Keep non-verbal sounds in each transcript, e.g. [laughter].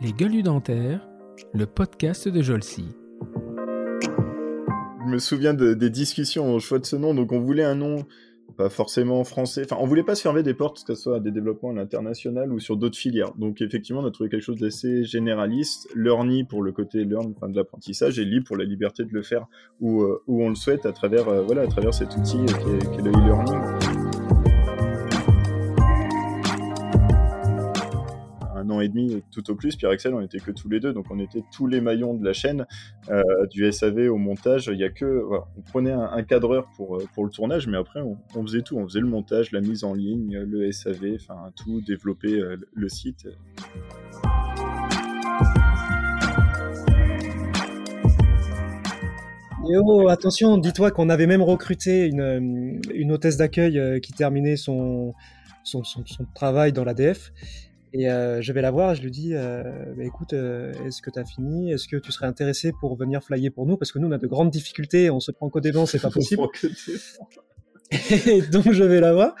Les gueules dentaires, le podcast de Jolcy. Je me souviens des discussions au choix de ce nom, donc on voulait un nom pas forcément français. Enfin, on voulait pas se fermer des portes, que ce soit à des développements à l'international ou sur d'autres filières. Donc, effectivement, on a trouvé quelque chose d'assez généraliste. Learny pour le côté learn, de l'apprentissage, et Lee pour la liberté de le faire où, euh, on le souhaite à travers, euh, cet outil qui est, qui est le an et demi tout au plus, Pierre Axel, on était que tous les deux, donc on était tous les maillons de la chaîne, euh, du SAV au montage. Il y a que, on prenait un, cadreur pour, euh, pour le tournage, mais après on, faisait tout, on faisait le montage, la mise en ligne, le SAV, enfin tout, développer euh, le site. oh, attention, dis-toi qu'on avait même recruté une, hôtesse d'accueil qui terminait son, son, travail dans l'ADF et euh, je vais la voir, je lui dis, euh, bah, écoute, euh, est-ce que tu as fini? Est-ce que tu serais intéressé pour venir flyer pour nous? Parce que nous, on a de grandes difficultés, on se prend qu'au des c'est pas [laughs] possible. [laughs] et donc, je vais la voir.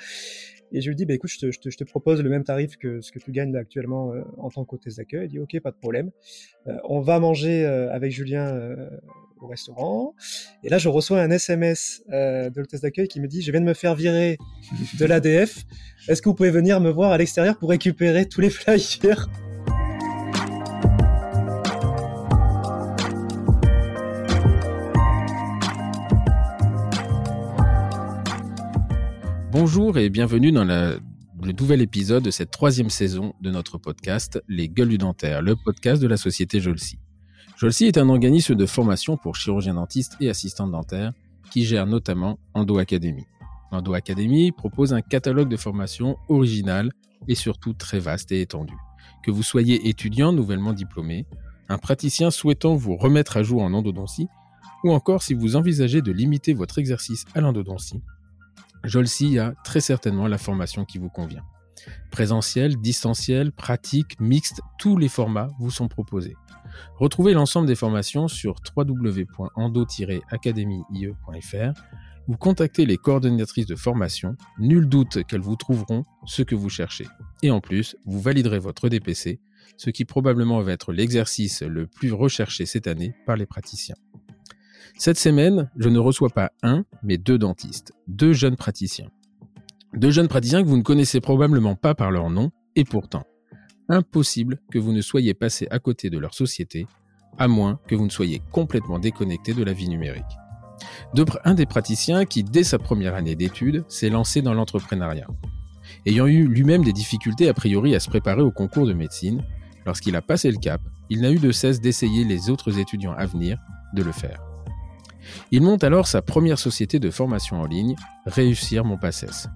Et je lui dis, bah, écoute, je te, je, te, je te, propose le même tarif que ce que tu gagnes actuellement en tant qu'hôtesse d'accueil. Il dit, ok, pas de problème. on va manger avec Julien au restaurant. Et là, je reçois un SMS de l'hôtesse d'accueil qui me dit, je viens de me faire virer de l'ADF. Est-ce que vous pouvez venir me voir à l'extérieur pour récupérer tous les flyers? Bonjour et bienvenue dans le nouvel épisode de cette troisième saison de notre podcast Les Gueules du Dentaire, le podcast de la société Jolsi. Jolsi est un organisme de formation pour chirurgiens dentistes et assistants dentaires qui gère notamment Endo Academy. Endo Academy propose un catalogue de formation original et surtout très vaste et étendu. Que vous soyez étudiant nouvellement diplômé, un praticien souhaitant vous remettre à jour en endodontie, ou encore si vous envisagez de limiter votre exercice à l'endodontie, Jolsi a très certainement la formation qui vous convient. Présentiel, distanciel, pratique, mixte, tous les formats vous sont proposés. Retrouvez l'ensemble des formations sur www.endo-academie.fr ou contactez les coordonnatrices de formation, nul doute qu'elles vous trouveront ce que vous cherchez. Et en plus, vous validerez votre DPC, ce qui probablement va être l'exercice le plus recherché cette année par les praticiens. Cette semaine, je ne reçois pas un, mais deux dentistes, deux jeunes praticiens. Deux jeunes praticiens que vous ne connaissez probablement pas par leur nom, et pourtant, impossible que vous ne soyez passé à côté de leur société, à moins que vous ne soyez complètement déconnecté de la vie numérique un des praticiens qui, dès sa première année d'études, s'est lancé dans l'entrepreneuriat. Ayant eu lui-même des difficultés a priori à se préparer au concours de médecine, lorsqu'il a passé le cap, il n'a eu de cesse d'essayer les autres étudiants à venir de le faire. Il monte alors sa première société de formation en ligne, Réussir mon Passes.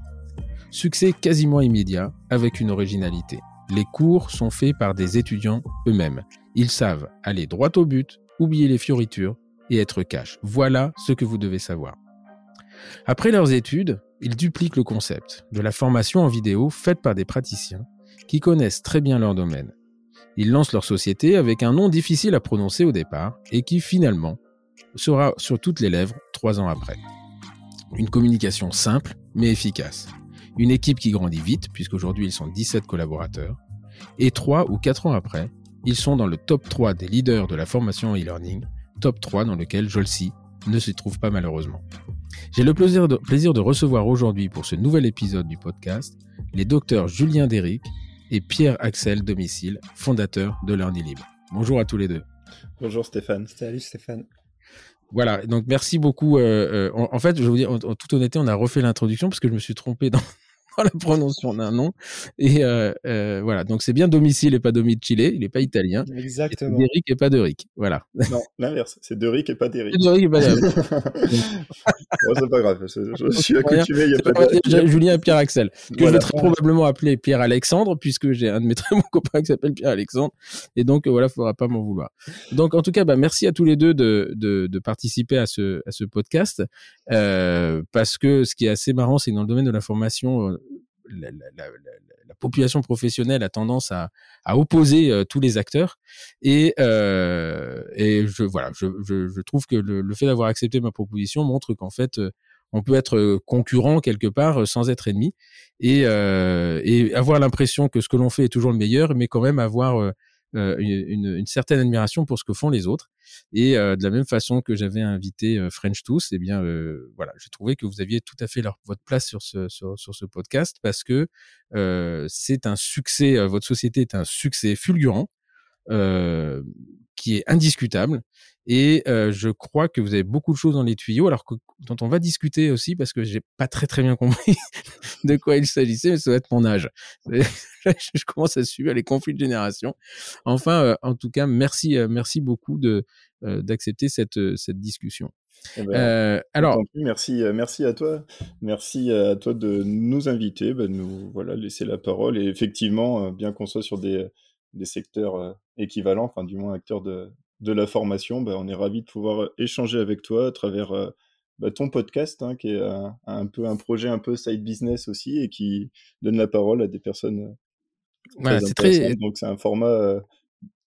Succès quasiment immédiat avec une originalité. Les cours sont faits par des étudiants eux-mêmes. Ils savent aller droit au but, oublier les fioritures et être cash. Voilà ce que vous devez savoir. Après leurs études, ils dupliquent le concept de la formation en vidéo faite par des praticiens qui connaissent très bien leur domaine. Ils lancent leur société avec un nom difficile à prononcer au départ et qui finalement sera sur toutes les lèvres trois ans après. Une communication simple mais efficace. Une équipe qui grandit vite puisqu'aujourd'hui ils sont 17 collaborateurs. Et trois ou quatre ans après, ils sont dans le top 3 des leaders de la formation e-learning top 3 dans lequel Jolsi ne se trouve pas malheureusement. J'ai le plaisir de, plaisir de recevoir aujourd'hui pour ce nouvel épisode du podcast les docteurs Julien Déric et Pierre-Axel Domicile, fondateur de Learning Libre. Bonjour à tous les deux. Bonjour Stéphane. Salut Stéphane. Voilà, donc merci beaucoup. Euh, euh, en, fait, je vais vous dire, en, toute honnêteté, on a refait l'introduction parce que je me suis trompé dans, [laughs] la prononciation d'un nom. Et euh, euh, voilà, donc c'est bien domicile et pas domicile, il n'est pas italien. Exactement. D'Eric et pas d'Eric, voilà. Non, l'inverse, c'est d'Eric et pas d'Eric. D'Eric et pas d'Eric. [laughs] c'est pas grave, je, suis accoutumé, il n'y a pas de... [laughs] Julien et Pierre-Axel, que je vais très probablement appeler Pierre-Alexandre, puisque j'ai un de mes très bons copains qui s'appelle Pierre-Alexandre, et donc voilà, il ne faudra pas m'en vouloir. Donc en tout cas, bah, merci à tous les deux de, de, de participer à ce, à ce podcast, euh, parce que ce qui est assez marrant, c'est que dans le domaine de la formation, la, la, la, population professionnelle a tendance à, à opposer euh, tous les acteurs. Et, euh, et je voilà je, je, je trouve que le, le fait d'avoir accepté ma proposition montre qu'en fait euh, on peut être concurrent quelque part sans être ennemi. Et, et avoir l'impression que ce que l'on fait est toujours le meilleur, mais quand même avoir une, une, certaine admiration pour ce que font les autres. Et de la même façon que j'avais invité French Tous, eh bien voilà, j'ai trouvé que vous aviez tout à fait leur, votre place sur ce sur, sur ce podcast parce que c'est un succès, votre société est un succès fulgurant. Euh, qui est indiscutable. Et euh, je crois que vous avez beaucoup de choses dans les tuyaux, alors que, dont on va discuter aussi, parce que j'ai pas très très bien compris [laughs] de quoi il s'agissait, mais ça doit être mon âge. [laughs] je commence à suivre les conflits de génération. Enfin, euh, en tout cas, merci, euh, merci beaucoup de d'accepter cette cette discussion. Eh ben, alors, merci, merci à toi, merci à toi de nous inviter, de nous voilà laisser la parole et effectivement, bien qu'on soit sur des des secteurs équivalents, enfin du moins acteurs de, de la formation, bah, on est ravi de pouvoir échanger avec toi à travers bah, ton podcast, hein, qui est un, peu un projet un peu side business aussi et qui donne la parole à des personnes très intéressantes. Donc c'est un format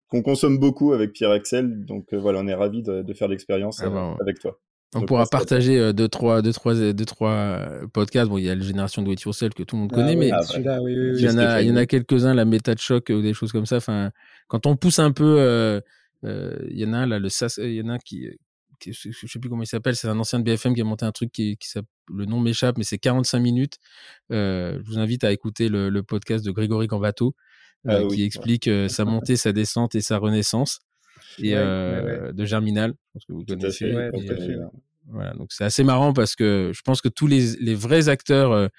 qu'on consomme beaucoup avec Pierre Axel. Donc voilà, on est ravi de, faire l'expérience ah bah, avec toi. On pourra partager euh, deux trois, deux, trois, deux, trois euh, podcasts. Bon, il y a la génération de It Yourself que tout le monde ah connaît, mais il y en a, il y en a quelques-uns, la méta de choc ou des choses comme ça. Enfin, quand on pousse un peu, euh, il y en a un là, le SAS, il y en a un qui, qui, je sais plus comment il s'appelle, c'est un ancien de BFM qui a monté un truc qui, qui le nom m'échappe, mais c'est 45 minutes. je vous invite à écouter le, podcast de Grégory Cambato, ah qui explique sa [laughs] montée, sa descente et sa renaissance et de Germinal, je pense que vous connaissez. voilà, donc c'est assez marrant parce que je pense que tous les, les vrais acteurs,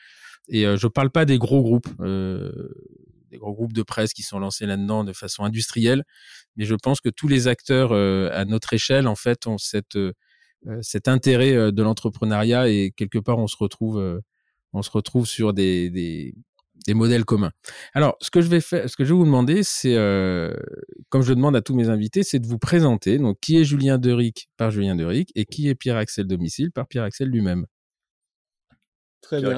et je parle pas des gros groupes, des gros groupes de presse qui sont lancés là-dedans de façon industrielle, mais je pense que tous les acteurs à notre échelle, en fait, ont cette, cet intérêt de l'entrepreneuriat et quelque part on se retrouve, on se retrouve sur des, des, des modèles communs. Alors, ce que je vais faire, ce que je vais vous demander, c'est, euh, comme je demande à tous mes invités, c'est de vous présenter. Donc, qui est Julien Deric par Julien Deric et qui est Pierre-Axel Domicile par Pierre-Axel lui-même? Très bien.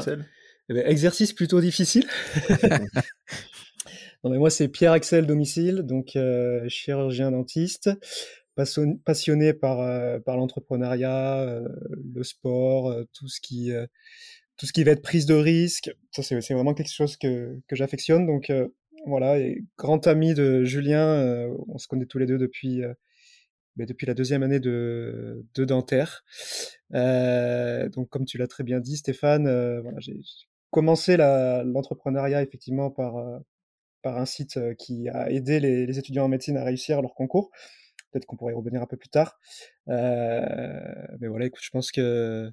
Eh ben, exercice plutôt difficile. [laughs] non, mais moi, c'est Pierre-Axel Domicile, donc euh, chirurgien dentiste, passionné par, euh, par l'entrepreneuriat, le sport, tout ce qui tout ce qui va être prise de risque, ça c'est vraiment quelque chose que, que j'affectionne. Donc euh, voilà, et grand ami de Julien, euh, on se connaît tous les deux depuis, euh, ben, depuis la deuxième année de, de dentaire. donc comme tu l'as très bien dit, Stéphane, voilà, j'ai commencé l'entrepreneuriat effectivement par, par un site qui a aidé les, les, étudiants en médecine à réussir leur concours. Peut-être qu'on pourrait y revenir un peu plus tard. mais voilà, écoute, je pense que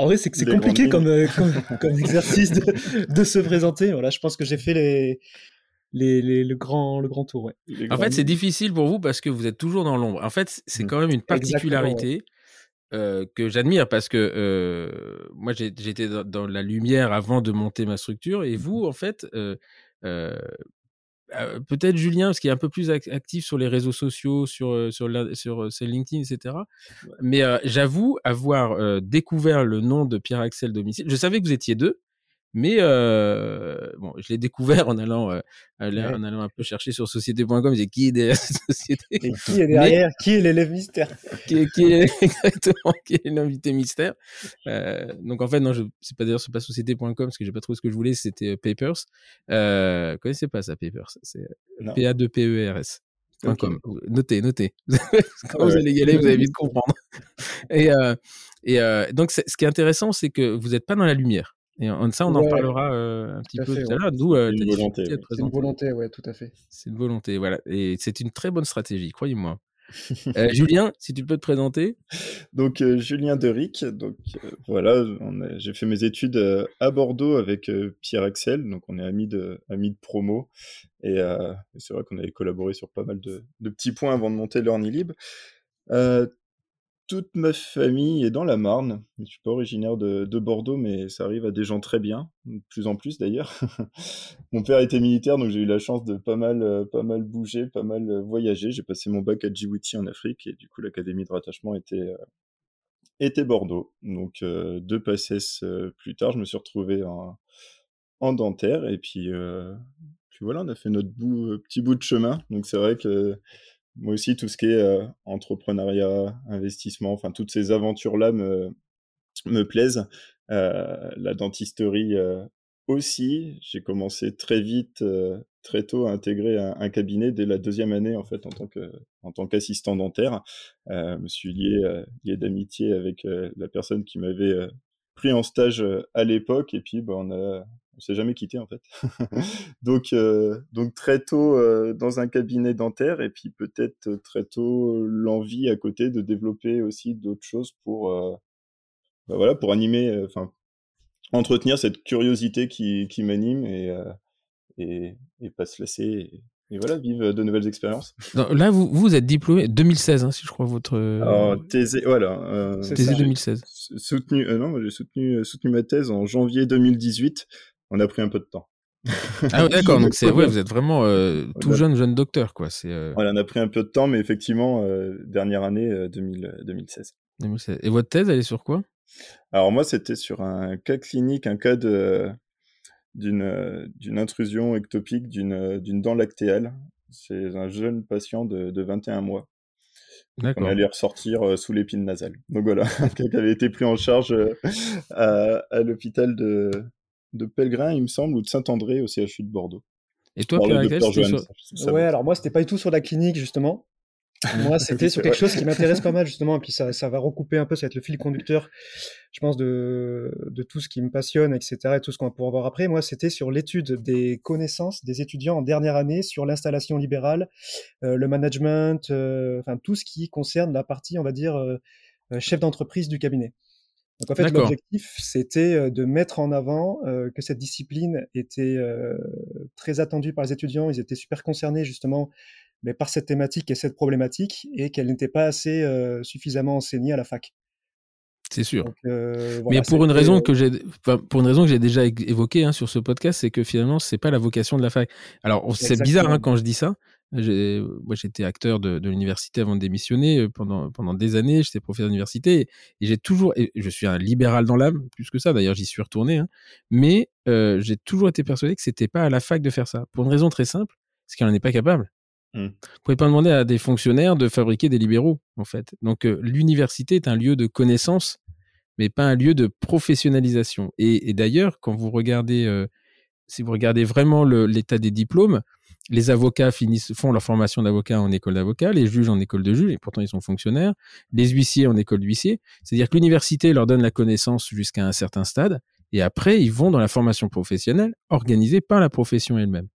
en vrai, c'est compliqué comme, euh, comme, comme, exercice de, de, se présenter. Voilà, je pense que j'ai fait les, les, les, le, grand, le grand tour. Ouais. En fait, c'est difficile pour vous parce que vous êtes toujours dans l'ombre. En fait, c'est mmh. quand même une particularité euh, que j'admire parce que euh, moi, j'étais dans, dans, la lumière avant de monter ma structure et vous, en fait, euh, euh peut-être Julien, parce qu'il est un peu plus actif sur les réseaux sociaux, sur, euh, sur, euh, LinkedIn, etc. Mais j'avoue avoir découvert le nom de Pierre-Axel Domicile. Je savais que vous étiez deux, mais euh, bon, je l'ai découvert en allant, euh, en allant un peu chercher sur société.com. J'ai qui est derrière cette société? Et Qui est derrière? Qui est l'élève mystère? qui, est, qui est [laughs] exactement qui est l'invité mystère euh, Donc en fait non, je c'est pas d'ailleurs c'est pas société.com parce que j'ai pas trouvé ce que je voulais. C'était euh, Papers. Euh, connaissez pas ça Papers? C'est P A 2 P E R S. Notez, notez. [laughs] Quand vous allez y aller, vous allez vite [laughs] comprendre. et euh, et euh, donc, ce qui est intéressant, c'est que vous n'êtes pas dans la lumière. Et ça, on en parlera euh, un petit peu tout à l'heure. D'où euh, une volonté. C'est une volonté, ouais, tout à fait. C'est une volonté, voilà. Et c'est une très bonne stratégie, croyez-moi. [laughs] Euh, Julien, si tu peux te présenter. Donc Julien Deric, donc voilà, j'ai fait mes études à Bordeaux avec Pierre Axel, donc on est amis de amis de promo et, c'est vrai qu'on avait collaboré sur pas mal de, de petits points avant de monter l'Ornilib toute ma famille est dans la Marne. Je suis pas originaire de, Bordeaux, mais ça arrive à des gens très bien, de plus en plus d'ailleurs. [laughs] mon père était militaire, donc j'ai eu la chance de pas mal, euh, pas mal bouger, pas mal euh, voyager. J'ai passé mon bac à Djibouti en Afrique, et du coup l'académie de rattachement était, euh, Bordeaux. Donc deux passesses plus tard, je me suis retrouvé en, en dentaire, et puis, voilà, on a fait notre petit bout de chemin. Donc c'est vrai que moi aussi, tout ce qui est entrepreneuriat, investissement, enfin, toutes ces aventures-là me, me plaisent. la dentisterie aussi. J'ai commencé très vite, très tôt, à intégrer un, cabinet dès la deuxième année, en fait, en tant que en tant qu'assistant dentaire. je me suis lié, lié d'amitié avec la personne qui m'avait pris en stage à l'époque, et puis bah, on a on s'est jamais quitté en fait. [laughs] donc, donc très tôt dans un cabinet dentaire et puis peut-être très tôt l'envie à côté de développer aussi d'autres choses pour, bah, voilà, pour animer, enfin entretenir cette curiosité qui, qui m'anime et, euh, et, et, pas se laisser. Et, voilà, vivre de nouvelles expériences. là, vous, vous êtes diplômé 2016, hein, si je crois, votre. Alors, thésé, voilà. Euh, thésé 2016. Soutenu, euh, non, j'ai soutenu, soutenu ma thèse en janvier 2018. On a pris un peu de temps. ah d'accord, donc c'est ouais, vous êtes vraiment [laughs] tout jeune, jeune docteur, quoi. C'est. Voilà, on a pris un peu de temps, mais effectivement, dernière année 2000, 2016. 2016. Et votre thèse, elle est sur quoi? Alors moi, c'était sur un cas clinique, un cas de d'une d'une intrusion ectopique d'une d'une dent lactéale. C'est un jeune patient de, de 21 mois. On allait ressortir euh, sous l'épine nasale. Donc voilà, [laughs] qui avait été pris en charge euh, à, à l'hôpital de, de Pellegrin, il me semble, ou de Saint-André au CHU de Bordeaux. Et toi, Pierre sur... Ouais, alors moi, c'était pas du tout sur la clinique, justement. [laughs] Moi, c'était sur quelque chose qui m'intéresse pas mal, justement, et puis ça, ça va recouper un peu, ça va être le fil conducteur, je pense, de, de tout ce qui me passionne, etc., et tout ce qu'on va pouvoir voir après. Moi, c'était sur l'étude des connaissances des étudiants en dernière année sur l'installation libérale, euh, le management, euh, enfin, tout ce qui concerne la partie, on va dire, euh, chef d'entreprise du cabinet. Donc en fait, l'objectif, c'était de mettre en avant que cette discipline était très attendue par les étudiants. Ils étaient super concernés justement mais par cette thématique et cette problématique, et qu'elle n'était pas assez euh, suffisamment enseignée à la fac. C'est sûr. Euh, mais pour une raison que j'ai, pour une raison que j'ai déjà évoquée hein, sur ce podcast, c'est que finalement, c'est pas la vocation de la fac. Alors, c'est bizarre hein, quand je dis ça. Moi, j'étais acteur de, de l'université avant de démissionner euh, pendant pendant des années. J'étais professeur d'université et, j'ai toujours, et je suis un libéral dans l'âme, plus que ça. D'ailleurs, j'y suis retourné. Hein, mais euh, j'ai toujours été persuadé que c'était pas à la fac de faire ça. Pour une raison très simple, c'est qu'elle n'en est pas capable. Mmh. Vous pouvez pas demander à des fonctionnaires de fabriquer des libéraux, en fait. Donc, euh, l'université est un lieu de connaissance, mais pas un lieu de professionnalisation. Et, d'ailleurs, quand vous regardez, euh, si vous regardez vraiment l'état des diplômes, les avocats finissent, font leur formation d'avocat en école d'avocat, les juges en école de juge, et pourtant ils sont fonctionnaires, les huissiers en école d'huissier. C'est-à-dire que l'université leur donne la connaissance jusqu'à un certain stade, et après ils vont dans la formation professionnelle organisée par la profession elle-même.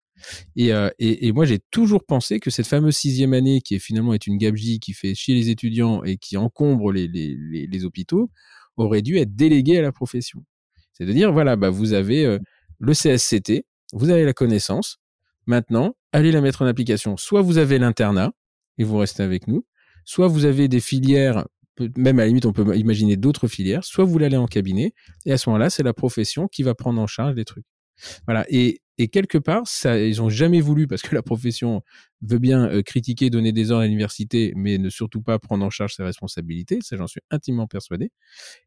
Euh, et, et, moi, j'ai toujours pensé que cette fameuse sixième année, qui finalement est une gabegie qui fait chier les étudiants et qui encombre les, hôpitaux, aurait dû être déléguée à la profession. C'est de dire, voilà, bah, vous avez euh, le CSCT, vous avez la connaissance, maintenant, allez la mettre en application. Soit vous avez l'internat, et vous restez avec nous, soit vous avez des filières, même à la limite, on peut imaginer d'autres filières, soit vous aller en cabinet, et à ce moment-là, c'est la profession qui va prendre en charge les trucs. Voilà. Et et quelque part, ça, ils ont jamais voulu, parce que la profession veut bien euh, critiquer, donner des ordres à l'université, mais ne surtout pas prendre en charge ses responsabilités. Ça, j'en suis intimement persuadé.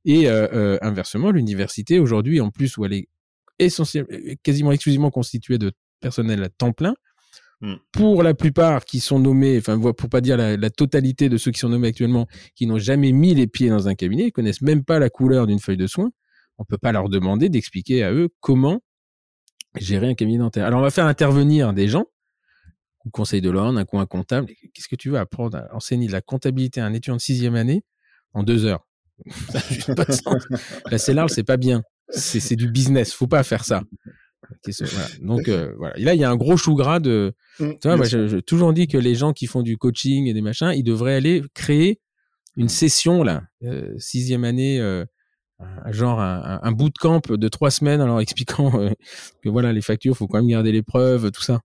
Et euh, euh, inversement, l'université aujourd'hui, en plus où elle est essentiellement, quasiment exclusivement constituée de personnel à temps plein, mmh. pour la plupart qui sont nommés, enfin pour pas dire la, la, totalité de ceux qui sont nommés actuellement, qui n'ont jamais mis les pieds dans un cabinet, ils connaissent même pas la couleur d'une feuille de soins, on peut pas leur demander d'expliquer à eux comment gérer un cabinet dentaire. Alors, on va faire intervenir des gens, au conseil de l'ordre, un coin comptable. Qu'est-ce que tu veux apprendre à enseigner de la comptabilité à un étudiant de sixième année en deux heures? [laughs] La CELARL, c'est pas bien. C'est du business. Faut pas faire ça. [laughs] Donc euh, voilà. Et là, il y a un gros chou gras de. Mmh, tu vois, j'ai toujours dit que les gens qui font du coaching et des machins, ils devraient aller créer une session là, euh, sixième année. Euh, genre un, un, bootcamp de trois semaines en leur [laughs] expliquant que voilà les factures faut quand même garder les preuves tout ça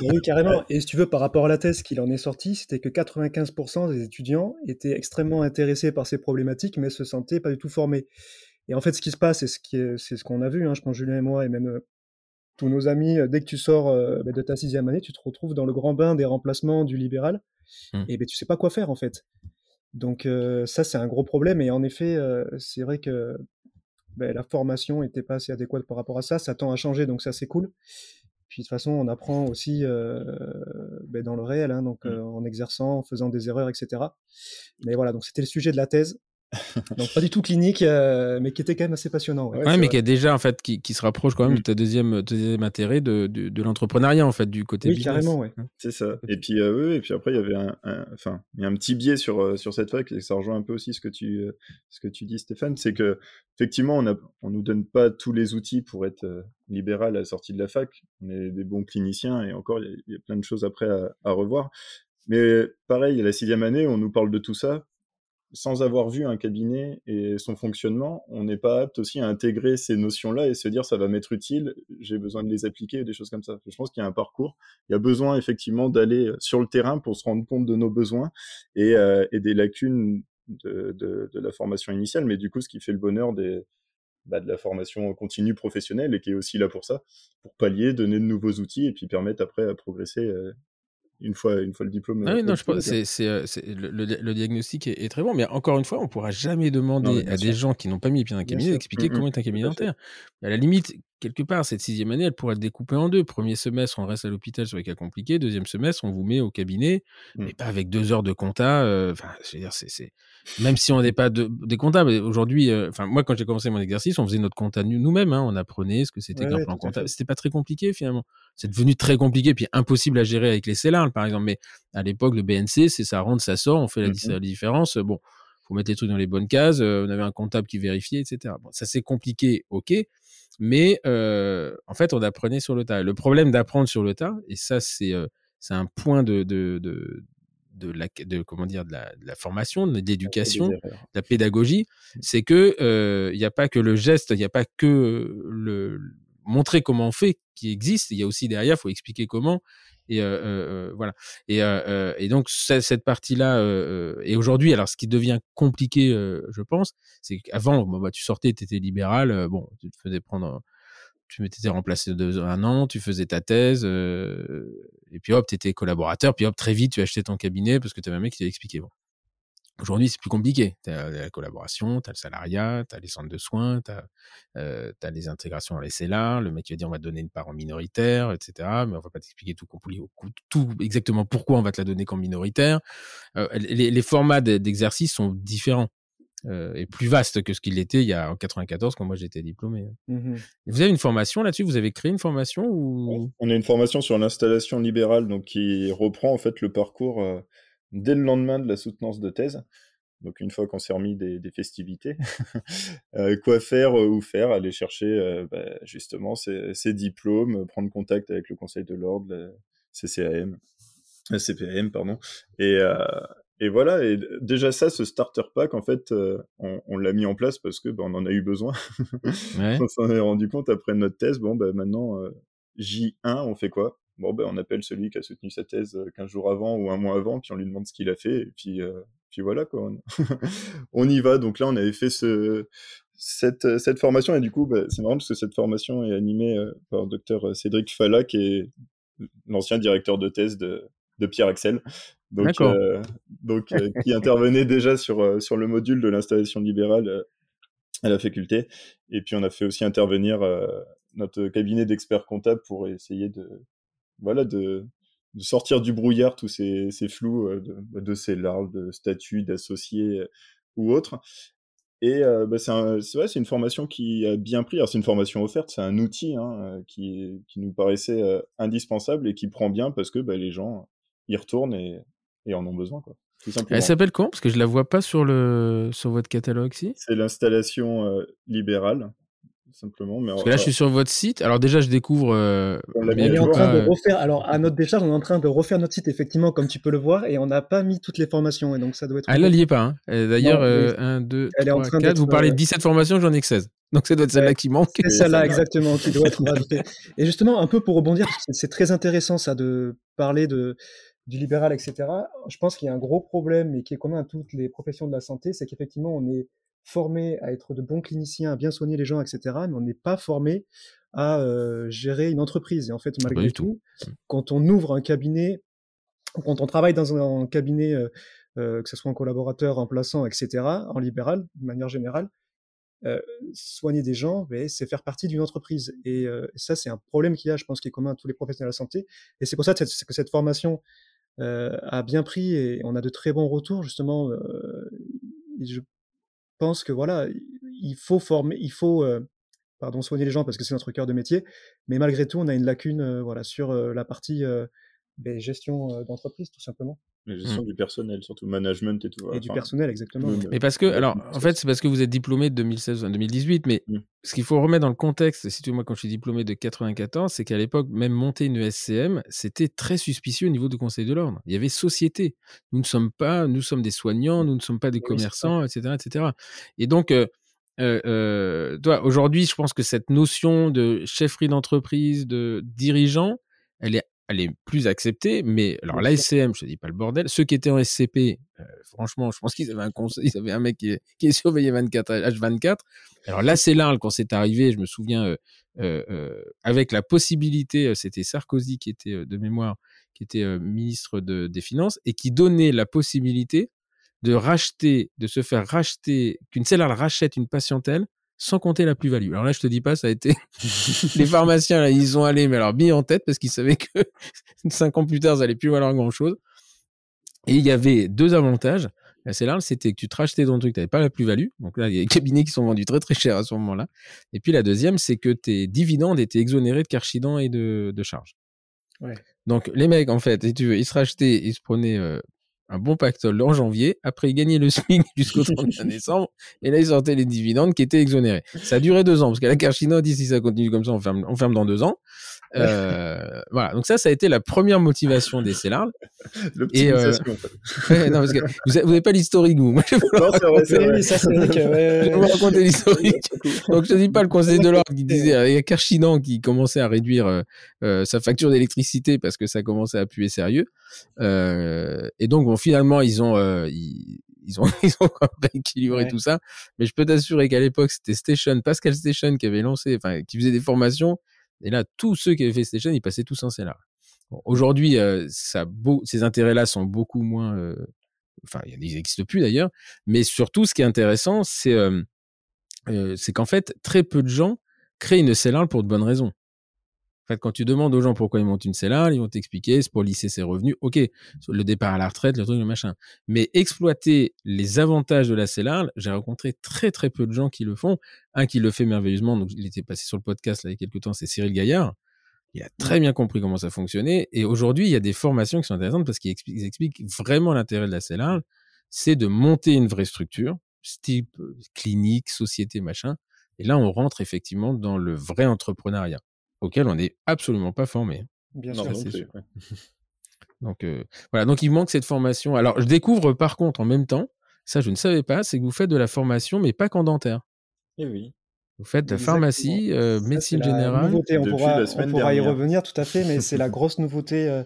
oui carrément [laughs] et si tu veux par rapport à la thèse qu'il en est sorti c'était que 95% des étudiants étaient extrêmement intéressés par ces problématiques mais se sentaient pas du tout formés et en fait ce qui se passe et ce qui c'est ce qu'on a vu hein, je pense Julien et moi et même tous nos amis euh, dès que tu sors bah, de ta sixième année tu te retrouves dans le grand bain des remplacements du libéral mmh. et ben tu sais pas quoi faire en fait donc ça, c'est un gros problème. Et en effet, c'est vrai que ben, la formation n'était pas assez adéquate par rapport à ça. Ça tend à changer, donc ça, c'est cool. Puis de toute façon, on apprend aussi ben, dans le réel, hein, donc mmh. en exerçant, en faisant des erreurs, etc. Mais voilà, donc c'était le sujet de la thèse. [laughs] Donc pas du tout clinique, euh, mais qui était quand même assez passionnant. Ouais, mais qui est déjà en fait qui, qui, se rapproche quand même de mm. ta deuxième, deuxième intérêt de, de, de l'entrepreneuriat en fait du côté oui, carrément, ouais. C'est ça. Et puis euh, oui, et puis après il y avait un, enfin il y a un petit biais sur euh, sur cette fac et ça rejoint un peu aussi ce que tu euh, ce que tu dis Stéphane, c'est que effectivement on a on nous donne pas tous les outils pour être libéral à la sortie de la fac. On est des bons cliniciens et encore il y, a plein de choses après à, à revoir. Mais pareil, à la sixième année, on nous parle de tout ça sans avoir vu un cabinet et son fonctionnement, on n'est pas apte aussi à intégrer ces notions-là et se dire ça va m'être utile, j'ai besoin de les appliquer, des choses comme ça. Je pense qu'il y a un parcours, il y a besoin effectivement d'aller sur le terrain pour se rendre compte de nos besoins et, euh, des lacunes de, la formation initiale, mais du coup ce qui fait le bonheur bah, de la formation continue professionnelle et qui est aussi là pour ça, pour pallier, donner de nouveaux outils et puis permettre après à progresser euh, une fois, une fois le diplôme. Ah oui, non, je pense, c'est, c'est, euh, le, le, diagnostic est, très bon, mais encore une fois, on ne pourra jamais demander à des gens qui n'ont pas mis les pieds dans un cabinet d'expliquer mmh, comment est un cabinet dentaire. À la limite, quelque part, cette sixième année, elle pourrait être découpée en deux. Premier semestre, on reste à l'hôpital sur les cas compliqués. Deuxième semestre, on vous met au cabinet, mmh. mais pas avec deux heures de compta. Euh, enfin, je veux dire, c'est, même si on n'est pas de, des comptables. Aujourd'hui, euh, enfin, moi, quand j'ai commencé mon exercice, on faisait notre compta nous-mêmes. Hein, on apprenait ce que c'était qu'un plan comptable. C'était pas très compliqué finalement. C'est devenu très compliqué, puis impossible à gérer avec les CELAR, par exemple. Mais à l'époque, le BNC, c'est ça rentre, ça sort, on fait la, mmh la différence. Bon, faut mettre les trucs dans les bonnes cases. Euh, on avait un comptable qui vérifiait, etc. Bon, ça c'est compliqué, ok mais euh, en fait, on apprenait sur le tas. Le problème d'apprendre sur le tas, et ça, c'est euh, c'est un point de, de, de, de, la, de, comment dire, de, la, de la formation, de l'éducation, de la pédagogie, mmh. c'est que il n'y a pas que le geste, il n'y a pas que le montrer comment on fait qui existe. Il y a aussi derrière, il faut expliquer comment. Et voilà. Et, donc cette partie-là. et aujourd'hui, alors ce qui devient compliqué, je pense, c'est qu'avant, bah, tu sortais, tu étais libéral. bon, tu te faisais prendre tu m'étais remplacé de un an, tu faisais ta thèse, et puis hop, tu étais collaborateur, puis hop, très vite, tu achetais ton cabinet parce que tu avais un mec qui t'avait expliqué. Aujourd'hui, c'est plus compliqué. Tu as la collaboration, tu as le salariat, tu as les centres de soins, tu as, euh, les intégrations dans les CELA. Le mec va dire on va te donner une part en minoritaire, etc. Mais on va pas t'expliquer tout, tout exactement pourquoi on va te la donner qu'en minoritaire. Euh, les, les, formats d'exercice sont différents. Euh, et plus vastes que ce qu'il était il y a en 94 quand moi j'étais diplômé. Mmh vous avez une formation là-dessus? Vous avez créé une formation ou? On a une formation sur l'installation libérale donc qui reprend en fait le parcours dès le lendemain de la soutenance de thèse. Donc une fois qu'on s'est remis des, festivités, [laughs] euh, quoi faire euh, ou faire, aller chercher euh, bah, justement ces, diplômes, prendre contact avec le Conseil de l'ordre, le CCAM, le CPAM, pardon. Et, et voilà, et déjà ça, ce starter pack, en fait, on, l'a mis en place parce que bah, on en a eu besoin. [laughs] on s'en est rendu compte après notre thèse. Bon, bah, maintenant, J1, on fait quoi? Bon, ben, on appelle celui qui a soutenu sa thèse 15 euh, jours avant ou un mois avant, puis on lui demande ce qu'il a fait, et puis, euh, puis voilà, quoi. On... [laughs] y va. Donc là, on avait fait ce, cette, cette formation, et du coup, bah, c'est marrant parce que cette formation est animée euh, par le docteur Cédric Falla, qui est l'ancien directeur de thèse de, de Pierre Axel. Donc, donc qui intervenait déjà sur, sur le module de l'installation libérale à la faculté. Et puis on a fait aussi intervenir notre cabinet d'experts comptables pour essayer de, voilà, de, de sortir du brouillard tous ces, ces flous euh, de, bah, de ces larves, de statuts, d'associés euh, ou autres. Et euh, bah, c'est une formation qui a bien pris. Alors c'est une formation offerte, c'est un outil hein, qui, qui, nous paraissait indispensable et qui prend bien parce que bah, les gens y retournent et, et en ont besoin. Quoi, Elle s'appelle comment? Parce que je la vois pas sur, le, sur votre catalogue si? C'est l'installation libérale simplement. Mais Parce que là, je suis sur votre site. Alors déjà, je découvre. Euh, on, est en train de euh, refaire. Alors à notre décharge, on est en train de refaire notre site effectivement, comme tu peux le voir, et on n'a pas mis toutes les formations, et donc ça doit être. Ah là, n'y est pas. Hein. D'ailleurs, 1, 2, 3, 4. Vous parlez de 17 euh, formations, j'en ai que 16. [laughs] Donc ça doit être celle-là qui manque. C'est celle-là exactement qui doit être rajoutée. Et justement, un peu pour rebondir, c'est très intéressant ça de parler de du libéral, etc. Je pense qu'il y a un gros problème et qui est commun à toutes les professions de la santé, c'est qu'effectivement, on est formé à être de bons cliniciens, à bien soigner les gens, etc. Mais on n'est pas formé à euh, gérer une entreprise. Et en fait, malgré tout, mmh. quand on ouvre un cabinet, quand on travaille dans un, cabinet, euh, euh, que ce soit en collaborateur, en plaçant, etc., en libéral, de manière générale, soigner des gens, ben, c'est faire partie d'une entreprise. Et ça, c'est un problème qu'il y a, je pense, qui est commun à tous les professionnels de la santé. Et c'est pour ça que cette formation a bien pris et on a de très bons retours, justement. je pense que voilà, il faut former, il faut pardon, soigner les gens parce que c'est notre cœur de métier, mais malgré tout, on a une lacune voilà, sur la partie ben, gestion d'entreprise, tout simplement. La gestion mmh. du personnel, surtout management et tout. Et du personnel, exactement. Mais parce que, alors, en fait, c'est parce que vous êtes diplômé de 2016 2018, mais mmh. ce qu'il faut remettre dans le contexte, si tu moi, quand je suis diplômé de 94, c'est qu'à l'époque, même monter une ESCM, c'était très suspicieux au niveau du Conseil de l'ordre. Il y avait société. Nous ne sommes pas, nous sommes des soignants, nous ne sommes pas des commerçants, etc., etc. Et donc, euh, euh, euh, toi, aujourd'hui, je pense que cette notion de chefferie d'entreprise, de dirigeant, elle est elle est plus acceptée, mais alors la SCM, je te dis pas le bordel, ceux qui étaient en SCP, euh, franchement, je pense qu'ils avaient un conseil, ils avaient un mec qui, qui est surveillé 24 H24. Alors là, c'est là quand c'est arrivé, je me souviens, euh, euh, euh avec la possibilité, c'était Sarkozy qui était de mémoire, qui était ministre de, des Finances et qui donnait la possibilité de racheter, de se faire racheter, qu'une cellule rachète une patientèle sans compter la plus-value. Alors là, je te dis pas, ça a été [laughs] les pharmaciens là, ils ont allé mais alors bien en tête parce qu'ils savaient que [laughs] cinq ans plus tard, ça allait plus valoir grand-chose. Et il y avait deux avantages. C'est là, c'était que tu te rachetais ton truc, tu n'avais pas la plus-value. Donc là, il y a des cabinets qui sont vendus très très cher à ce moment-là. Et puis la deuxième, c'est que tes dividendes étaient exonérés de carchidan et de, de charges. Ouais. Donc les mecs, en fait, si tu veux, ils se rachetaient, ils se prenaient euh, un bon pactole en janvier. Après, il gagnait le SMIC [laughs] jusqu'au 31 décembre. Et là, il sortait les dividendes qui étaient exonérés. Ça a duré deux ans, parce qu'à la Carchino dit si ça continue comme ça, on ferme, on ferme dans deux ans. Euh, voilà. Donc ça, ça a été la première motivation des Célars. [laughs] Et euh... [laughs] non, parce que vous n'avez pas l'historique, vous. Moi, je vais vous raconter, ça, c'est vrai que, ouais, je vais vous raconter l'historique. Donc, je ne dis pas le conseil de l'ordre qui disait, il y a Carchinan qui commençait à réduire euh, euh, sa facture d'électricité parce que ça commençait à puer sérieux. Euh, et donc, finalement, ils ont, euh, ils, ils ont, [laughs] ils ont rééquilibré tout ça. Mais je peux t'assurer qu'à l'époque, c'était Station, Pascal Station qui avait lancé, enfin, qui faisait des formations et là, tous ceux qui avaient fait Station, ils passaient tous en CELAR. Aujourd'hui, euh, ces intérêts-là sont beaucoup moins. Euh, enfin, ils n'existent plus d'ailleurs. Mais surtout, ce qui est intéressant, c'est euh, c'est qu'en fait, très peu de gens créent une CELAR pour de bonnes raisons. Quand tu demandes aux gens pourquoi ils montent une CELAR, ils vont t'expliquer, c'est pour lisser ses revenus. OK, le départ à la retraite, le truc, le machin. Mais exploiter les avantages de la CELAR, j'ai rencontré très, très peu de gens qui le font. Un qui le fait merveilleusement, donc il était passé sur le podcast il y a quelques temps, c'est Cyril Gaillard. Il a très bien compris comment ça fonctionnait. Et aujourd'hui, il y a des formations qui sont intéressantes parce qu'ils expliquent, vraiment l'intérêt de la CELAR, c'est de monter une vraie structure, type euh, clinique, société, machin. Et là, on rentre effectivement dans le vrai entrepreneuriat auquel on n'est absolument pas formé. Bien sûr. [laughs] Donc euh, voilà, donc il manque cette formation. Alors je découvre par contre en même temps, ça je ne savais pas, c'est que vous faites de la formation, mais pas qu'en dentaire. Eh oui. Vous faites de la pharmacie, euh, médecine générale. Nouveauté. On pourra, on pourra y revenir tout à fait, mais c'est la [laughs] grosse nouveauté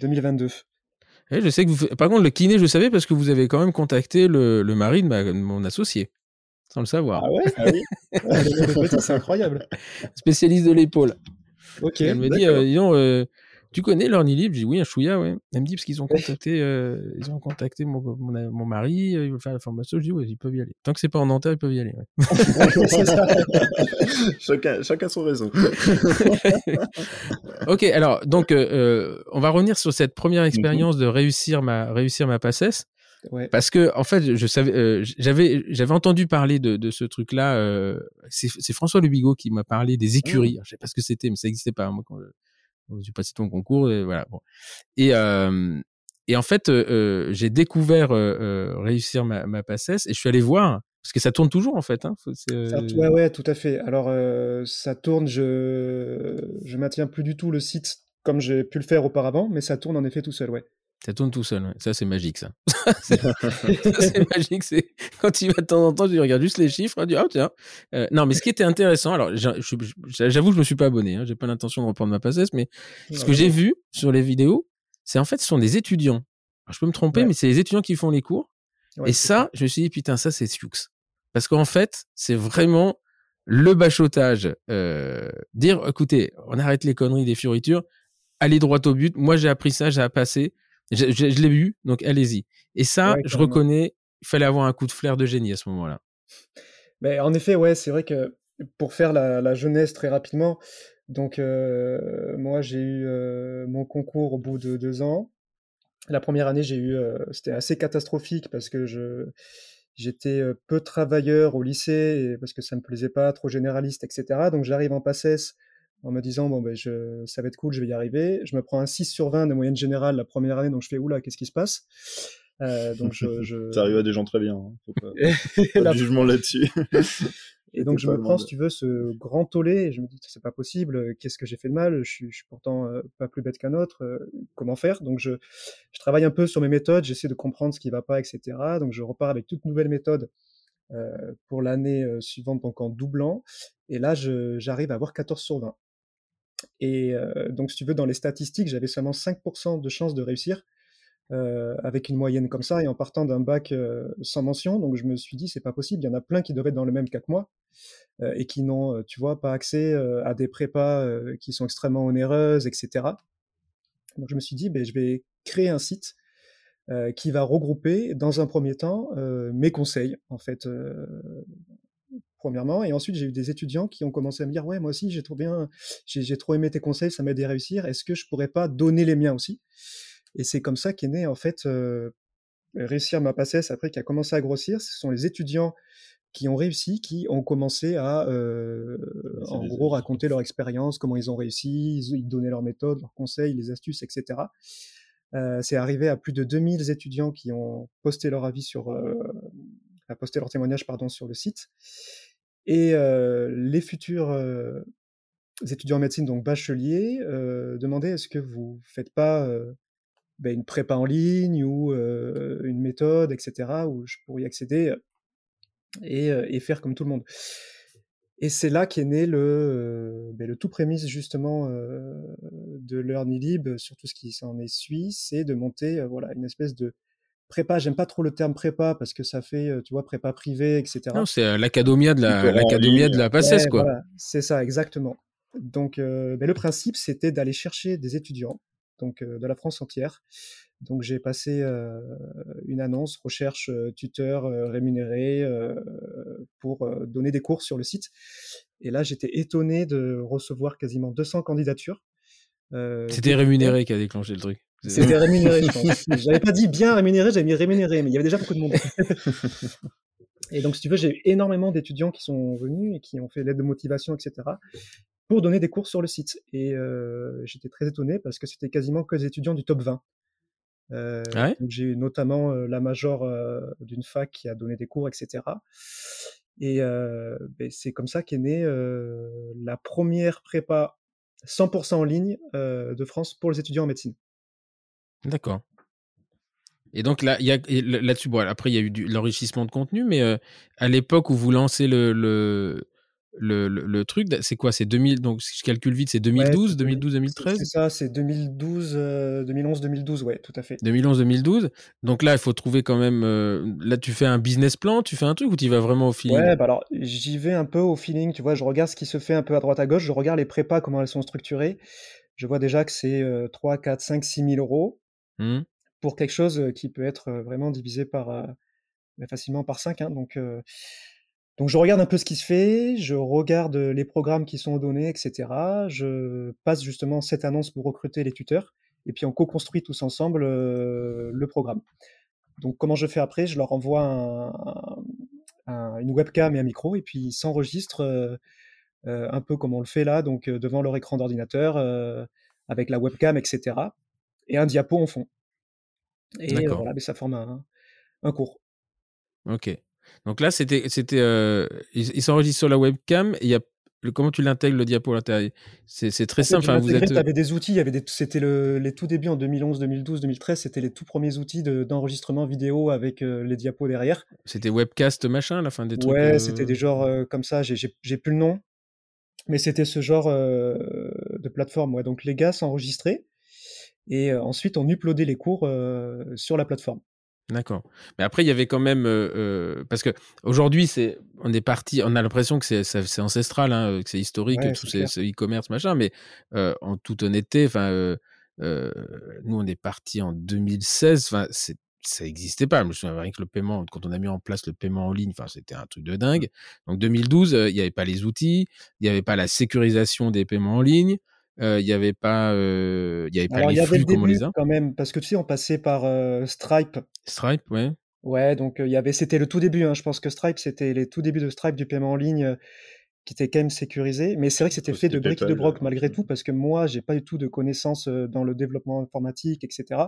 2022. Et eh, je sais que vous... Par contre, le kiné, je savais parce que vous avez quand même contacté le, le mari de mon associé sans le savoir. Ah ouais [laughs] ah oui C'est incroyable. Spécialiste de l'épaule. Ok. Elle me dit, euh, disons, euh, tu connais l'orni libre Je dis oui, un chouïa, ouais. Elle me dit parce qu'ils ont contacté, euh, ils ont contacté mon, mon, mari, ils veulent faire la formation. Je dis oui, ils peuvent y aller. Tant que c'est pas en dentaire, ils peuvent y aller. [laughs] [laughs] chacun, chacun son raison. ok, alors donc on va revenir sur cette première mhm. expérience de réussir ma réussir ma passesse. Parce que en fait, je savais, euh, j'avais, j'avais entendu parler de, de ce truc-là. Euh, c'est François Lebigot qui m'a parlé des écuries. Mmh. Je sais pas ce que c'était, mais ça n'existait pas. Moi, quand, j'ai passé ton concours, et voilà. Bon. Et euh, et en fait, j'ai découvert réussir ma, ma passesse et je suis allé voir parce que ça tourne toujours en fait. Hein. ouais, ouais, tout à fait. Alors ça tourne. Je je maintiens plus du tout le site comme j'ai pu le faire auparavant, mais ça tourne en effet tout seul, ouais. Ça tourne tout seul. Ça, c'est magique, [laughs] [laughs] ça. c'est magique. C'est quand tu vas de temps en temps, tu regardes juste les chiffres, tu dis ah tiens. Euh, non, mais ce qui était intéressant, alors j'avoue, je me suis pas abonné. Hein, j'ai pas l'intention de reprendre ma passesse, mais ce que j'ai vu sur les vidéos, c'est en fait, ce sont des étudiants. je peux me tromper, mais c'est les étudiants qui font les cours. et ça, je me suis dit putain, ça c'est Sioux. Parce qu'en fait, c'est vraiment le bachotage. Euh, dire, écoutez, on arrête les conneries des fioritures, allez droit au but. Moi, j'ai appris ça, j'ai passé. Je, l'ai vu, donc allez-y. Et ça, je reconnais, il fallait avoir un coup de flair de génie à ce moment-là. Mais en effet, ouais, c'est vrai que pour faire la, jeunesse très rapidement, donc euh, moi j'ai eu euh, mon concours au bout de deux ans. La première année, j'ai eu, euh, c'était assez catastrophique parce que je, J'étais peu travailleur au lycée parce que ça me plaisait pas, trop généraliste, etc. Donc j'arrive en PACES en me disant bon ben je, ça va être cool, je vais y arriver. Je me prends un 6 sur 20 de moyenne générale la première année, donc je fais oula, qu'est-ce qui se passe? Euh, donc je, je... [laughs] Ça arrive à des gens très bien. Hein. Faut pas, [laughs] pas de jugement là-dessus. [laughs] Et donc je me prends, si tu veux, ce grand tollé, et je me dis c'est pas possible, qu'est-ce que j'ai fait de mal? Je suis, je suis, pourtant euh, pas plus bête qu'un autre, euh, comment faire? Donc je, je, travaille un peu sur mes méthodes, j'essaie de comprendre ce qui va pas, etc. Donc je repars avec toute nouvelle méthode euh, pour l'année suivante, donc en doublant, et là j'arrive à avoir 14 sur 20. Et euh, donc si tu veux, dans les statistiques, j'avais seulement 5% de chances de réussir. Euh, avec une moyenne comme ça et en partant d'un bac euh, sans mention. Donc je me suis dit, c'est pas possible, il y en a plein qui doivent être dans le même cas que moi et qui n'ont, tu vois, pas accès à des prépas qui sont extrêmement onéreuses, etc. Donc je me suis dit, ben, je vais créer un site qui va regrouper dans un premier temps mes conseils, en fait, premièrement. Et ensuite, j'ai eu des étudiants qui ont commencé à me dire Ouais, moi aussi, j'ai trop bien, j'ai trop aimé tes conseils, ça m'a aidé à réussir. Est-ce que je pourrais pas donner les miens aussi? Et c'est comme ça qu'est né, en fait, euh, Réussir ma passesse, après, qui a commencé à grossir. Ce sont les étudiants qui ont réussi, qui ont commencé à, euh, en gros, raconter leur expérience, comment ils ont réussi, ils, donnaient leurs méthodes, leurs conseils, les astuces, etc. Euh, c'est arrivé à plus de 2000 étudiants qui ont posté leur avis sur, euh, posté leur témoignage, pardon, sur le site. Et euh, les futurs euh, étudiants en médecine, donc bacheliers, euh, demandaient est-ce que vous faites pas ben, une prépa en ligne ou une méthode, etc., où je pourrais y accéder et, faire comme tout le monde. Et c'est là qu'est né le, le tout prémisse justement de LearnyLib sur tout ce qui s'en est suit, c'est de monter voilà une espèce de prépa. J'aime pas trop le terme prépa parce que ça fait tu vois prépa privée, etc. Non, c'est l'académie de la l'académie de la PACES quoi. c'est ça exactement. Donc ben, le principe c'était d'aller chercher des étudiants donc de la France entière. Donc j'ai passé une annonce recherche tuteur rémunéré pour donner des cours sur le site. Et là j'étais étonné de recevoir quasiment 200 candidatures. C'était rémunéré qui a déclenché le truc. C'était rémunéré, [laughs] je pense. J'avais pas dit bien rémunéré, j'avais mis rémunéré, mais il y avait déjà beaucoup de monde. [laughs] et donc, si tu veux, j'ai eu énormément d'étudiants qui sont venus et qui ont fait l'aide de motivation, etc pour donner des cours sur le site. Et euh, j'étais très étonné parce que c'était quasiment que des étudiants du top 20. Euh, ah j'ai eu notamment euh, la major d'une fac qui a donné des cours, etc. Et ben, c'est comme ça qu'est née la première prépa 100% en ligne de France pour les étudiants en médecine. D'accord. Et donc là, y a là-dessus, bon, après il y a eu l'enrichissement de contenu, mais à l'époque où vous lancez le, le, le, le, truc, c'est quoi? C'est 2000, donc si je calcule vite, c'est 2012, 2012, 2013 C'est ça, c'est 2012, 2011, 2012, ouais, tout à fait. 2011, 2012. Donc là, il faut trouver quand même. Euh, là, tu fais un business plan, tu fais un truc ou tu vas vraiment au feeling? Ouais, bah alors j'y vais un peu au feeling, tu vois, je regarde ce qui se fait un peu à droite à gauche, je regarde les prépas, comment elles sont structurées. Je vois déjà que c'est 3, 4, 5, 6 000 euros mmh. pour quelque chose qui peut être vraiment divisé par bah, facilement par 5. Hein, donc. Donc je regarde un peu ce qui se fait, je regarde les programmes qui sont donnés, etc. Je passe justement cette annonce pour recruter les tuteurs, et puis on co-construit tous ensemble le programme. Donc comment je fais après? Je leur envoie une webcam et un micro, et puis ils s'enregistrent un peu comme on le fait là, donc devant leur écran d'ordinateur, avec la webcam, etc. Et un diapo en fond. Et voilà, mais ça forme un, un cours. Ok. Donc là, c'était, c'était, euh, il, s'enregistre sur la webcam. Et il y a, comment tu l'intègres le diapo à l'intérieur? C'est, très simple. Enfin, vous êtes... avais des outils. Il y avait des, c'était le, les tout débuts en 2011, 2012, 2013. C'était les tout premiers outils d'enregistrement vidéo avec euh, les diapos derrière. C'était webcast machin, la fin des trucs. Ouais, c'était des genres euh, comme ça. J'ai, j'ai, plus le nom, mais c'était ce genre de plateforme. Ouais. Donc les gars s'enregistraient et ensuite on uploadait les cours sur la plateforme. D'accord. Mais après, il y avait quand même euh, parce que aujourd'hui, c'est on est parti, on a l'impression que c'est c'est ancestral, hein, que c'est historique, tout c'est e-commerce machin. Mais euh, en toute honnêteté, enfin, nous on est parti en 2016. Enfin, ça n'existait pas. Je me souviens rien que le paiement, quand on a mis en place le paiement en ligne, enfin, c'était un truc de dingue. Donc 2012, il n'y avait pas les outils, il n'y avait pas la sécurisation des paiements en ligne il n'y avait pas, il y avait pas les flux comme on les a. quand même, parce que tu sais, on passait par Stripe. Stripe, ouais. Ouais, donc il y avait, c'était le tout début. Hein, je pense que Stripe, c'était les tout débuts de Stripe du paiement en ligne qui était quand même sécurisé. Mais c'est vrai que c'était fait de briques et de broc malgré tout, parce que moi, j'ai pas du tout de connaissances dans le développement informatique, etc.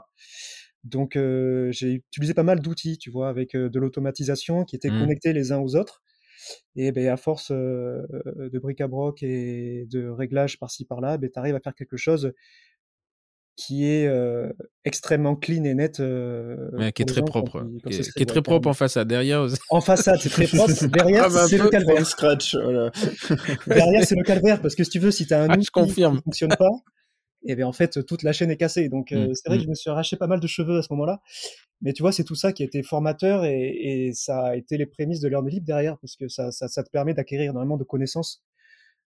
Donc, j'ai utilisé pas mal d'outils, tu vois, avec de l'automatisation qui étaient mmh. connectés les uns aux autres. Et ben, à force de bric-à-broc et de réglages par-ci par-là, ben, tu arrives à faire quelque chose qui est extrêmement clean et net. qui est très propre. qui, est, très propre en façade. Derrière, en façade, c'est très propre. [laughs] Derrière, c'est le calvaire. Scratch, [laughs] [laughs] Derrière, c'est le calvaire parce que si tu veux, si tu as un ah, outil qui ne fonctionne pas, et bien en fait, toute la chaîne est cassée. Donc, mmh, c'est vrai que mmh. je me suis arraché pas mal de cheveux à ce moment-là. Mais tu vois, c'est tout ça qui a été formateur et, ça a été les prémices de Learn Libre derrière parce que ça, ça, ça te permet d'acquérir énormément de connaissances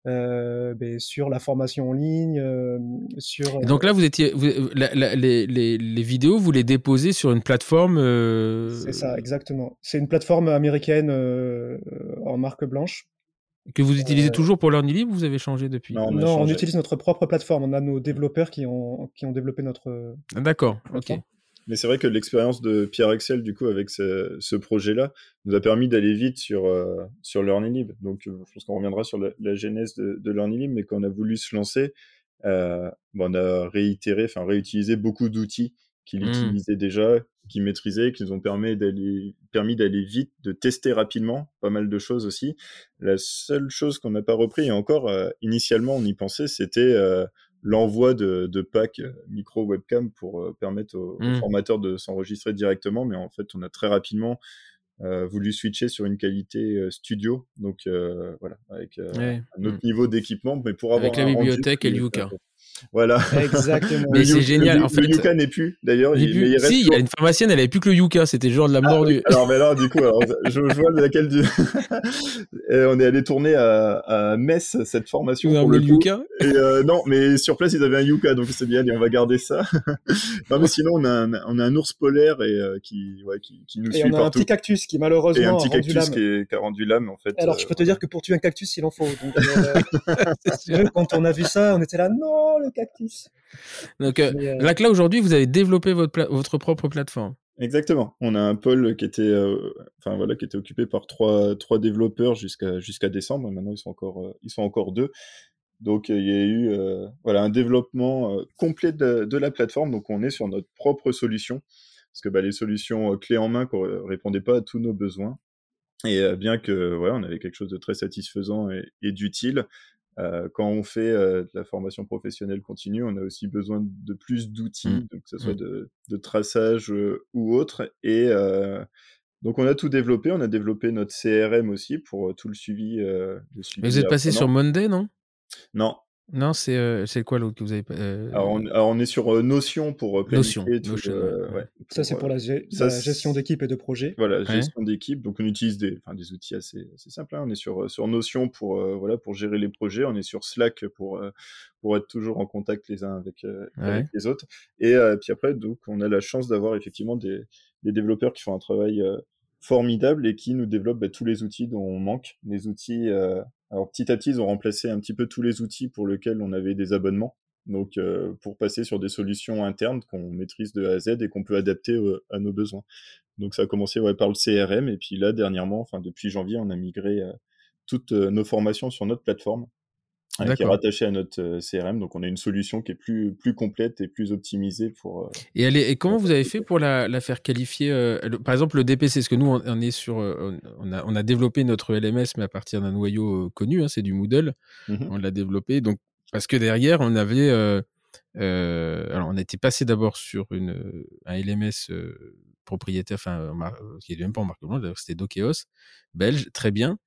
euh, ben, sur la formation en ligne, euh, sur. Et donc là, vous étiez, les, les, les, vidéos, vous les déposez sur une plateforme. Euh, c'est ça, exactement. C'est une plateforme américaine en marque blanche. Que vous utilisez toujours pour Learning Libre ou vous avez changé depuis Non, on, utilise notre propre plateforme. On a nos développeurs qui ont, qui ont développé notre. D'accord, ok. Mais c'est vrai que l'expérience de Pierre Excel, du coup, avec ce, projet-là, nous a permis d'aller vite sur, euh, sur LearningLib. Donc, euh, je pense qu'on reviendra sur la, genèse de, de LearningLib, mais quand on a voulu se lancer, euh, on a réitéré, enfin, réutilisé beaucoup d'outils qu'il mmh. utilisait déjà, qu'il maîtrisait, qui nous ont permis d'aller, permis d'aller vite, de tester rapidement pas mal de choses aussi. La seule chose qu'on n'a pas repris, et encore, initialement, on y pensait, c'était l'envoi de, de packs euh, micro webcam pour euh, permettre aux, mmh. formateurs de s'enregistrer directement. Mais en fait, on a très rapidement euh, voulu switcher sur une qualité studio, donc voilà, avec un autre mmh. niveau d'équipement, mais pour avoir avec la bibliothèque et le Yuka. Voilà. Exactement. mais c'est génial. Le, en fait, le Yuka n'est plus, d'ailleurs. Il, il si, il y a une pharmacienne, elle avait plus que le Yuka. C'était genre de la mort ah, du. Alors, mais alors, du coup, alors, [laughs] je, je, vois laquelle du. [laughs] on est allé tourner à, à Metz cette formation pour le, Yuka? Et euh, non, mais sur place ils avaient un Yuka, donc c'est bien. Allez, on va garder ça. [laughs] non, mais sinon on a un, on a un ours polaire et euh, qui, ouais, qui, qui nous et suit on a partout. un petit cactus qui malheureusement et un petit a rendu cactus l'âme. qui, est, qui a rendu l'âme en fait. Alors, je peux te dire que pour tuer un cactus, il en faut. Donc, euh, quand on a vu ça, on était là, non, le cactus. Donc euh, euh, là, là aujourd'hui, vous avez développé votre, votre propre plateforme. Exactement. On a un pôle qui était, euh, enfin voilà, qui était occupé par trois, trois développeurs jusqu'à jusqu'à décembre. Maintenant, ils sont encore, ils sont encore deux. Donc, il y a eu, voilà, un développement complet de, de, la plateforme. Donc, on est sur notre propre solution parce que bah, les solutions clés en main ne répondaient pas à tous nos besoins. Et bien que, voilà, on avait quelque chose de très satisfaisant et, et d'utile, euh, quand on fait euh, de la formation professionnelle continue, on a aussi besoin de plus d'outils, mmh. que ce soit mmh. de, de traçage euh, ou autre. Et donc on a tout développé. On a développé notre CRM aussi pour tout le suivi. Le suivi Mais vous êtes passé sur Monday, non? Non, non, c'est euh, c'est quoi l'autre que vous avez euh... alors, on, alors, on, est sur euh, Notion pour euh, planifier Notion, tout Notion, le, ouais, Ça, c'est pour la, la gestion d'équipe et de projet. Voilà, gestion d'équipe. Donc, on utilise des, enfin, des outils assez, assez simples. Hein. On est sur, sur Notion pour, voilà, pour gérer les projets. On est sur Slack pour, pour être toujours en contact les uns avec, avec les autres. Et puis après, donc, on a la chance d'avoir effectivement des, des développeurs qui font un travail formidable et qui nous développent bah, tous les outils dont on manque. Les outils alors petit à petit, ils ont remplacé un petit peu tous les outils pour lesquels on avait des abonnements. Donc euh, pour passer sur des solutions internes qu'on maîtrise de A à Z et qu'on peut adapter euh, à nos besoins. Donc ça a commencé ouais, par le CRM et puis là dernièrement, enfin depuis janvier, on a migré euh, toutes nos formations sur notre plateforme qui est rattaché à notre euh, CRM. Donc, on a une solution qui est plus, plus complète et plus optimisée pour. Euh, et, elle est, et comment vous avez fait pour la, la faire qualifier euh, Par exemple, le DPC, parce que nous, on, est sur. on, a, on a développé notre LMS, mais à partir d'un noyau connu, hein, c'est du Moodle. Mmh on l'a développé. Donc, parce que derrière, on avait. alors, on était passé d'abord sur une, un LMS propriétaire, enfin, qui n'est même pas en marque blanche, c'était Dokeos, belge, très bien.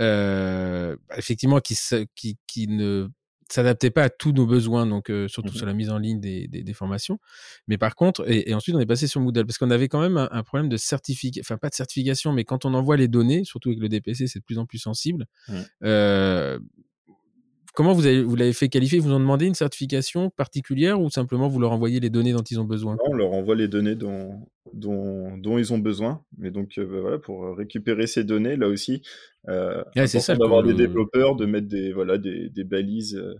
Euh, bah, effectivement, qui, qui, qui ne s'adaptait pas à tous nos besoins, donc euh, surtout mmh sur la mise en ligne des, des, des formations. Mais par contre, et, et, ensuite on est passé sur Moodle parce qu'on avait quand même un, un problème de certification, enfin pas de certification, mais quand on envoie les données, surtout avec le DPC, c'est de plus en plus sensible. Mmh. Euh, Comment vous, avez, vous l'avez fait qualifier? Vous ont demandé une certification particulière ou simplement vous leur envoyez les données dont ils ont besoin? Non, On leur envoie les données dont, dont, dont ils ont besoin. Mais donc, euh, bah, voilà, pour récupérer ces données, là aussi, euh, c'est ça d'avoir des développeurs, de mettre des, voilà, des, des balises. Euh,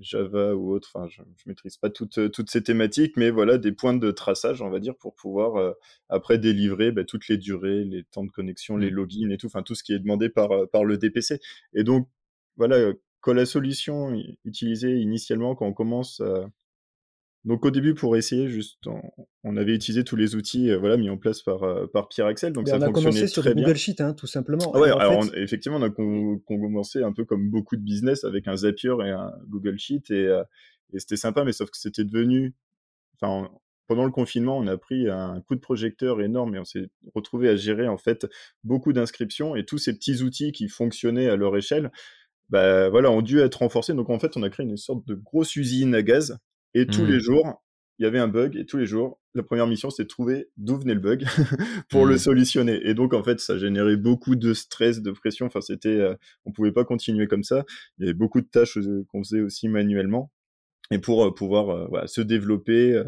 Java ou autre. Enfin, je, ne maîtrise pas toutes, toutes ces thématiques, mais voilà des points de traçage, on va dire, pour pouvoir après délivrer bah, toutes les durées, les temps de connexion, les mmh. logins et tout, enfin tout ce qui est demandé par, par le DPC. Et donc, voilà, quand la solution utilisée initialement, quand on commence donc au début, pour essayer, juste, on, avait utilisé tous les outils, voilà, mis en place par, par Pierre Axel, donc ça on a commencé sur Google Sheet, hein, tout simplement. ouais, alors effectivement, on a commencé un peu comme beaucoup de business avec un Zapier et un Google Sheet, et, et c'était sympa, mais sauf que c'était devenu, enfin, pendant le confinement, on a pris un coup de projecteur énorme et on s'est retrouvé à gérer en fait beaucoup d'inscriptions et tous ces petits outils qui fonctionnaient à leur échelle, bah, voilà, ont dû être renforcés. Donc en fait, on a créé une sorte de grosse usine à gaz et tous les mmh. jours, il y avait un bug et tous les jours, la première mission, c'était de trouver d'où venait le bug [laughs] pour le mmh. solutionner. Et donc, en fait, ça générait beaucoup de stress, de pression. Enfin, c'était, euh, on pouvait pas continuer comme ça. Il y avait beaucoup de tâches euh, qu'on faisait aussi manuellement. Et pour euh, pouvoir voilà, se développer,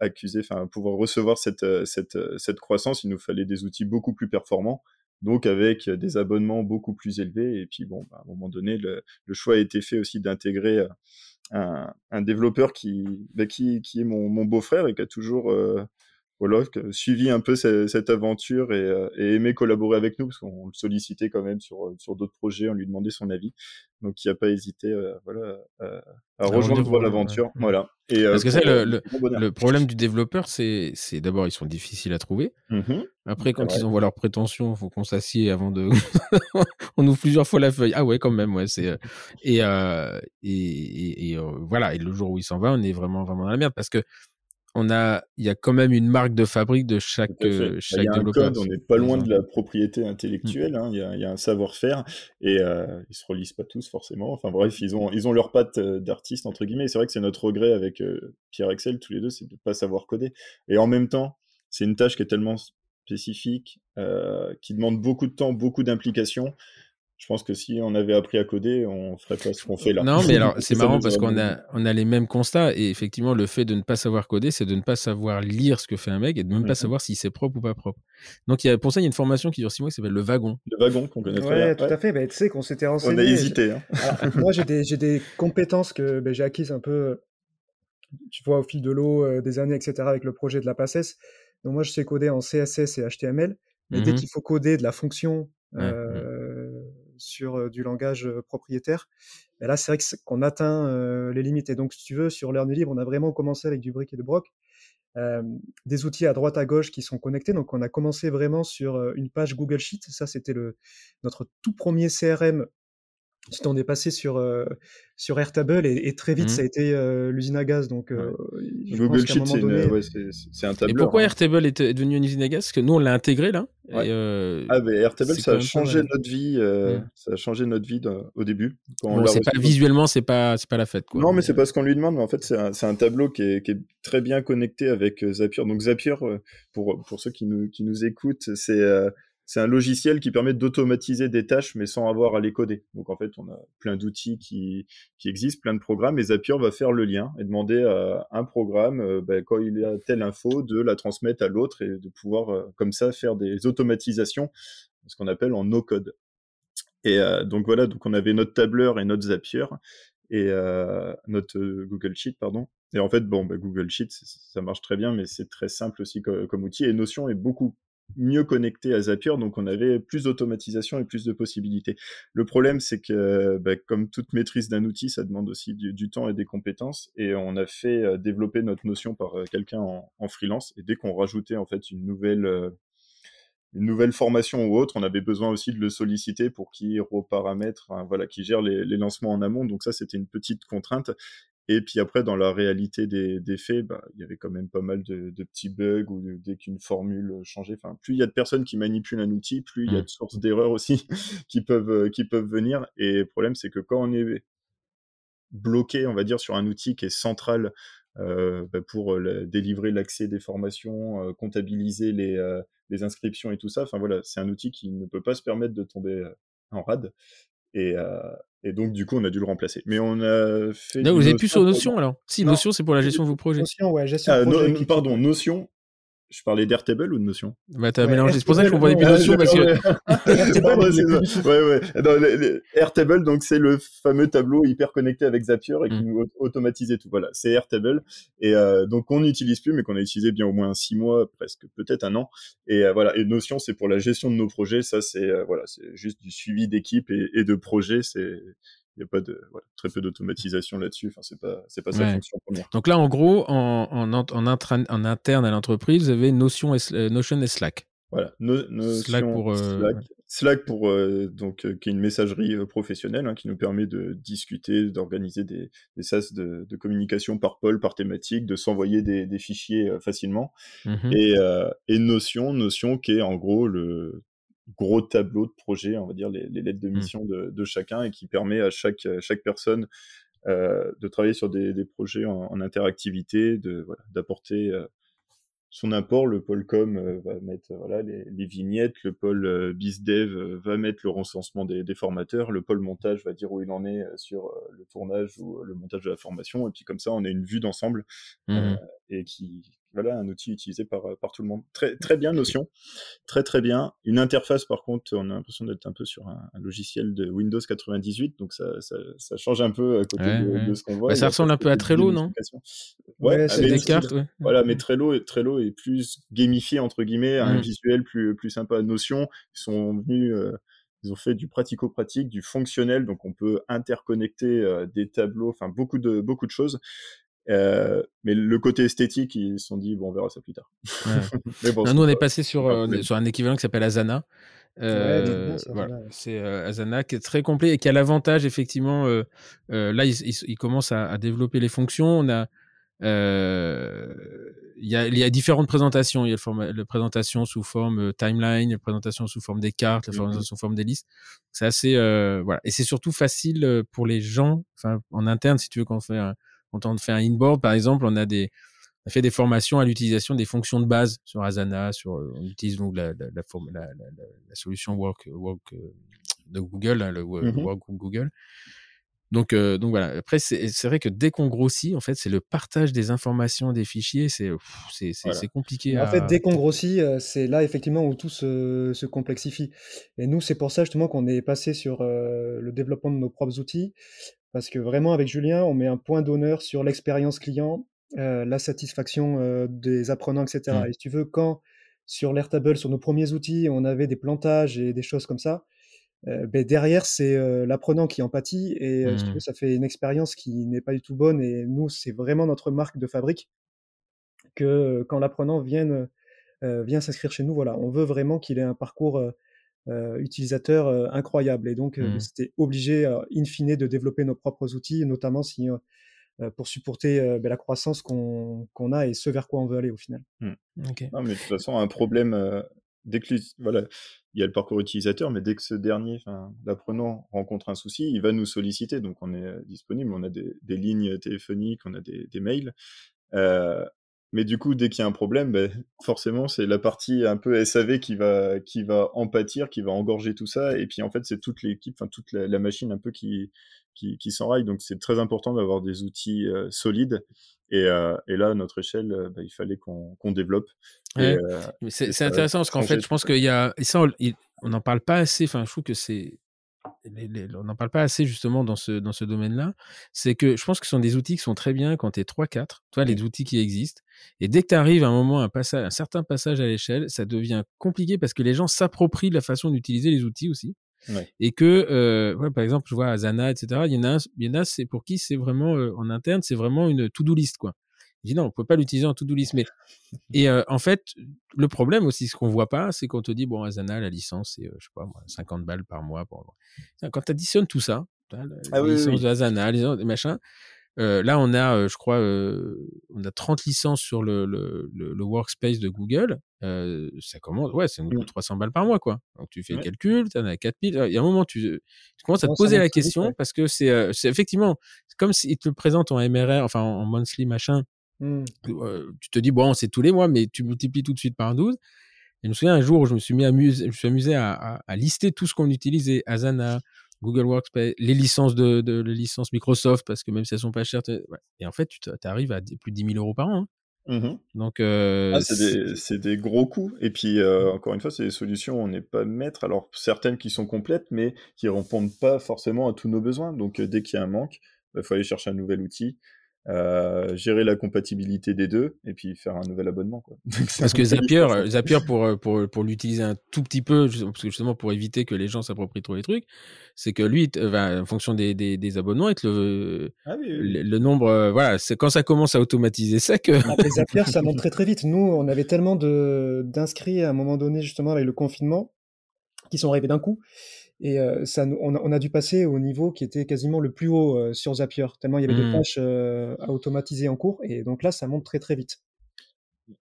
accuser, enfin, pouvoir recevoir cette, cette, cette croissance, il nous fallait des outils beaucoup plus performants donc avec des abonnements beaucoup plus élevés. Et puis bon, bah, à un moment donné, le, le choix a été fait aussi d'intégrer un, développeur qui, bah, qui, qui, est mon, mon beau-frère et qui a toujours euh, suivi un peu cette, cette aventure et, euh, et, aimé collaborer avec nous parce qu'on le sollicitait quand même sur, sur d'autres projets, on lui demandait son avis. Donc il n'a pas hésité euh, voilà, à rejoindre l'aventure. Voilà. Et, parce que ça, le, le, problème du développeur, c'est d'abord, ils sont difficiles à trouver. Mmh Après, quand ils envoient leurs prétentions, il faut qu'on s'assied avant de. [laughs] on ouvre plusieurs fois la feuille. Ah ouais, quand même, ouais. C'est et, et, et, voilà. Et le jour où il s'en va, on est vraiment vraiment dans la merde parce que on a, il y a quand même une marque de fabrique de chaque, euh, chaque bah, développeur. on n'est pas loin de la propriété intellectuelle. Hein, il, y a, il, y a, un savoir-faire et euh, ils se relisent pas tous forcément. Enfin bref, ils ont, ils ont leur patte euh, d'artiste entre guillemets. C'est vrai que c'est notre regret avec euh, Pierre Excel tous les deux, c'est de pas savoir coder. Et en même temps, c'est une tâche qui est tellement spécifique, qui demande beaucoup de temps, beaucoup d'implication je pense que si on avait appris à coder, on ferait pas ce qu'on fait là. Non, mais alors [laughs] c'est marrant parce qu'on a, on a les mêmes constats et effectivement le fait de ne pas savoir coder, c'est de ne pas savoir lire ce que fait un mec et de même pas mhm. savoir si c'est propre ou pas propre. Donc il y a, pour ça il y a une formation qui dure six mois qui s'appelle le wagon. Le wagon qu'on connaît très bien. tout à fait. Bah, tu sais qu'on s'était renseigné. On a hésité. Hein. [laughs] moi j'ai des, des, compétences que bah, j'ai acquises un peu, tu vois, au fil de l'eau, euh, des années, etc. avec le projet de la PACES. Donc moi je sais coder en CSS et HTML, mais dès mhm. qu'il faut coder de la fonction. Euh, sur du langage propriétaire. Là, c'est vrai qu'on atteint les limites. Et donc, si tu veux, sur Learn Libre, on a vraiment commencé avec du brick et de broc. des outils à droite à gauche qui sont connectés. Donc, on a commencé vraiment sur une page Google Sheet. Ça, c'était notre tout premier CRM On est passé sur, euh, sur Airtable et, et très vite, mmh. ça a été euh, l'usine à gaz. Donc, euh, Google Sheet, c'est donné... ouais, un tableur. Et pourquoi hein. Airtable est, devenu une usine à gaz? Parce que nous, on l'a intégré là. Et, euh, ah, mais Airtable, ça a changé notre vie. Ça a changé notre vie au début. Bon, c'est pas, visuellement, c'est pas, pas la fête. Quoi. Non, mais c'est pas ce qu'on lui demande. Mais en fait, c'est un, un, tableau qui est, qui est, très bien connecté avec Zapier. Donc, Zapier, pour, pour ceux qui nous, qui nous écoutent, c'est c'est un logiciel qui permet d'automatiser des tâches mais sans avoir à les coder. Donc en fait, on a plein d'outils qui, existent, plein de programmes, et Zapier va faire le lien et demander à un programme, euh, ben, quand il a telle info, de la transmettre à l'autre et de pouvoir euh, comme ça faire des automatisations, ce qu'on appelle en no-code. Et euh, donc voilà, on avait notre tableur et notre Zapier et notre Google Sheet, pardon. Et en fait, bon, ben, Google Sheet, ça marche très bien, mais c'est très simple aussi comme, comme outil. Et Notion est beaucoup mieux connecté à Zapier, donc on avait plus d'automatisation et plus de possibilités. Le problème, c'est que bah, comme toute maîtrise d'un outil, ça demande aussi du, temps et des compétences, et on a fait euh, développer notre notion par euh, quelqu'un en, freelance, et dès qu'on rajoutait en fait une nouvelle euh, une nouvelle formation ou autre, on avait besoin aussi de le solliciter pour qu'il reparamètre, voilà, qui gère les, lancements en amont. Donc ça, c'était une petite contrainte. Et puis après, dans la réalité des, des faits, bah, il y avait quand même pas mal de, de petits bugs ou dès qu'une formule changeait. Enfin, plus il y a de personnes qui manipulent un outil, plus il y a mmh. de sources d'erreurs aussi [laughs] qui peuvent euh, qui peuvent venir. Et le problème, c'est que quand on est bloqué, on va dire, sur un outil qui est central euh, bah, pour euh, délivrer l'accès des formations, euh, comptabiliser les, euh, les inscriptions et tout ça. Enfin voilà, c'est un outil qui ne peut pas se permettre de tomber en rade. Et, et donc, du coup, on a dû le remplacer. Mais on a fait. Non, vous avez plus sur Notion alors Si, Notion, c'est pour la gestion de vos projets. Notion, ouais, gestion ah, pardon, Notion. Je parlais d'Airtable ou de Notion? Bah, t'as mélangé. C'est pour ça que je comprenais plus Notion parce que. ouais, ouais. [laughs] Airtable, donc, c'est le fameux tableau hyper connecté avec Zapier et qui mm. nous automatisait tout. Voilà. C'est Airtable. Et, euh, donc, on n'utilise plus, mais qu'on a utilisé bien au moins six mois, presque, peut-être un an. Et euh, voilà. Et Notion, c'est pour la gestion de nos projets. Ça, c'est, euh, voilà, c'est juste du suivi d'équipe et, et de projets. C'est, il n'y a pas de voilà, très peu d'automatisation là-dessus. Enfin, c'est pas c'est pas sa fonction première. Donc là, en gros, en, en, en, en interne à l'entreprise, vous avez Notion et, euh, Notion et Slack. Voilà, Slack pour euh, Slack, pour euh, donc qui est une messagerie professionnelle hein, qui nous permet de discuter, d'organiser des, des sas de, de, communication par pôle, par thématique, de s'envoyer des, des, fichiers facilement. Mmh et, et Notion, Notion qui est en gros le gros tableau de projet, on va dire les, lettres de mmh. mission de, chacun et qui permet à chaque, chaque personne euh, de travailler sur des, projets en, interactivité, de d'apporter euh, son apport. Le pôle com euh, va mettre voilà les, vignettes, le pôle bizdev va mettre le recensement des, formateurs, le pôle montage va dire où il en est sur le tournage ou le montage de la formation, et puis comme ça on a une vue d'ensemble mmh et qui voilà un outil utilisé par, par tout le monde. Très, très bien Notion, très très bien. Une interface par contre, on a l'impression d'être un peu sur un, logiciel de Windows 98, donc ça, ça, change un peu à côté de, ce qu'on voit. Bah, ça ressemble un peu à Trello, non Ouais, c'est des cartes. Voilà, mais Trello, Trello est plus gamifié entre guillemets, un visuel plus, plus sympa. Notion, ils sont venus. Euh, ils ont fait du pratico-pratique, du fonctionnel, donc on peut interconnecter euh, des tableaux, enfin beaucoup de beaucoup de choses. Euh, mais le côté esthétique, ils se sont dit, bon, on verra ça plus tard. [laughs] nous, on est passé sur, euh, sur un équivalent qui s'appelle Asana. Euh, c'est Asana qui est très complet et qui a l'avantage, effectivement, là, il, commence à, développer les fonctions. On a, il y, a, il y a différentes présentations. Il y a la présentation sous forme timeline, la présentation sous forme des cartes, la présentation sous forme des listes. C'est assez, voilà. Et c'est surtout facile pour les gens, enfin, en interne, si tu veux, qu'on fait un, quand on fait un inboard, par exemple, on a des, on a fait des formations à l'utilisation des fonctions de base sur Asana, sur, euh, on utilise donc la, la, la, la solution Work, Work euh, de Google, hein, le mmh Work Google. Donc, euh, donc voilà. Après, c'est vrai que dès qu'on grossit, en fait, c'est le partage des informations, des fichiers, c'est compliqué. En fait, dès qu'on grossit, c'est là effectivement où tout se, se complexifie. Et nous, c'est pour ça justement qu'on est passé sur le développement de nos propres outils parce que vraiment avec Julien, on met un point d'honneur sur l'expérience client, euh, la satisfaction euh, des apprenants, etc. Mmh. Et si tu veux, quand sur l'Airtable, sur nos premiers outils, on avait des plantages et des choses comme ça, euh, ben derrière, c'est l'apprenant qui empathie et si tu veux, mmh. ça fait une expérience qui n'est pas du tout bonne. Et nous, c'est vraiment notre marque de fabrique que quand l'apprenant vient, vient s'inscrire chez nous, voilà, on veut vraiment qu'il ait un parcours utilisateur euh, incroyable. Et donc, euh, mmh. c'était obligé, in fine, de développer nos propres outils, notamment si, pour supporter ben, la croissance qu'on a et ce vers quoi on veut aller au final. Mmh. Non, mais de toute façon, un problème, dès que voilà, il y a le parcours utilisateur, mais dès que ce dernier, l'apprenant, rencontre un souci, il va nous solliciter. Donc, on est disponible, on a des, des lignes téléphoniques, on a des, des mails. Euh, mais du coup, dès qu'il y a un problème, ben, forcément, c'est la partie un peu SAV qui va, qui va en pâtir, qui va engorger tout ça. Et puis, en fait, c'est toute l'équipe, enfin, toute la, machine un peu qui, qui, qui s'enraille. Donc, c'est très important d'avoir des outils euh, solides. Et, euh, et, là, à notre échelle, euh, ben, il fallait qu'on développe. c'est intéressant parce qu'en fait, je pense qu'il y a. Et ça, on n'en parle pas assez. Enfin, je trouve que c'est on n'en parle pas assez justement dans ce, dans ce domaine-là, c'est que je pense que ce sont des outils qui sont très bien quand tu es 3-4, toi, les outils qui existent. Et dès que tu arrives à un moment, un, passage, un certain passage à l'échelle, ça devient compliqué parce que les gens s'approprient la façon d'utiliser les outils aussi. Et que, euh, par exemple, je vois Asana, etc., il y en a, il y en a c'est pour qui c'est vraiment, euh, en interne, c'est vraiment une to-do list, quoi. Je dis non, on peut pas l'utiliser en to-do list. Mais [laughs] et euh, en fait, le problème aussi, ce qu'on voit pas, c'est qu'on te dit bon, Asana, la licence, c'est euh, je sais pas moi, 50 balles par mois. Pour... Quand tu additionnes tout ça, la, ah licence de Asana, les machins. Euh, là, on a, euh, je crois, euh, on a 30 licences sur le, le, le, workspace de Google. ça commence, ouais, c'est 300 mmh. balles par mois, quoi. Donc, tu fais le calcul, tu en as 4000. Il y a un moment, tu, tu commences à te poser la question parce que c'est effectivement, comme s'ils te le présentent en MRR, enfin en monthly machin. Mmh. tu te dis, bon, c'est tous les mois, mais tu multiplies tout de suite par 12. Et je me souviens un jour où je me suis mis amusé, je me suis amusé à, à, à lister tout ce qu'on utilisait, Asana, Google Workspace, les licences de, de les licences Microsoft, parce que même si elles sont pas chères, et en fait, tu arrives à plus de 10 000 euros par an. Hein. Mmh Donc, euh, ah, c'est des, gros coûts. Et puis, euh, encore une fois, c'est des solutions, on n'est pas maître. Alors, certaines qui sont complètes, mais qui ne répondent pas forcément à tous nos besoins. Donc, euh, dès qu'il y a un manque, il bah, faut aller chercher un nouvel outil. Euh, gérer la compatibilité des deux et puis faire un nouvel abonnement. Quoi. [laughs] parce que Zapier, Zapier pour, euh, pour, pour l'utiliser un tout petit peu, parce que justement pour éviter que les gens s'approprient trop les trucs, c'est que lui, en fonction des, des, des abonnements, et le, ah le, nombre, euh, voilà, c'est quand ça commence à automatiser ça que. Ah, Zapier, ça [laughs] monte très très vite. Nous, on avait tellement d'inscrits à un moment donné, justement, avec le confinement, qui sont arrivés d'un coup. Et euh, ça, on a, dû passer au niveau qui était quasiment le plus haut euh, sur Zapier, tellement il y avait des mmh. tâches euh, à automatiser en cours. Et donc là, ça monte très très vite.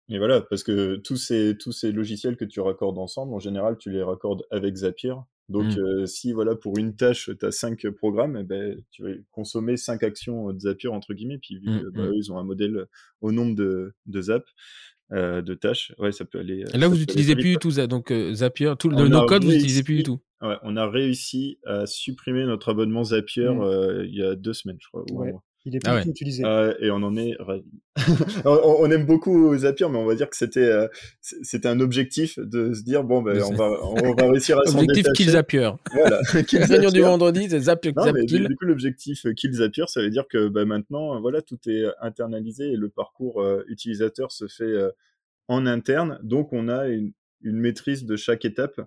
Et voilà, parce que tous ces, tous ces logiciels que tu raccordes ensemble, en général, tu les raccordes avec Zapier. Donc, mmh. si voilà, pour une tâche, tu as cinq programmes, eh ben, tu vas consommer cinq actions de Zapier, entre guillemets. Puis, vu mmh, bah, ils ont un modèle au nombre de, de Zap, de tâches, ouais, ça peut aller. Là, vous n'utilisez plus du tout donc Zapier, tout le no code, vous n'utilisez plus du tout. Ouais, on a réussi à supprimer notre abonnement Zapier mmh. euh, il y a deux semaines, je crois. Il est ah plus utilisé. et on en est ravis. [laughs] on, aime beaucoup Zapier, mais on va dire que c'était euh, c'était un objectif de se dire bon ben on va [laughs] on va réussir à s'en Objectif kill Zapier. Voilà. [laughs] Réunion du vendredi, c'est Zapier non, mais Du coup l'objectif euh, kill Zapier, ça veut dire que bah, maintenant voilà tout est internalisé et le parcours utilisateur se fait en interne, donc on a une, une maîtrise de chaque étape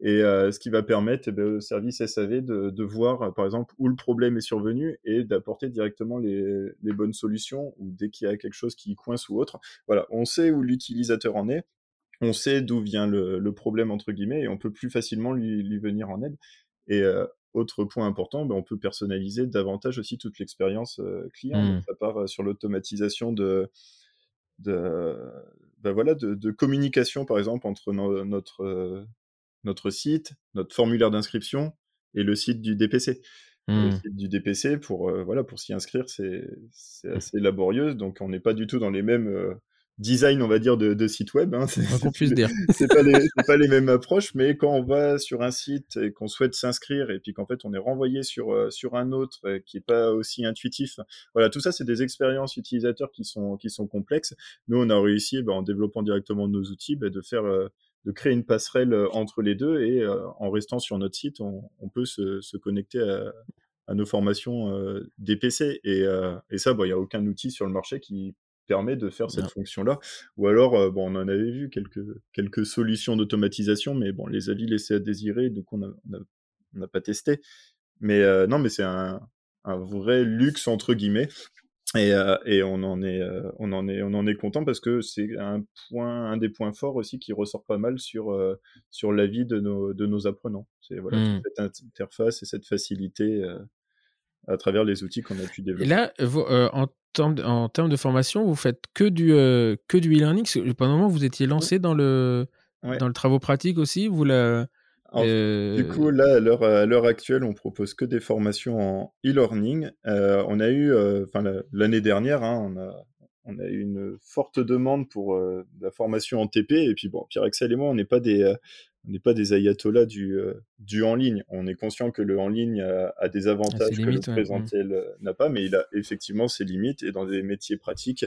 et euh, ce qui va permettre eh ben, au service SAV de, de, voir, par exemple, où le problème est survenu et d'apporter directement les, les, bonnes solutions ou dès qu'il y a quelque chose qui coince ou autre. Voilà, on sait où l'utilisateur en est, on sait d'où vient le, le, problème entre guillemets et on peut plus facilement lui, lui venir en aide. Et euh, autre point important, ben, on peut personnaliser davantage aussi toute l'expérience euh, client. Mmh. ça part euh, sur l'automatisation de, de, ben voilà, de, de, communication, par exemple, entre notre notre site, notre formulaire d'inscription et le site du DPC. Le mmh. site du DPC, pour, euh, voilà, pour s'y inscrire, c'est mmh. assez laborieux. Donc, on n'est pas du tout dans les mêmes euh, designs, on va dire, de, de site web. Hein. [laughs] C'est pas, les, pas les mêmes approches, mais quand on va sur un site et qu'on souhaite s'inscrire et puis qu'en fait, on est renvoyé sur, euh, sur un autre qui n'est pas aussi intuitif. Voilà, tout ça, c'est des expériences utilisateurs qui sont, qui sont complexes. Nous, on a réussi, bah, en développant directement nos outils, bah, de faire de créer une passerelle euh, entre les deux et euh, en restant sur notre site, on, peut se, connecter à, nos formations euh, DPC. Et, et ça, il n'y a aucun outil sur le marché qui permet de faire cette fonction-là. Ou alors, bon, on en avait vu quelques, quelques solutions d'automatisation, mais bon, les avis laissaient à désirer, donc on n'a pas testé. Mais non, mais c'est un, un, vrai luxe, entre guillemets, et, euh, et, on en est, euh, on en est, on en est content parce que c'est un point, un des points forts aussi qui ressort pas mal sur euh, sur la vie de nos de nos apprenants. C'est voilà mmh. cette interface et cette facilité à travers les outils qu'on a pu développer. Et là, en termes en termes de formation, vous faites que du que du e-learning. Pendant un moment, vous étiez lancé dans le dans le travaux pratiques aussi. Vous la du coup, là, à l'heure actuelle, on propose que des formations en e-learning. Euh, on a eu, euh, enfin, l'année dernière, hein, on, a, on a eu une forte demande pour euh, la formation en TP. Et puis, bon, Pierre-Axel et moi, on n'est pas des, on n'est pas des ayatollahs du, du en ligne. On est conscient que le en ligne a, des avantages que le présentiel mmh. n'a pas, mais il a effectivement ses limites. Et dans des métiers pratiques,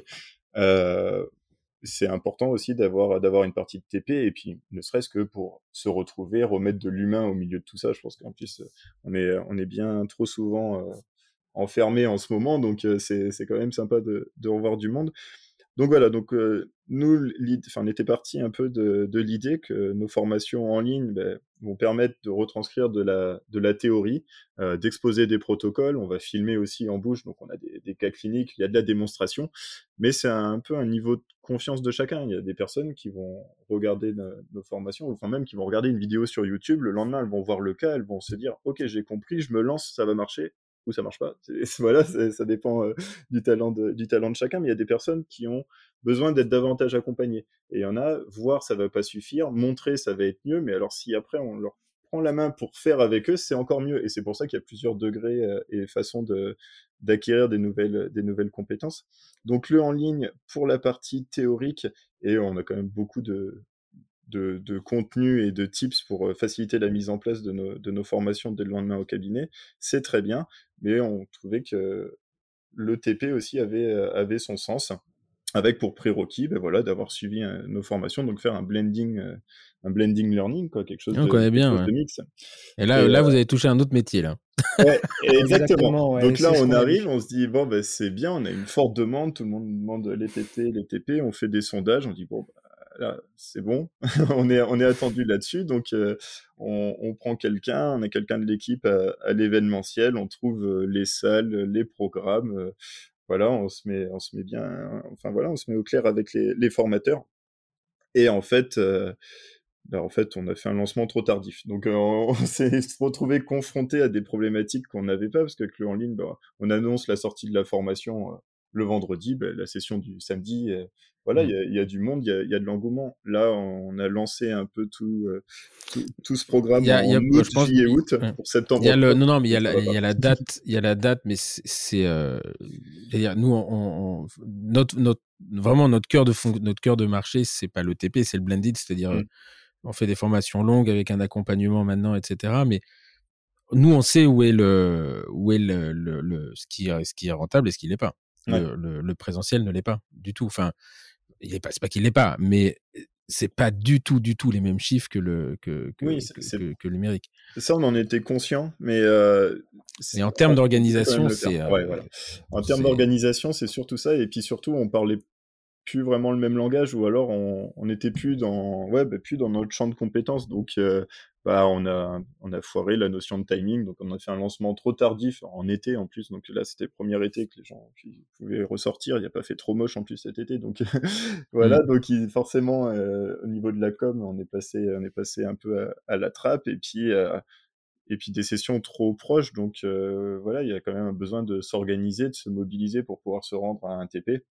c'est important aussi d'avoir d'avoir une partie de TP et puis ne serait-ce que pour se retrouver, remettre de l'humain au milieu de tout ça. Je pense qu'en plus on est on est bien trop souvent euh, enfermé en ce moment, donc euh, c'est quand même sympa de revoir du monde. Donc voilà, donc euh, nous, enfin, on était parti un peu de, de l'idée que nos formations en ligne ben, vont permettre de retranscrire de la, de la théorie, euh, d'exposer des protocoles. On va filmer aussi en bouche, donc on a des, des cas cliniques, il y a de la démonstration, mais c'est un, peu un niveau de confiance de chacun. Il y a des personnes qui vont regarder nos, formations, enfin même qui vont regarder une vidéo sur YouTube, le lendemain elles vont voir le cas, elles vont se dire, ok, j'ai compris, je me lance, ça va marcher, ou ça marche pas. [laughs] Voilà, ça dépend euh, du talent de, du talent de chacun. Mais il y a des personnes qui ont besoin d'être davantage accompagnées. Et il y en a, voir ça va pas suffire, montrer ça va être mieux. Mais alors si après on leur prend la main pour faire avec eux, c'est encore mieux. Et c'est pour ça qu'il y a plusieurs degrés euh, et façons d'acquérir des nouvelles des nouvelles compétences. Donc le en ligne pour la partie théorique et on a quand même beaucoup de de, contenu et de tips pour euh, faciliter la mise en place de nos, de nos formations dès le lendemain au cabinet, c'est très bien, mais on trouvait que le TP aussi avait, euh, avait son sens. avec pour prérequis ben voilà, d'avoir suivi nos formations, donc faire un blending, un blending learning, quoi, quelque chose, on de, bien, mix. Et là, là vous avez touché un autre métier. Là. Ouais, [laughs] exactement. donc là, on arrive, on se dit, bon, ben, c'est bien, on a une forte demande, tout le monde demande les TT, les TP, on fait des sondages, on dit, bon, c'est bon, [laughs] on, est, attendu là-dessus, donc on, on, prend quelqu'un, on a quelqu'un de l'équipe à, l'événementiel, on trouve les salles, les programmes, voilà, on se met, bien, enfin voilà, on se met au clair avec les, formateurs. Et en fait, ben, en fait, on a fait un lancement trop tardif. Donc, [laughs] on, s'est retrouvé confronté à des problématiques qu'on n'avait pas, parce qu'avec le en ligne, ben, on annonce la sortie de la formation le vendredi, ben, la session du samedi, voilà, mmh. il y, a du monde, il y a, de l'engouement. Là, on a lancé un peu tout, tout, ce programme y a, en août, juillet, août, pour septembre. Y a le, non, non, mais il y, a la, y a la date, il y a la date, mais c'est, euh, nous, on, notre, notre, vraiment notre cœur de notre cœur de marché, c'est pas le TP, c'est le blended, c'est-à-dire mmh. on fait des formations longues avec un accompagnement maintenant, etc. Mais nous, on sait où est le, où est le, le, ce qui, ce qui est rentable et ce qui l'est pas. Le, le, présentiel ne l'est pas du tout. Enfin, il est pas, c'est pas qu'il l'est pas, mais c'est pas du tout, du tout les mêmes chiffres que le que, que, que, le numérique. Ça, on en était conscient, mais euh, et en termes d'organisation, c'est ouais, voilà. en termes d'organisation, c'est surtout ça, et puis surtout, on parlait plus vraiment le même langage, ou alors on, on était plus dans ouais, bah, plus dans notre champ de compétences, donc euh, bah, on, a, on a foiré la notion de timing, donc on a fait un lancement trop tardif en été en plus, donc là c'était le premier été que les gens pouvaient ressortir, il n'y a pas fait trop moche en plus cet été, donc [laughs] voilà, mmh. donc forcément euh, au niveau de la com, on est passé, on est passé un peu à, la trappe, et puis euh, et puis des sessions trop proches. Donc euh, voilà, il y a quand même un besoin de s'organiser, de se mobiliser pour pouvoir se rendre à un TP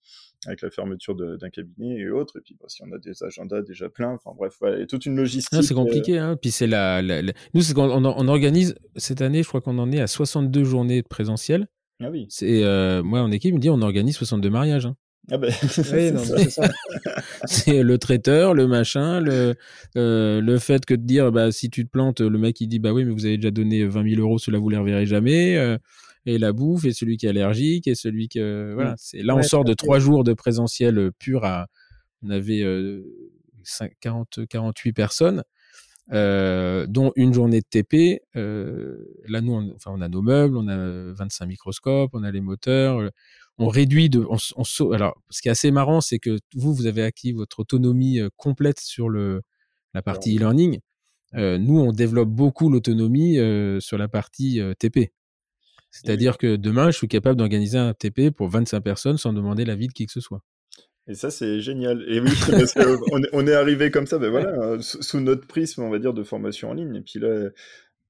avec la fermeture d'un cabinet et autres. Et puis bah, si on a des agendas déjà pleins, enfin bref, il y a toute une logistique. c'est compliqué. Euh, hein. Puis c'est la, nous, c'est on, on, organise cette année, je crois qu'on en est à 62 journées de présentiel. Ah oui. C'est euh, moi en équipe, il me dit on organise 62 mariages. Hein. Ah ben, [laughs] [laughs] c'est le traiteur, le machin, le, euh, le fait que de dire, bah, si tu te plantes, le mec il dit, bah oui, mais vous avez déjà donné 20 000 euros, cela vous les reverrez jamais. Euh, et la bouffe, et celui qui est allergique, et celui que. Voilà. Mm. C'est, là, on sort de trois jours de présentiel pur à. On avait 40, 48 personnes. Euh, dont une journée de TP. Euh, là, nous, on, enfin, on a nos meubles, on a 25 microscopes, on a les moteurs on réduit de, on, on, alors, ce qui est assez marrant, c'est que vous, vous avez acquis votre autonomie euh, complète sur le, la partie e-learning. Euh, nous, on développe beaucoup l'autonomie euh, sur la partie TP. C'est-à-dire que demain, je suis capable d'organiser un TP pour 25 personnes sans demander l'avis de qui que ce soit. Et ça, c'est génial. Et oui, [laughs] parce qu'on on est arrivé comme ça, ben voilà, sous notre prisme, on va dire, de formation en ligne. Et puis là,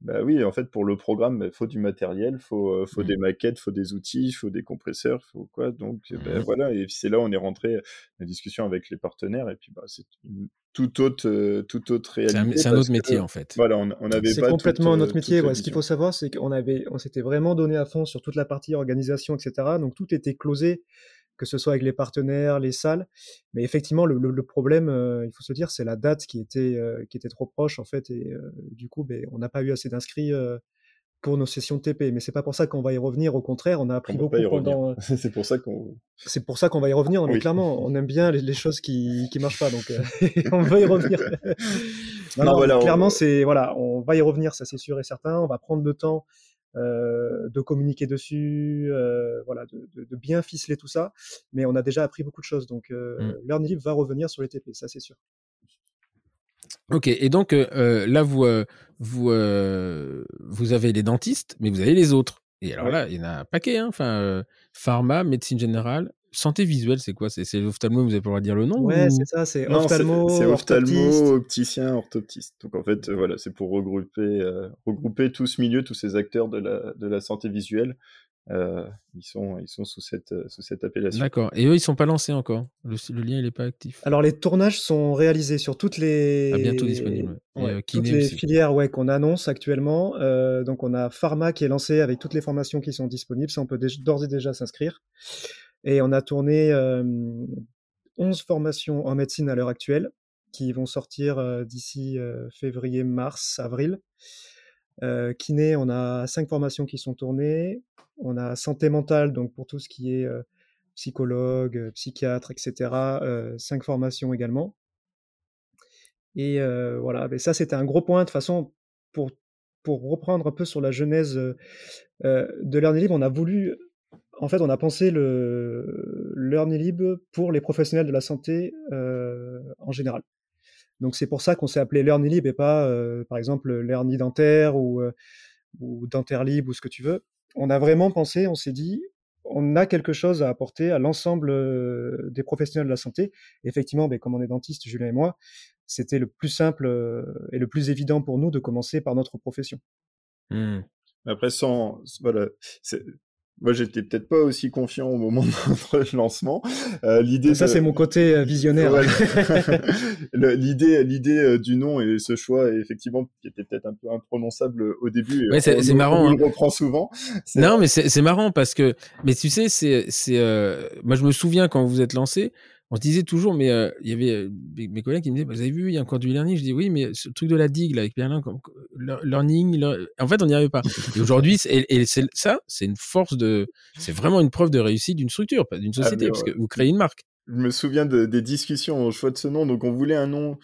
bah oui, en fait, pour le programme, il bah, faut du matériel, faut, euh, faut mmh. des maquettes, faut des outils, faut des compresseurs, faut quoi. Donc, bah, mmh. voilà. Et c'est là où on est rentré en discussion avec les partenaires. Et puis, bah, c'est une toute autre, euh, toute autre réalité. C'est un, autre métier, en fait. Voilà, on, on avait C'est complètement un autre métier. Ce qu'il faut savoir, c'est qu'on avait, on s'était vraiment donné à fond sur toute la partie organisation, etc. Donc, tout était closé que ce soit avec les partenaires, les salles. Mais effectivement, le, problème, euh, il faut se dire, c'est la date qui était, euh, qui était trop proche, en fait. Et euh, du coup, ben, on n'a pas eu assez d'inscrits pour nos sessions TP. Mais c'est pas pour ça qu'on va y revenir. Au contraire, on a appris beaucoup pendant. [laughs] c'est pour ça qu'on. C'est pour ça qu'on va y revenir. Mais clairement, on aime bien les, choses qui qui marchent pas, donc [laughs] on va y revenir. [laughs] clairement, c'est voilà, on va y revenir, ça c'est sûr et certain. On va prendre le temps de communiquer dessus, euh, voilà, de, bien ficeler tout ça. Mais on a déjà appris beaucoup de choses. Donc, euh, mmh. va revenir sur les TP, ça c'est sûr. Ok, et donc euh, là, vous, vous, vous avez les dentistes, mais vous avez les autres. Et alors là, il y en a un paquet, hein. enfin, pharma, médecine générale, santé visuelle, c'est quoi? C'est l'ophtalmo, vous avez pas le droit de dire le nom Ouais, c'est ça, c'est ophtalmo. C'est ophtalmo, opticien, orthoptiste. Donc en fait, voilà, c'est pour regrouper, euh, regrouper tout ce milieu, tous ces acteurs de la, de la santé visuelle. Euh, ils, sont, ils sont sous cette, sous cette appellation. D'accord. Et eux, ils sont pas lancés encore? Le, lien, il n'est pas actif? Alors, les tournages sont réalisés sur toutes les. Ah, bientôt disponibles. Euh, toutes les filières ouais, qu'on annonce actuellement. donc, on a Pharma qui est lancé avec toutes les formations qui sont disponibles. Ça, on peut d'ores et déjà s'inscrire. Et on a tourné 11 formations en médecine à l'heure actuelle qui vont sortir d'ici février, mars, avril. kiné, on a 5 formations qui sont tournées. On a santé mentale, donc pour tout ce qui est psychologue, psychiatre, etc. cinq formations également. Et voilà, mais ça c'était un gros point. De toute façon, pour, pour reprendre un peu sur la genèse de Learning Libre, on a voulu, en fait, on a pensé le Learning Libre pour les professionnels de la santé en général. Donc c'est pour ça qu'on s'est appelé Learning Libre et pas, par exemple, Learning Dentaire ou, ou Dentaire Libre ou ce que tu veux. On a vraiment pensé, on s'est dit, on a quelque chose à apporter à l'ensemble des professionnels de la santé. effectivement, ben, comme on est dentiste, Julien et moi, c'était le plus simple et le plus évident pour nous de commencer par notre profession. Mmh. Après, sans, voilà, moi, j'étais peut-être pas aussi confiant au moment [laughs] de notre lancement. Euh, l'idée ça, c'est mon côté euh, visionnaire. [laughs] l'idée, l'idée euh, du nom et ce choix, effectivement, qui était peut-être un peu imprononçable au début. Ouais, c'est, marrant. On le hein. reprend souvent. Non, mais c'est, marrant parce que, mais tu sais, c'est, c'est, moi, je me souviens quand vous êtes lancé, on se disait toujours, mais euh, il y avait euh, mes collègues qui me disaient, bah, vous avez vu, il y a encore du learning. Je dis oui, mais ce truc de la digue là, avec Berlin, comme, learning, en fait, on n'y arrive pas. Et aujourd'hui, et, ça, c'est une force de, c'est vraiment une preuve de réussite d'une structure, d'une ah, société, parce que vous créez une marque. Je me souviens des discussions au choix de ce nom. Donc, on voulait un nom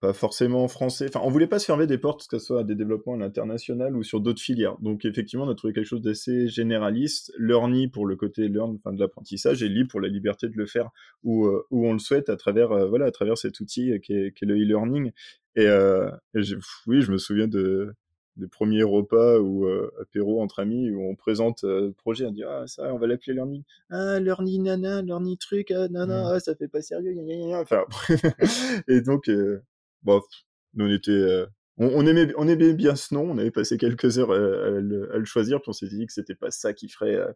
pas forcément français. Enfin, on voulait pas se fermer des portes, que ce soit à des développements à l'international ou sur d'autres filières. Donc, effectivement, on a trouvé quelque chose d'assez généraliste. Learny pour le côté learn, enfin de l'apprentissage, et libre pour la liberté de le faire où, euh, où on le souhaite à travers, euh, voilà, à travers cet outil qui est, qui est le e-learning. Et, euh, oui, je me souviens de des premiers repas ou euh, apéros entre amis où on présente le projet, on dit ah ça on va l'appeler learning, ah learning nana, learning truc, ah nana, mmh. ah, ça fait pas sérieux, enfin [laughs] et donc bon, on était, euh, on, aimait, on aimait bien ce nom. On avait passé quelques heures à, le, choisir, puis on s'est dit que c'était pas ça qui ferait, euh,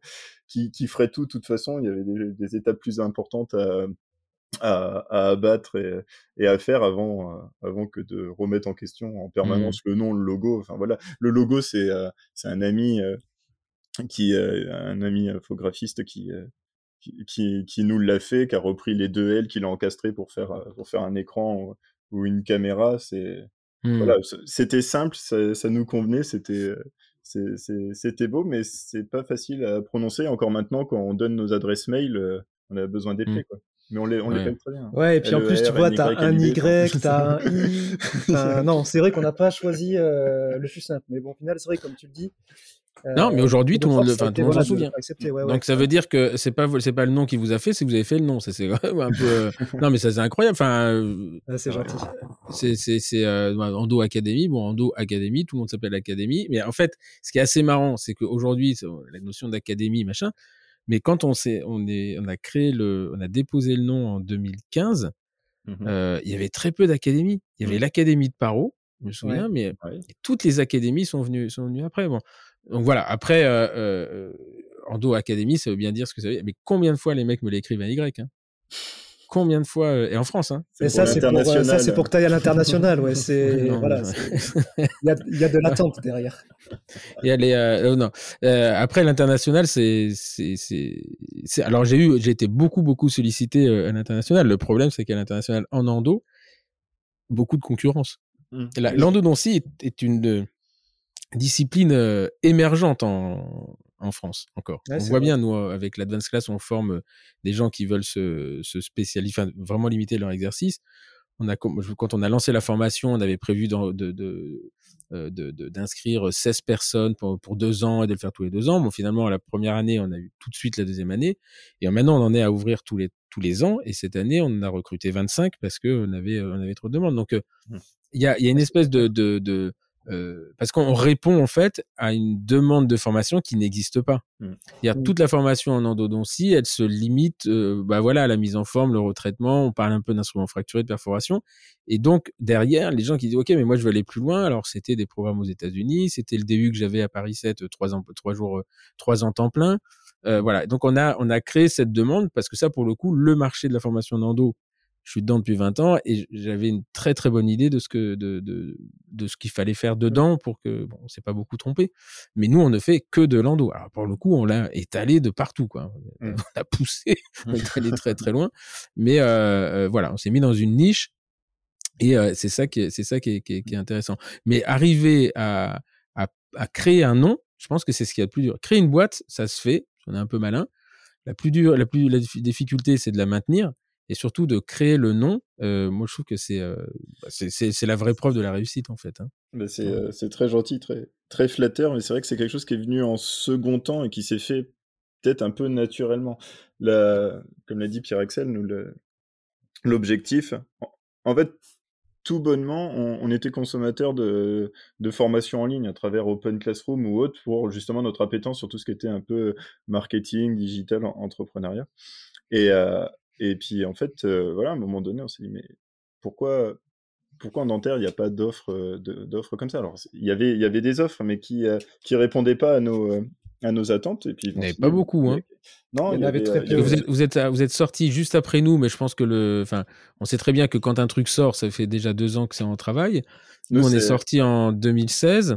qui, qui, ferait tout. De toute façon, il y avait des, étapes plus importantes à, à, abattre et, et, à faire avant, euh, avant que de remettre en question en permanence mmh. le nom, le logo. Enfin voilà, le logo c'est c'est un ami qui, un ami infographiste qui qui, qui, nous l'a fait, qui a repris les deux L qu'il a encastrés pour faire, pour faire un écran ou une caméra, c'est mmh. voilà, c'était simple, ça, ça, nous convenait, c'était c'était beau, mais c'est pas facile à prononcer. Encore maintenant, quand on donne nos adresses mail, euh, on a besoin des mmh. Mais on les, on ouais. les très bien. Ouais, et puis en plus, e tu vois, t'as un Y, t'as un I. non, c'est vrai qu'on n'a pas choisi euh, le plus simple. Mais bon, au final, c'est vrai, comme tu le dis, non, mais euh, aujourd'hui, tout le monde, enfin, tout le monde s'en souvient. Donc ça veut dire que c'est pas c'est pas le nom qui vous a fait, c'est que vous avez fait le nom. C'est [laughs] un peu. Euh, [laughs] non, mais ça c'est incroyable. Enfin, euh, ah, c'est gentil. C'est c'est c'est Ando Academy. Bon, Ando Academy, tout le monde s'appelle Academy. Mais en fait, ce qui est assez marrant, c'est qu'aujourd'hui, la notion d'académie, machin. Mais quand on s'est, on est, on a créé le, on a déposé le nom en 2015. Mmh il y avait très peu d'académies. Il y avait mmh. l'académie de Paro, je me souviens, mais toutes les académies sont venues, sont venues après. Bon, donc voilà, après, euh, euh, Endo Academy, ça veut bien dire ce que ça veut dire. Mais combien de fois les mecs me l'écrivent à Y hein? Combien de fois euh, Et en France, hein? Mais ça, c'est pour, euh, ça, c'est pour que tu ailles à l'international. Ouais, [laughs] c'est, voilà, [laughs] il, y a, il y a de l'attente derrière. Il y a les, euh, non. après, l'international, c'est, c'est, c'est, Alors, j'ai eu, j'ai été beaucoup, beaucoup sollicité à l'international. Le problème, c'est qu'à l'international, en endo, beaucoup de concurrence. Mmh. L'endodontie est, est une discipline euh, émergente en, en France encore. on voit bien, nous, avec l'Advanced Class, on forme des gens qui veulent se, se spécialiser, enfin, vraiment limiter leur exercice. On a, quand on a lancé la formation, on avait prévu euh, d'inscrire 16 personnes pour, pour, deux ans et de le faire tous les deux ans. Bon, finalement, la première année, on a eu tout de suite la deuxième année. Et maintenant, on en est à ouvrir tous les, tous les ans. Et cette année, on en a recruté 25 parce qu'on avait, on avait trop de demandes. Donc, mmh. il y, a, y a une espèce de, de, de euh, parce qu'on répond en fait à une demande de formation qui n'existe pas. Mmh. Il y a mmh. toute la formation en endodontie, elle se limite, euh, bah voilà, à la mise en forme, le retraitement. On parle un peu d'instruments fracturés, de perforation, et donc derrière, les gens qui disent ok, mais moi je veux aller plus loin. Alors c'était des programmes aux États-Unis, c'était le DU que j'avais à Paris 7, trois ans, trois jours, euh, trois ans temps plein. Euh, voilà, donc on a on a créé cette demande parce que ça pour le coup, le marché de la formation en endo je suis dedans depuis 20 ans et j'avais une très très bonne idée de ce que de, de, de ce qu'il fallait faire dedans pour que bon on s'est pas beaucoup trompé. Mais nous on ne fait que de l'endo. Alors pour le coup on l'a étalé de partout quoi. Mmh. [laughs] on l'a poussé [laughs] on est allé très très loin. Mais euh, euh, voilà on s'est mis dans une niche et euh, c'est ça qui est c'est ça qui est, qui, est, qui est, intéressant. Mais arriver à, à, à créer un nom je pense que c'est ce qui est le plus dur. Créer une boîte ça se fait on est un peu malin. La plus dure, la plus la difficulté, c'est de la maintenir et surtout de créer le nom. moi, je trouve que c'est bah, c'est la vraie preuve de la réussite en fait. Hein. c'est très gentil, très très flatteur, mais c'est vrai que c'est quelque chose qui est venu en second temps et qui s'est fait peut-être un peu naturellement. La, comme l'a dit Pierre Axel, nous l'objectif, en fait, tout bonnement, on, était consommateur de, de formations en ligne à travers Open Classroom ou autre pour justement notre appétence sur tout ce qui était un peu marketing, digital, entrepreneuriat. Et, euh, et puis en fait, euh, voilà, à un moment donné, on s'est dit mais pourquoi pourquoi en dentaire il n'y a pas d'offres d'offres comme ça? Alors il y avait il y avait des offres mais qui qui répondaient pas à nos à nos attentes. Et puis, il n'y avait pas beaucoup. Hein. Non, il y, avait très peu. Vous êtes, vous êtes, vous êtes sorti juste après nous, mais je pense que le. Enfin, on sait très bien que quand un truc sort, ça fait déjà deux ans que c'est en travail. Nous, on est, sorti en 2016.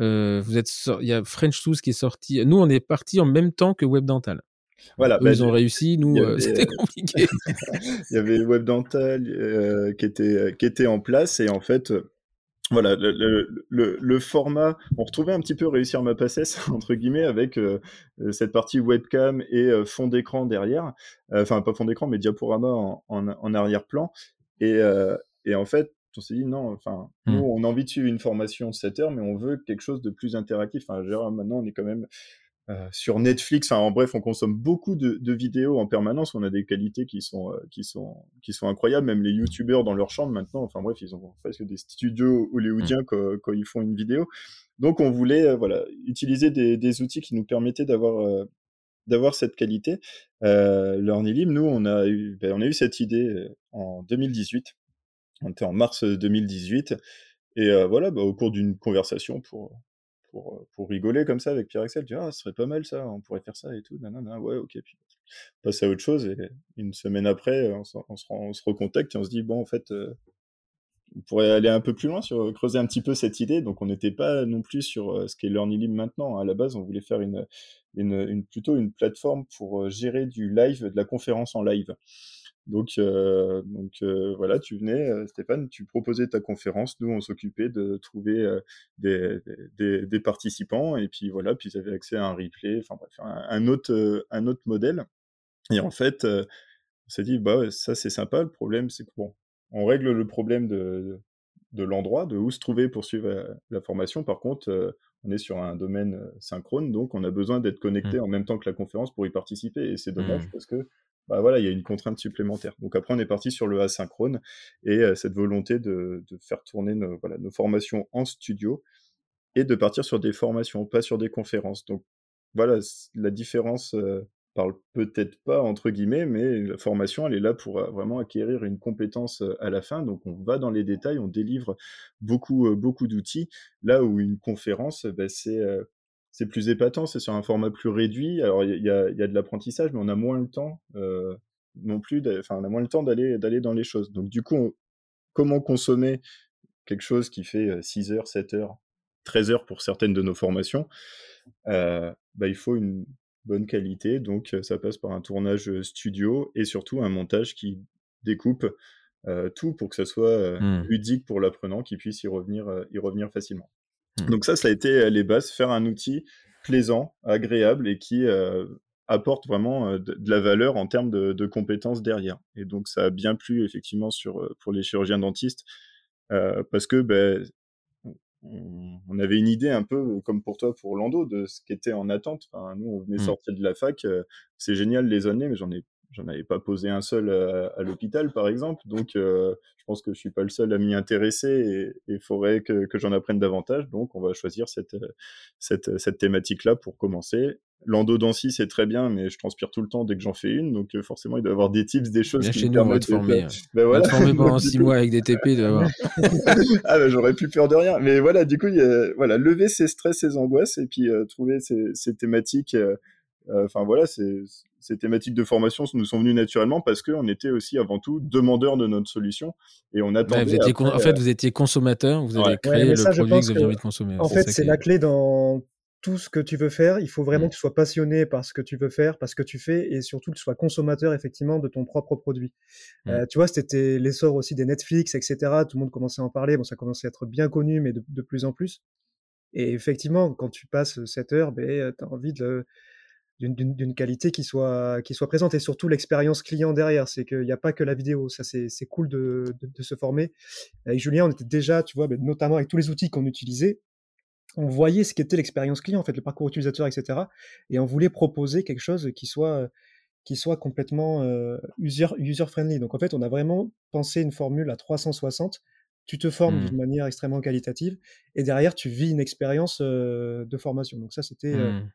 Euh, vous êtes il y a French Tools qui est sorti. Nous, on est parti en même temps que Web Dental. Voilà, bah, ils ont réussi, nous, euh, [laughs] c'était compliqué. [laughs] il y avait Web Dental euh, qui, était, qui était en place et en fait, voilà, le, le, le, format, on retrouvait un petit peu réussir ma passesse, [laughs] entre guillemets, avec euh, euh, cette partie webcam et euh, fond d'écran derrière. Enfin, pas fond d'écran, mais diaporama en, en, arrière-plan. Et, et, en fait, on s'est dit non, enfin, nous, mmh. on a envie de suivre une formation 7 heures, mais on veut quelque chose de plus interactif. Enfin, maintenant, on est quand même euh, sur Netflix, enfin en bref, on consomme beaucoup de, de, vidéos en permanence. On a des qualités qui sont euh, qui sont qui sont incroyables. Même les YouTubeurs dans leur chambre maintenant, enfin bref, ils ont presque des studios hollywoodiens mmh. quand, quand, ils font une vidéo. Donc on voulait euh, voilà utiliser des, des, outils qui nous permettaient d'avoir d'avoir cette qualité. Euh, nous on a eu ben, on a eu cette idée en 2018. On était en mars 2018 et voilà, bah, au cours d'une conversation pour pour, rigoler comme ça avec Pierre Axel, tu ah, ce serait pas mal ça, on pourrait faire ça et tout, nanana, ouais, ok, puis on passe à autre chose, et une semaine après, on, se, on se recontacte et on se dit, bon, en fait, on pourrait aller un peu plus loin, sur, creuser un petit peu cette idée, donc on n'était pas non plus sur ce qu'est Learning maintenant, à la base, on voulait faire une, une, plutôt une plateforme pour gérer du live, de la conférence en live. Donc, euh, donc euh, voilà, tu venais, euh, Stéphane, tu proposais ta conférence, nous on s'occupait de trouver des, des, des, participants et puis voilà, puis ils avaient accès à un replay, enfin bref, un, autre, un autre modèle. Et en fait, on s'est dit, bah ça c'est sympa, le problème c'est que bon, on règle le problème de, de l'endroit, de où se trouver pour suivre la, formation. Par contre, on est sur un domaine synchrone, donc on a besoin d'être connecté mmh. en même temps que la conférence pour y participer. Et c'est dommage mmh. parce que bah voilà, il y a une contrainte supplémentaire. Donc après, on est parti sur le asynchrone et euh, cette volonté de, de, faire tourner nos, voilà, nos formations en studio et de partir sur des formations, pas sur des conférences. Donc voilà, la différence euh, parle peut-être pas entre guillemets, mais la formation, elle est là pour euh, vraiment acquérir une compétence à la fin. Donc on va dans les détails, on délivre beaucoup, beaucoup d'outils. Là où une conférence, bah, c'est c'est plus épatant, c'est sur un format plus réduit. Alors il y, a, de l'apprentissage, mais on a moins le temps euh, non plus. Enfin, on a moins le temps d'aller d'aller dans les choses. Donc du coup, comment consommer quelque chose qui fait 6 euh, heures, 7 heures, 13 heures pour certaines de nos formations euh, bah, Il faut une bonne qualité. Donc ça passe par un tournage studio et surtout un montage qui découpe tout pour que ça soit mmh. ludique pour l'apprenant, qui puisse y revenir, y revenir facilement. Mmh. Donc ça, ça a été euh, les bases, faire un outil plaisant, agréable et qui euh, apporte vraiment euh, de, la valeur en termes de, compétences derrière. Et donc ça a bien plu effectivement sur, pour les chirurgiens dentistes parce que ben, on, avait une idée un peu comme pour toi pour Lando de ce qui était en attente. Enfin, nous, on venait mmh. sortir de la fac, c'est génial les années, mais j'en ai j'en avais pas posé un seul à, l'hôpital, par exemple. Donc, euh, je pense que je suis pas le seul à m'y intéresser et il faudrait que, que j'en apprenne davantage. Donc, on va choisir cette, cette, cette thématique-là pour commencer. L'endodontie, c'est très bien, mais je transpire tout le temps dès que j'en fais une. Donc, euh, forcément, il doit y avoir des tips, des choses qui chez nous, on va te former. [laughs] Ben voilà. former pendant [laughs] six mois avec des TP, de voir. [laughs] ah, ben, j'aurais plus peur de rien. Mais voilà, du coup, y a, voilà, lever ses stress, ses angoisses et puis euh, trouver ces, ces thématiques. Enfin, voilà, ces thématiques de formation nous sont venues naturellement parce qu'on était aussi avant tout demandeurs de notre solution et on attendait. en fait, vous étiez consommateur, vous avez créé le produit que vous avez envie de consommer. En fait, c'est la clé dans tout ce que tu veux faire. Il faut vraiment mmh. que tu sois passionné par ce que tu veux faire, par ce que tu fais et surtout que tu sois consommateur effectivement de ton propre produit. Mmh. Euh, tu vois, c'était l'essor aussi des Netflix, etc. Tout le monde commençait à en parler. Bon, ça commençait à être bien connu, mais de, de plus en plus. Et effectivement, quand tu passes 7 heures, ben, tu as envie de d'une qualité qui soit, qui soit présente et surtout l'expérience client derrière. C'est qu'il n'y a pas que la vidéo. Ça, c'est cool de, de, se former. Avec Julien, on était déjà, tu vois, ben, notamment avec tous les outils qu'on utilisait, on voyait ce qu'était l'expérience client, en fait, le parcours utilisateur, etc. Et on voulait proposer quelque chose qui soit, qui soit complètement euh, user-friendly. Donc, en fait, on a vraiment pensé une formule à 360. Tu te formes mmh. d'une manière extrêmement qualitative et derrière, tu vis une expérience euh, de formation. Donc, ça, c'était euh, mmh.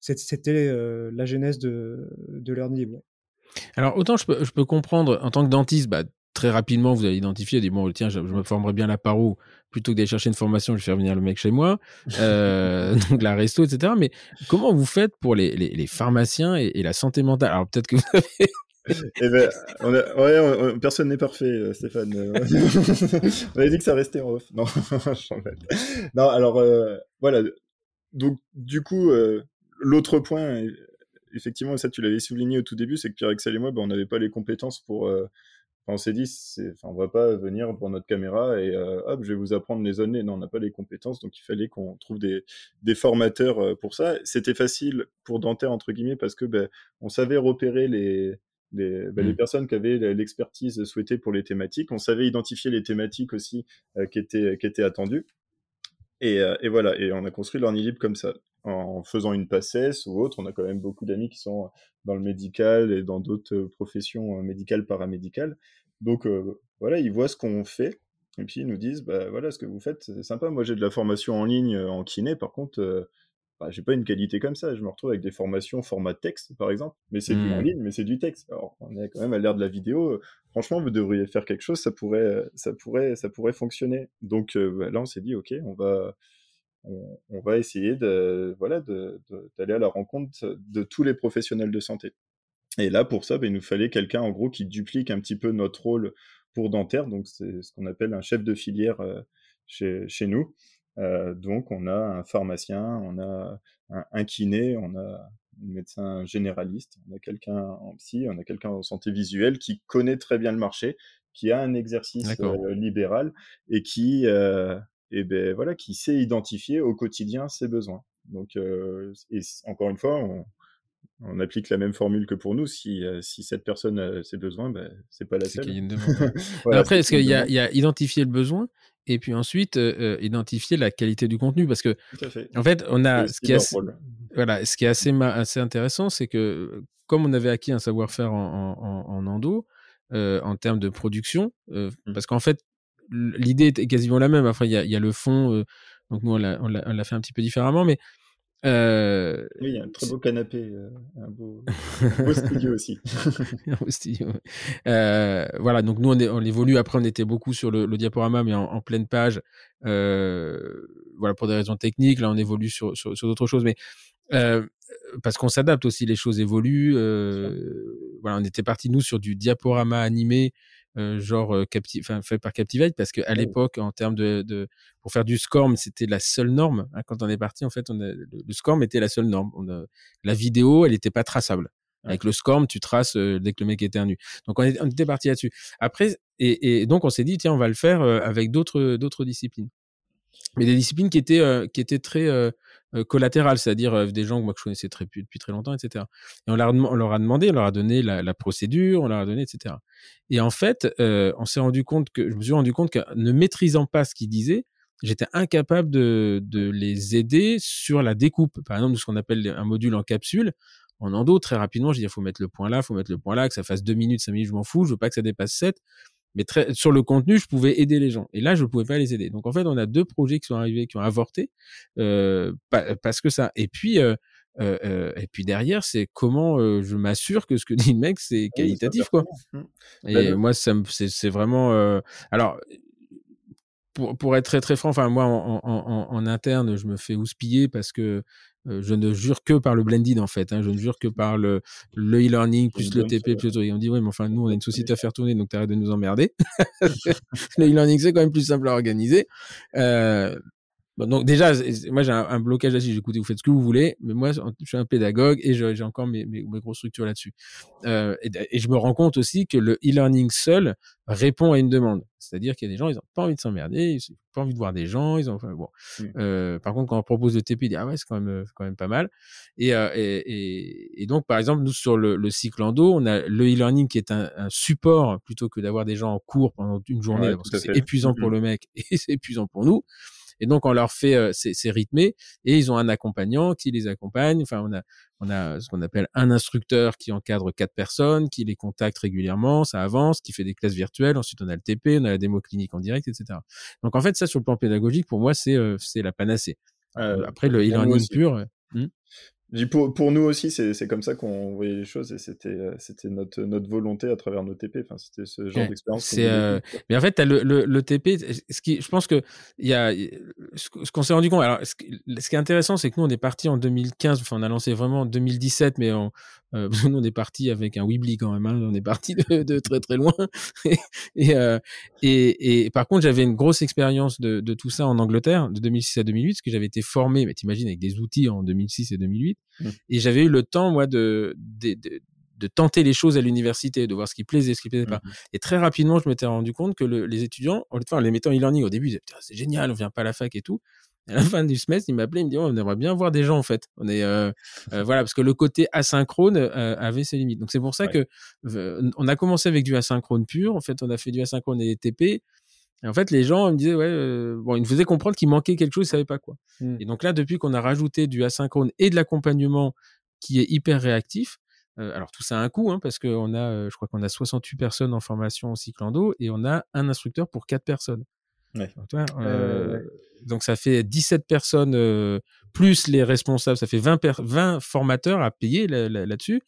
C'était la genèse de, de Learn Alors, autant je peux, je peux, comprendre, en tant que dentiste, bah, très rapidement, vous allez identifier, dit bon, tiens, je, me formerai bien la paro plutôt que d'aller chercher une formation, je vais faire venir le mec chez moi, euh, [laughs] donc la resto, etc. Mais comment vous faites pour les, les, pharmaciens et, la santé mentale? Alors peut-être que vous avez eh ben, on ouais, personne n'est parfait, euh, Stéphane. [laughs] on avait dit que ça restait en off. Non, [laughs] non alors euh, voilà. Donc du coup, l'autre point, effectivement, ça tu l'avais souligné au tout début, c'est que Pierre-Excel et moi, ben, on n'avait pas les compétences pour on s'est dit, on va pas venir pour notre caméra et euh, hop, je vais vous apprendre les zones. Non, on n'a pas les compétences, donc il fallait qu'on trouve des, des formateurs euh, pour ça. C'était facile pour Dentaire entre guillemets parce que ben, on savait repérer les les, ben, les mmh. personnes qui avaient l'expertise souhaitée pour les thématiques. On savait identifier les thématiques aussi euh, qui étaient qui étaient attendues. Et, et, voilà, et on a construit l'Ornilib comme ça, en faisant une passesse ou autre. On a quand même beaucoup d'amis qui sont dans le médical et dans d'autres professions médicales, paramédicales. Donc euh, voilà, ils voient ce qu'on fait et puis ils nous disent bah voilà ce que vous faites c'est sympa. Moi j'ai de la formation en ligne euh, en kiné, par contre euh, bah, j'ai pas une qualité comme ça. Je me retrouve avec des formations format texte par exemple, mais c'est du en mmh. ligne, mais c'est du texte. Alors on est quand même à l'ère de la vidéo. Franchement, vous devriez faire quelque chose, ça pourrait, ça pourrait, ça pourrait fonctionner. Donc bah, là on s'est dit ok, on va on, va essayer de voilà d'aller à la rencontre de tous les professionnels de santé. Et là, pour ça, ben, il nous fallait quelqu'un, en gros, qui duplique un petit peu notre rôle pour dentaire. Donc, c'est ce qu'on appelle un chef de filière euh, chez, chez, nous. Euh, donc, on a un pharmacien, on a un, kiné, on a un médecin généraliste, on a quelqu'un en psy, on a quelqu'un en santé visuelle qui connaît très bien le marché, qui a un exercice euh, libéral et qui, et ben, voilà, qui sait identifier au quotidien ses besoins. Donc, et encore une fois, on, on applique la même formule que pour nous. Si, euh, si cette personne a ses besoins, ben, c'est pas la seule. [laughs] après, est-ce qu'il y, a identifié le besoin et puis ensuite euh, euh, identifier la qualité du contenu? Parce que en fait on a ce qui, est assez, voilà ce qui est assez assez intéressant c'est que comme on avait acquis un savoir-faire en, en, endo en termes de production mmh. parce qu'en fait l'idée est quasiment la même enfin il y a, y a, le fond donc nous on l'a fait un petit peu différemment mais euh... Oui, il y a un très beau canapé, euh, [laughs] un, beau, studio aussi. un beau studio. Euh, voilà, donc nous on, est, on, évolue. Après, on était beaucoup sur le, le diaporama, mais en, pleine page. Euh, voilà, pour des raisons techniques. Là, on évolue sur, sur, sur d'autres choses, mais euh, parce qu'on s'adapte aussi, les choses évoluent. voilà, on était parti nous sur du diaporama animé euh, genre euh, fait par Captivate parce qu'à l'époque en termes de, de, pour faire du SCORM c'était la seule norme hein, quand on est parti en fait on a, le, SCORM était la seule norme. On a, la vidéo elle n'était pas traçable. Avec le SCORM tu traces euh, dès que le mec éternue donc on, on était parti là-dessus. Après et, et, donc on s'est dit tiens on va le faire avec d'autres d'autres disciplines. Mais des disciplines qui étaient qui étaient très euh, collatérales, c'est-à-dire euh, des gens que moi je connaissais depuis très longtemps, etc. Et on leur, a demandé, on leur a donné la, procédure, on leur a donné, etc. Et en fait, euh, on s'est rendu compte que, je me suis rendu compte que ne maîtrisant pas ce qu'ils disaient, j'étais incapable de, de les aider sur la découpe. Par exemple, de ce qu'on appelle un module en capsule. En endo, très rapidement, je dis, il faut mettre le point là, il faut mettre le point là, que ça fasse deux minutes, cinq minutes, je m'en fous, je veux pas que ça dépasse 7. Mais très, sur le contenu, je pouvais aider les gens. Et là, je ne pouvais pas les aider. Donc, en fait, on a deux projets qui sont arrivés, qui ont avorté, euh, parce que ça. Et puis, euh, euh, et puis derrière, c'est comment je m'assure que ce que dit le mec, c'est qualitatif, quoi. Mmh. Et bah, moi, ça c'est vraiment. Alors, pour, pour être très très franc, enfin moi en, en, en, interne, je me fais houspiller parce que je ne jure que par le blended en fait. Hein. Je ne jure que par le le e-learning plus le TP plus le... On dit oui, mais enfin nous on a une société à faire tourner, donc t'arrêtes de nous emmerder. [laughs] le e-learning c'est quand même plus simple à organiser. Euh, donc déjà, moi j'ai un, blocage là-dessus. J'écoute, vous faites ce que vous voulez, mais moi je suis un pédagogue et j'ai encore mes, mes, mes, grosses structures là-dessus. Euh, et, et, je me rends compte aussi que le e-learning seul répond à une demande. C'est-à-dire qu'il y a des gens, ils n'ont pas envie de s'emmerder, ils n'ont pas envie de voir des gens. Ils ont, enfin, bon. Mmh. Euh, par contre, quand on propose le TP, ils disent ah ouais, c'est quand même, euh, quand même pas mal. Et, euh, et, et, donc, par exemple, nous sur le, le cycle Endo, on a le e-learning qui est un, un support plutôt que d'avoir des gens en cours pendant une journée, parce que c'est épuisant pour mmh. le mec [laughs] et c'est épuisant pour nous. Et donc, on leur fait, euh, c'est rythmé et ils ont un accompagnant qui les accompagne. Enfin, on a, on a ce qu'on appelle un instructeur qui encadre quatre personnes, qui les contacte régulièrement, ça avance, qui fait des classes virtuelles. Ensuite, on a le TP, on a la démo clinique en direct, etc. Donc, en fait, ça, sur le plan pédagogique, pour moi, c'est euh, c'est la panacée. Euh, Après, le e-learning pur. Pour, pour nous aussi, c'est comme ça qu'on voyait les choses et c'était euh, notre, notre volonté à travers nos TP. Enfin, c'était ce genre d'expérience. Euh... Mais en fait, as le, le, le, TP, ce qui, je pense que y a ce qu'on s'est rendu compte. Alors, ce, ce qui est intéressant, c'est que nous, on est parti en 2015. Enfin, on a lancé vraiment en 2017, mais on, euh, [laughs] nous, on est parti avec un Weebly quand même. Hein, on est parti de, de, très très loin. [laughs] et, euh, et, et, par contre, j'avais une grosse expérience de, de tout ça en Angleterre, de 2006 à 2008, parce que j'avais été formé, mais t'imagines, avec des outils en 2006 et 2008. Mmh. Et j'avais eu le temps, moi, de, de, de, de tenter les choses à l'université, de voir ce qui plaisait, ce qui plaisait pas. Mmh et très rapidement, je m'étais rendu compte que le, les étudiants, en les mettant e-learning au début, ils disaient, c'est génial, on vient pas à la fac et tout. À la fin du semestre, ils m'appelaient, ils me disaient, on aimerait bien voir des gens, en fait. On est, euh, euh, voilà, parce que le côté asynchrone euh, avait ses limites. Donc, c'est pour ça que on a commencé avec du asynchrone pur. En fait, on a fait du asynchrone et des TP. Et en fait, les gens me disaient, ouais, bon, ils me faisaient comprendre qu'il manquait quelque chose, ils savaient pas quoi. Mmh. Et donc là, depuis qu'on a rajouté du asynchrone et de l'accompagnement qui est hyper réactif, alors tout ça a un coût, hein, parce qu'on a, je crois qu'on a 68 personnes en formation au cyclando et on a un instructeur pour quatre personnes. Ouais. Euh, donc, ça fait 17 personnes plus les responsables, ça fait 20, 20 formateurs à payer là-dessus.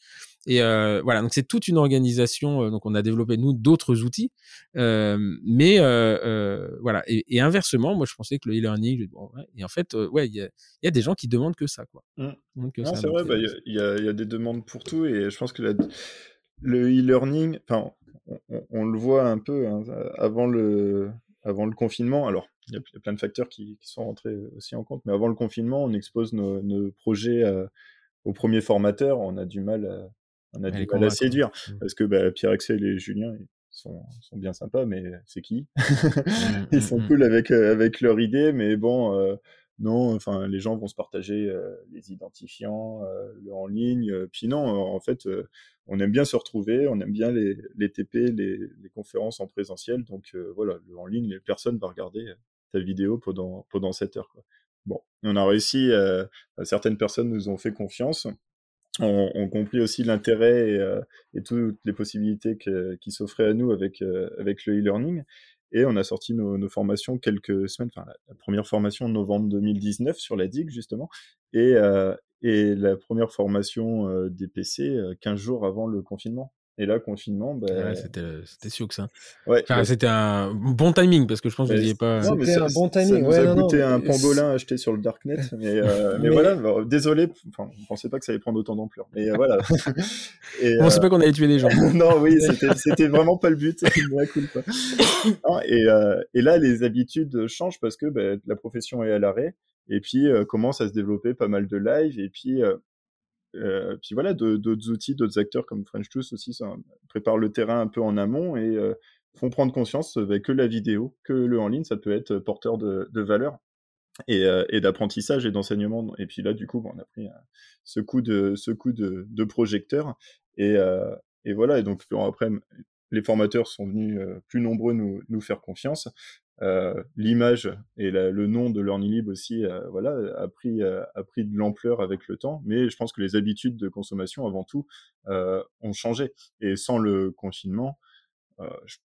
Et euh, voilà, donc c'est toute une organisation. Euh, donc on a développé nous d'autres outils, euh, mais euh, voilà. Et, et, inversement, moi je pensais que le e-learning, bon, ouais, et en fait, ouais, il y a, y a, des gens qui demandent que ça, quoi. Mmh. Non, c'est vrai, il bah, y, y, a, y, a des demandes pour tout, et je pense que la, le e-learning, enfin, on, on, le voit un peu hein, avant le avant le confinement. Alors, il y, a plein de facteurs qui, qui, sont rentrés aussi en compte, mais avant le confinement, on expose nos, nos projets aux premiers formateurs. On a du mal à on a du mal à séduire. Mmh. Parce que bah, Pierre-Axel et Julien sont, sont, bien sympas, mais c'est qui? Mmh, [laughs] Ils mmh, sont cool avec, euh, avec leur idée, mais bon, euh, non, enfin, les gens vont se partager euh, les identifiants, le en ligne. puis non, en fait, on aime bien se retrouver, on aime bien les, les TP, les, conférences en présentiel. Donc voilà, en ligne, les personnes vont regarder ta vidéo pendant, pendant 7 heures. Bon, on a réussi, certaines personnes nous ont fait confiance on, compris aussi l'intérêt et, euh, toutes les possibilités qui s'offraient à nous avec, euh, avec le e-learning. Et on a sorti nos, formations quelques semaines, enfin la, première formation en novembre 2019 sur la DIG justement, et, euh, et la première formation euh, des PC 15 jours avant le confinement. Et là, confinement, ouais, c'était, c'était sûr que ça. Ouais, enfin, c'était un bon timing parce que je pense que vous n'y pas. Non, mais c'était un bon timing. Ça nous ouais, a non, coûté non, un pangolin acheté sur le darknet, [laughs] mais, euh, mais, mais, voilà. Bon, désolé. Enfin, je pensais pas que ça allait prendre autant d'ampleur, mais euh, voilà. [laughs] Et, on euh... sait pas qu'on allait tuer des gens. [laughs] non, oui, c'était, c'était vraiment pas le but. non, et, euh, et là, les habitudes changent parce que bah, la profession est à l'arrêt. Et puis euh, commence à se développer pas mal de live. Et puis euh, euh, puis voilà, d'autres outils, d'autres acteurs comme French Tooth aussi ça, préparent le terrain un peu en amont et euh, font prendre conscience avec que la vidéo, que le en ligne, ça peut être porteur de, valeur et, euh, d'apprentissage et d'enseignement. Et puis là, du coup, bon, on a pris ce coup de, projecteur et, euh, voilà. Et donc après, les formateurs sont venus plus nombreux nous faire confiance. Euh, l'image et le nom de LearningLib aussi, euh, voilà, a pris euh, a pris de l'ampleur avec le temps. Mais je pense que les habitudes de consommation, avant tout, ont changé. Et sans le confinement, je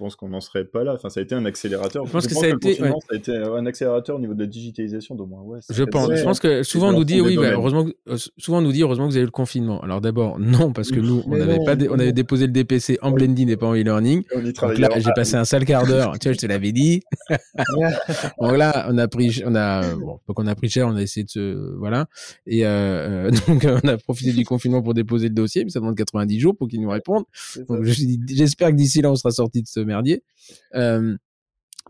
pense qu'on n'en serait pas là. Enfin, ça a été un accélérateur. Je pense, que, ça, a été, ouais. ça, a été, un accélérateur au niveau de la digitalisation d'au moins. Ouais, je pense. Je pense que souvent on nous dit oui, bah, heureusement. Que, souvent on nous dit heureusement que vous avez eu le confinement. Alors d'abord [laughs] non parce que nous on avait pas, on avait déposé le DPC en blending et pas en e-learning. Là j'ai passé un sale quart d'heure. [laughs] tu vois, je te l'avais dit. [laughs] donc là on a pris, on a bon, donc on a pris cher, on a essayé de se voilà et euh, donc on a profité du confinement pour déposer le dossier, mais ça demande 90 jours pour qu'ils nous répondent. Donc j'espère que d'ici là on sera sorti de ce merdier. Euh,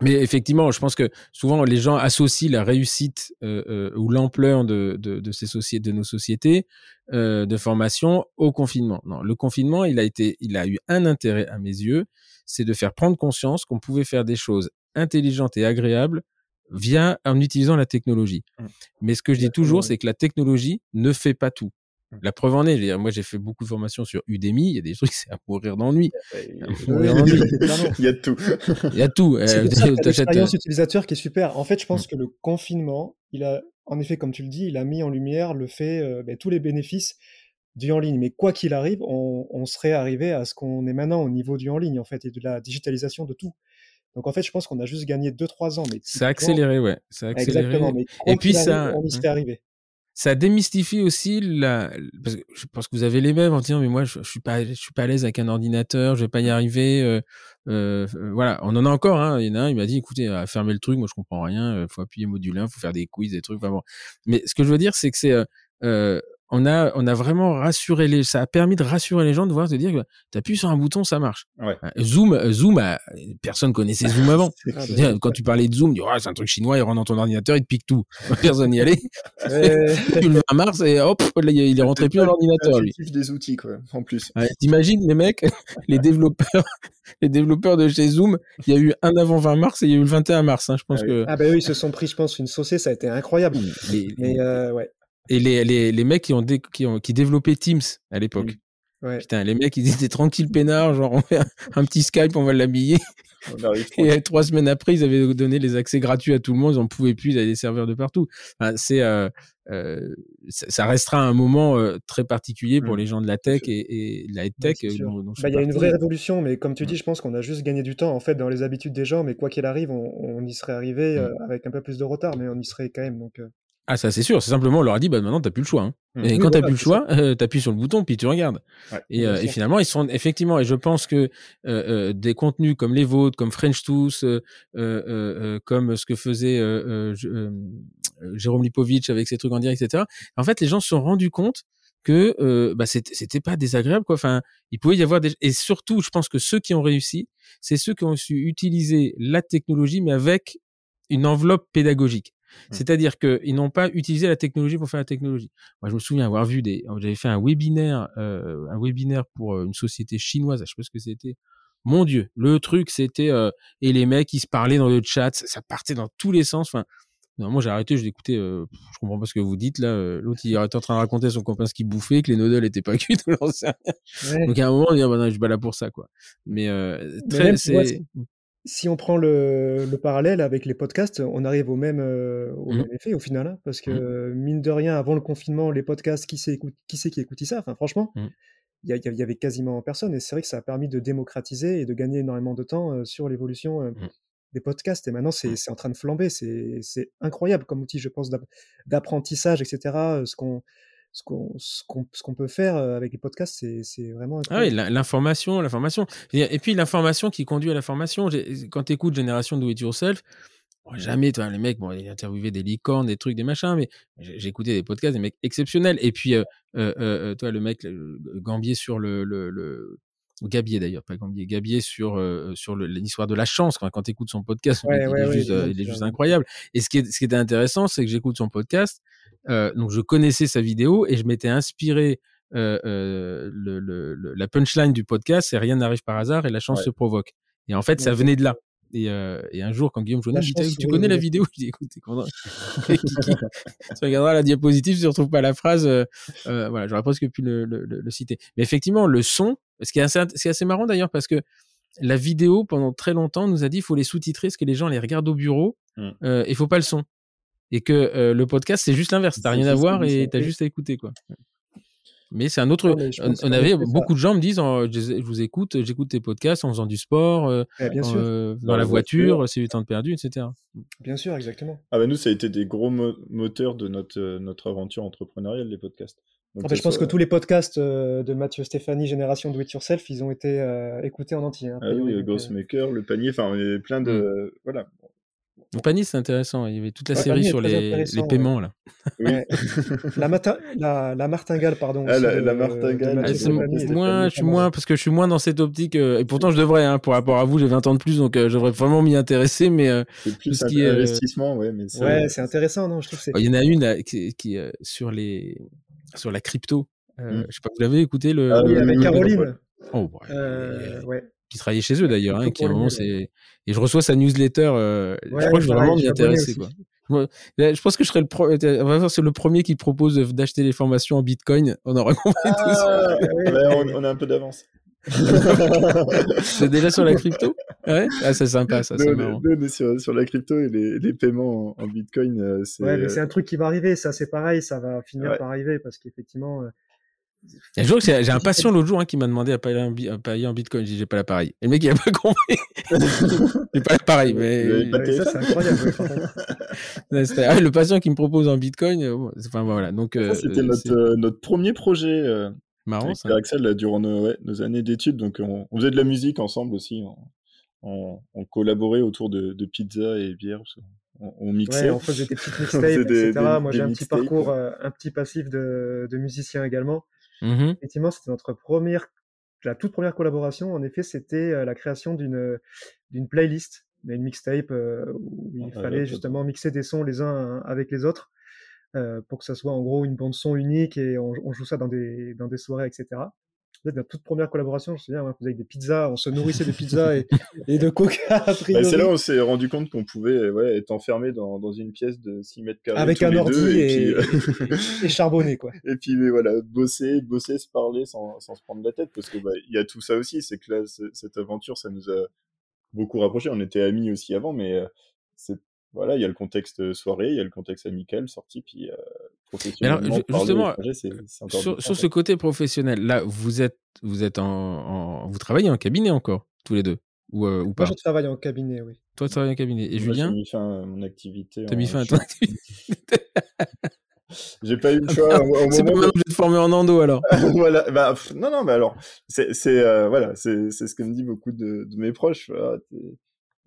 Mais effectivement, je pense que souvent les gens associent la réussite euh, euh, ou l'ampleur de, de, de, ces sociétés, de nos sociétés euh, de formation au confinement. Non, le confinement, il a été, il a eu un intérêt à mes yeux, c'est de faire prendre conscience qu'on pouvait faire des choses intelligentes et agréables via en utilisant la technologie. Mmh. Mais ce que je dis toujours, c'est que la technologie ne fait pas tout. La preuve en est, moi j'ai fait beaucoup de formations sur Udemy, il y a des trucs, [laughs] c'est à mourir d'ennui. [laughs] Il y a tout. Il y a tout. C'est l'expérience utilisateur qui est super. En fait, je pense mmh. que le confinement, il a, en effet, comme tu le dis, il a mis en lumière le fait, euh, ben, tous les bénéfices du en ligne. Mais quoi qu'il arrive, on, on, serait arrivé à ce qu'on est maintenant au niveau du en ligne, en fait, et de la digitalisation de tout. Donc en fait, je pense qu'on a juste gagné 2-3 ans. Mais ça a accéléré, ouais. Ça a accéléré. Exactement. Mais et puis ça, on y serait arrivé ça démystifie aussi la parce que je pense que vous avez les mêmes en disant mais moi je, je suis pas je suis pas à l'aise avec un ordinateur je vais pas y arriver euh, euh, voilà on en a encore hein. il y en a un il m'a dit écoutez à fermer le truc moi je comprends rien euh, faut appuyer module 1 faut faire des quiz des trucs enfin bon mais ce que je veux dire c'est que c'est euh, euh on a, on a vraiment rassuré les, ça a permis de rassurer les gens de voir, de dire que tu appuies sur un bouton, ça marche. Ouais. Zoom, Zoom, personne connaissait Zoom avant. [laughs] Quand tu parlais de Zoom, tu dis, oh, c'est un truc chinois, il rentre dans ton ordinateur, il te pique tout. [laughs] Personne n'y allait. tu [laughs] le à Mars et hop, il est rentré plus dans l'ordinateur, lui. des outils, quoi, en plus. T'imagines, les mecs, les développeurs, les développeurs de chez Zoom, il y a eu un avant 20 mars et il y a eu le 21 mars, hein, je pense ah, que. Ah, bah oui, ils se sont pris, je pense, une saucée, ça a été incroyable. Mais, euh, ouais. Et les, les, les mecs qui ont, qui ont qui développaient Teams à l'époque. Ouais. Putain, les mecs, ils étaient tranquilles peinards, genre on fait un, petit Skype, on va l'habiller. et trois semaines après, ils avaient donné les accès gratuits à tout le monde, ils en pouvaient plus, ils avaient des serveurs de partout. Enfin, c'est, euh, euh, ça restera un moment euh, très particulier pour mmh. les gens de la tech et, et de la tech. Euh, bah, il y a une vraie révolution, mais comme tu dis, je pense qu'on a juste gagné du temps en fait dans les habitudes des gens, mais quoi qu'il arrive, on, on, y serait arrivé mmh. avec un peu plus de retard, mais on y serait quand même. Donc, ah, ça c'est sûr. C'est simplement, on leur a dit, bah maintenant t'as plus le choix. Hein. Mmh. Et quand t'as plus le choix, [laughs] euh, t'appuies sur le bouton puis tu regardes. et, euh, et, finalement, ils sont effectivement. Et je pense que euh, euh des contenus comme les vôtres, comme French Tooth, euh, comme ce que faisait Jérôme Lipovitch avec ses trucs en direct, etc. En fait, les gens se sont rendus compte que bah, c'était pas désagréable quoi. Enfin, il pouvait y avoir des et surtout, je pense que ceux qui ont réussi, c'est ceux qui ont su utiliser la technologie mais avec une enveloppe pédagogique. Mmh. C'est-à-dire qu'ils n'ont pas utilisé la technologie pour faire la technologie. Moi, je me souviens avoir vu des, j'avais fait un webinaire, euh, un webinaire pour euh, une société chinoise. Je sais pas ce que c'était. Mon Dieu, le truc, c'était euh, et les mecs, ils se parlaient dans le chat, ça, partait dans tous les sens. Enfin, moi, j'ai arrêté, je l'écoutais. Euh, je comprends pas ce que vous dites là. L'autre, il était en train de raconter à son copain ce qu'il bouffait, que les noodles étaient pas [laughs] cuits. Ouais. Donc à un moment, il dit ah, bah, non, je suis pas là pour ça, quoi. Mais, très, c'est si on prend le, le, parallèle avec les podcasts, on arrive au même, euh, au mmh. même effet au final, hein, parce que mmh. mine de rien, avant le confinement, les podcasts, qui c'est qui, qui écoutait ça? Enfin, franchement, mmh. il y, y, avait quasiment personne, et c'est vrai que ça a permis de démocratiser et de gagner énormément de temps euh, sur l'évolution euh, des podcasts. Et maintenant, c'est en train de flamber, c'est incroyable comme outil, je pense, d'apprentissage, etc. Ce qu'on ce qu'on ce qu'on peut faire avec les podcasts, c'est vraiment. Ah oui, l'information, l'information. Et puis l'information qui conduit à la formation. Quand tu écoutes Génération Do It Yourself, jamais, toi, les mecs, bon, ils interviewaient des licornes, des trucs, des machins, mais écouté des podcasts, des mecs exceptionnels. Et puis, euh, euh, toi, le mec, le, Gambier sur le, le, le Gabier d'ailleurs, pas Gambier, Gabier sur euh, sur l'histoire de la chance. Quand, quand tu écoutes son podcast, il, est juste, il est juste incroyable. Et ce qui est ce qui était intéressant, c'est que j'écoute son podcast euh, donc je connaissais sa vidéo et je m'étais inspiré euh, euh, le, le, la punchline du podcast, c'est rien n'arrive par hasard et la chance se provoque. Et en fait, ça venait de là. Et, euh, et, un jour, quand Guillaume Jaunet dit Tu connais la vidéo Je dis Écoute, tu regarderas la diapositive, tu ne retrouves pas la phrase. Euh, euh, voilà, j'aurais presque pu le, le, le, citer. Mais effectivement, le son, ce qui est assez, c'est assez marrant d'ailleurs, parce que la vidéo, pendant très longtemps, nous a dit il faut les sous-titrer, parce que les gens les regardent au bureau, mmh. euh, il faut pas le son. Et que euh, le podcast c'est juste l'inverse. T'as rien à voir et t'as juste à écouter quoi. Mais c'est un autre on, avait beaucoup de gens me disent oh, je, vous écoute j'écoute tes podcasts en faisant du sport euh, bien sûr. Euh, dans, la voiture, c'est du temps de perdu etc bien sûr exactement. Ah bah nous ça a été des gros moteurs de notre notre aventure entrepreneuriale les podcasts en fait, je pense que tous les podcasts de Mathieu Stéphanie, Génération Do It Yourself, ils ont été écoutés en entier. Hein, ah oui, Ghostmaker, le panier, enfin, plein de. Mm. Voilà. Donc Pani, c'est intéressant. Il y avait toute la série sur les, les, paiements là. Oui. [laughs] la, la, la, martingale, pardon. Ah, la, la, martingale. Ah, moins, je suis moins parce que je suis moins dans cette optique. Euh, et pourtant, je devrais. Hein, pour rapport à vous, j'ai 20 ans de plus, donc euh, je devrais vraiment m'y intéresser. Mais euh, c'est plus ce qui est investissement, ouais. Mais ouais, c'est intéressant, non Je trouve. Il y en a une qui, qui sur les sur la crypto. Euh, mm. Je sais pas, vous l'avez écouté le. Ah, oui, avec Caroline. Oh, ouais qui travaillait chez eux d'ailleurs, hein, qui à un moment c'est et je reçois sa newsletter. Euh, je crois que je vais vraiment m'y intéresser quoi. Je pense que je serais le pro... c'est le premier qui propose d'acheter les formations en Bitcoin. On aurait compris ah, tout ça. on, on, a un peu d'avance. [laughs] c'est déjà sur la crypto? Ouais? Ah, c'est sympa ça c'est marrant nous, sur, sur, la crypto et les, les paiements en, Bitcoin euh, c'est ouais mais c'est un truc qui va arriver ça c'est pareil ça va finir par arriver parce qu'effectivement euh, j'ai un patient l'autre jour hein, qui m'a demandé à payer en, bitcoin. J'ai dit, j'ai pas l'appareil. Et le mec, il a pas [laughs] compris. j'ai pas l'appareil, mais. ça, c'est incroyable. [laughs] ah, le patient qui me propose en bitcoin. Euh, enfin, voilà. Donc, euh, c'était notre, euh, notre premier projet. Marrant, avec ça. Axel, durant nos, ouais, nos, années d'études. Donc, on, on, faisait de la musique ensemble aussi. On, on collaborait autour de, de, pizza et bière. On, on mixait. Ouais, on faisait des petites [laughs] mixtapes, etc. Moi, j'ai un petit parcours, un petit passif de, de musicien également. Mmh Effectivement, c'était notre première, la toute première collaboration. En effet, c'était euh, la création d'une d'une playlist, une mixtape euh, où il ah, fallait justement mixer des sons les uns avec les autres euh, pour que ça soit en gros une bande son unique et on, on joue ça dans des dans des soirées, etc notre toute première collaboration, je me souviens, on faisait des pizzas, on se nourrissait de pizzas et, [laughs] et de coca. Bah, c'est là où on s'est rendu compte qu'on pouvait ouais, être enfermé dans, dans, une pièce de 6 mètres carrés. Avec un ordi et, [laughs] et, charbonné, quoi. [laughs] Et puis, mais voilà, bosser, bosser, se parler sans, sans se prendre la tête, parce que bah, y a tout ça aussi, c'est que là, cette aventure, ça nous a beaucoup rapprochés. On était amis aussi avant, mais euh, c'est voilà, il y a le contexte soirée, il y a le contexte amical, sorti, puis euh, professionnellement. Alors, justement, sur, sur, ce côté professionnel, là, vous êtes, vous êtes en, en, vous travaillez en cabinet encore, tous les deux, ou, euh, ou pas? Moi, je travaille en cabinet, oui. Toi, tu travailles en cabinet. Et Julien J'ai mis fin à mon activité. T'as mis fin à ton activité? [laughs] J'ai pas eu le choix. [laughs] c'est pas mal de te former en endo alors. [laughs] voilà, bah, non, non, mais alors, c'est, euh, voilà, c'est, c'est ce que me dit beaucoup de, de mes proches. Voilà,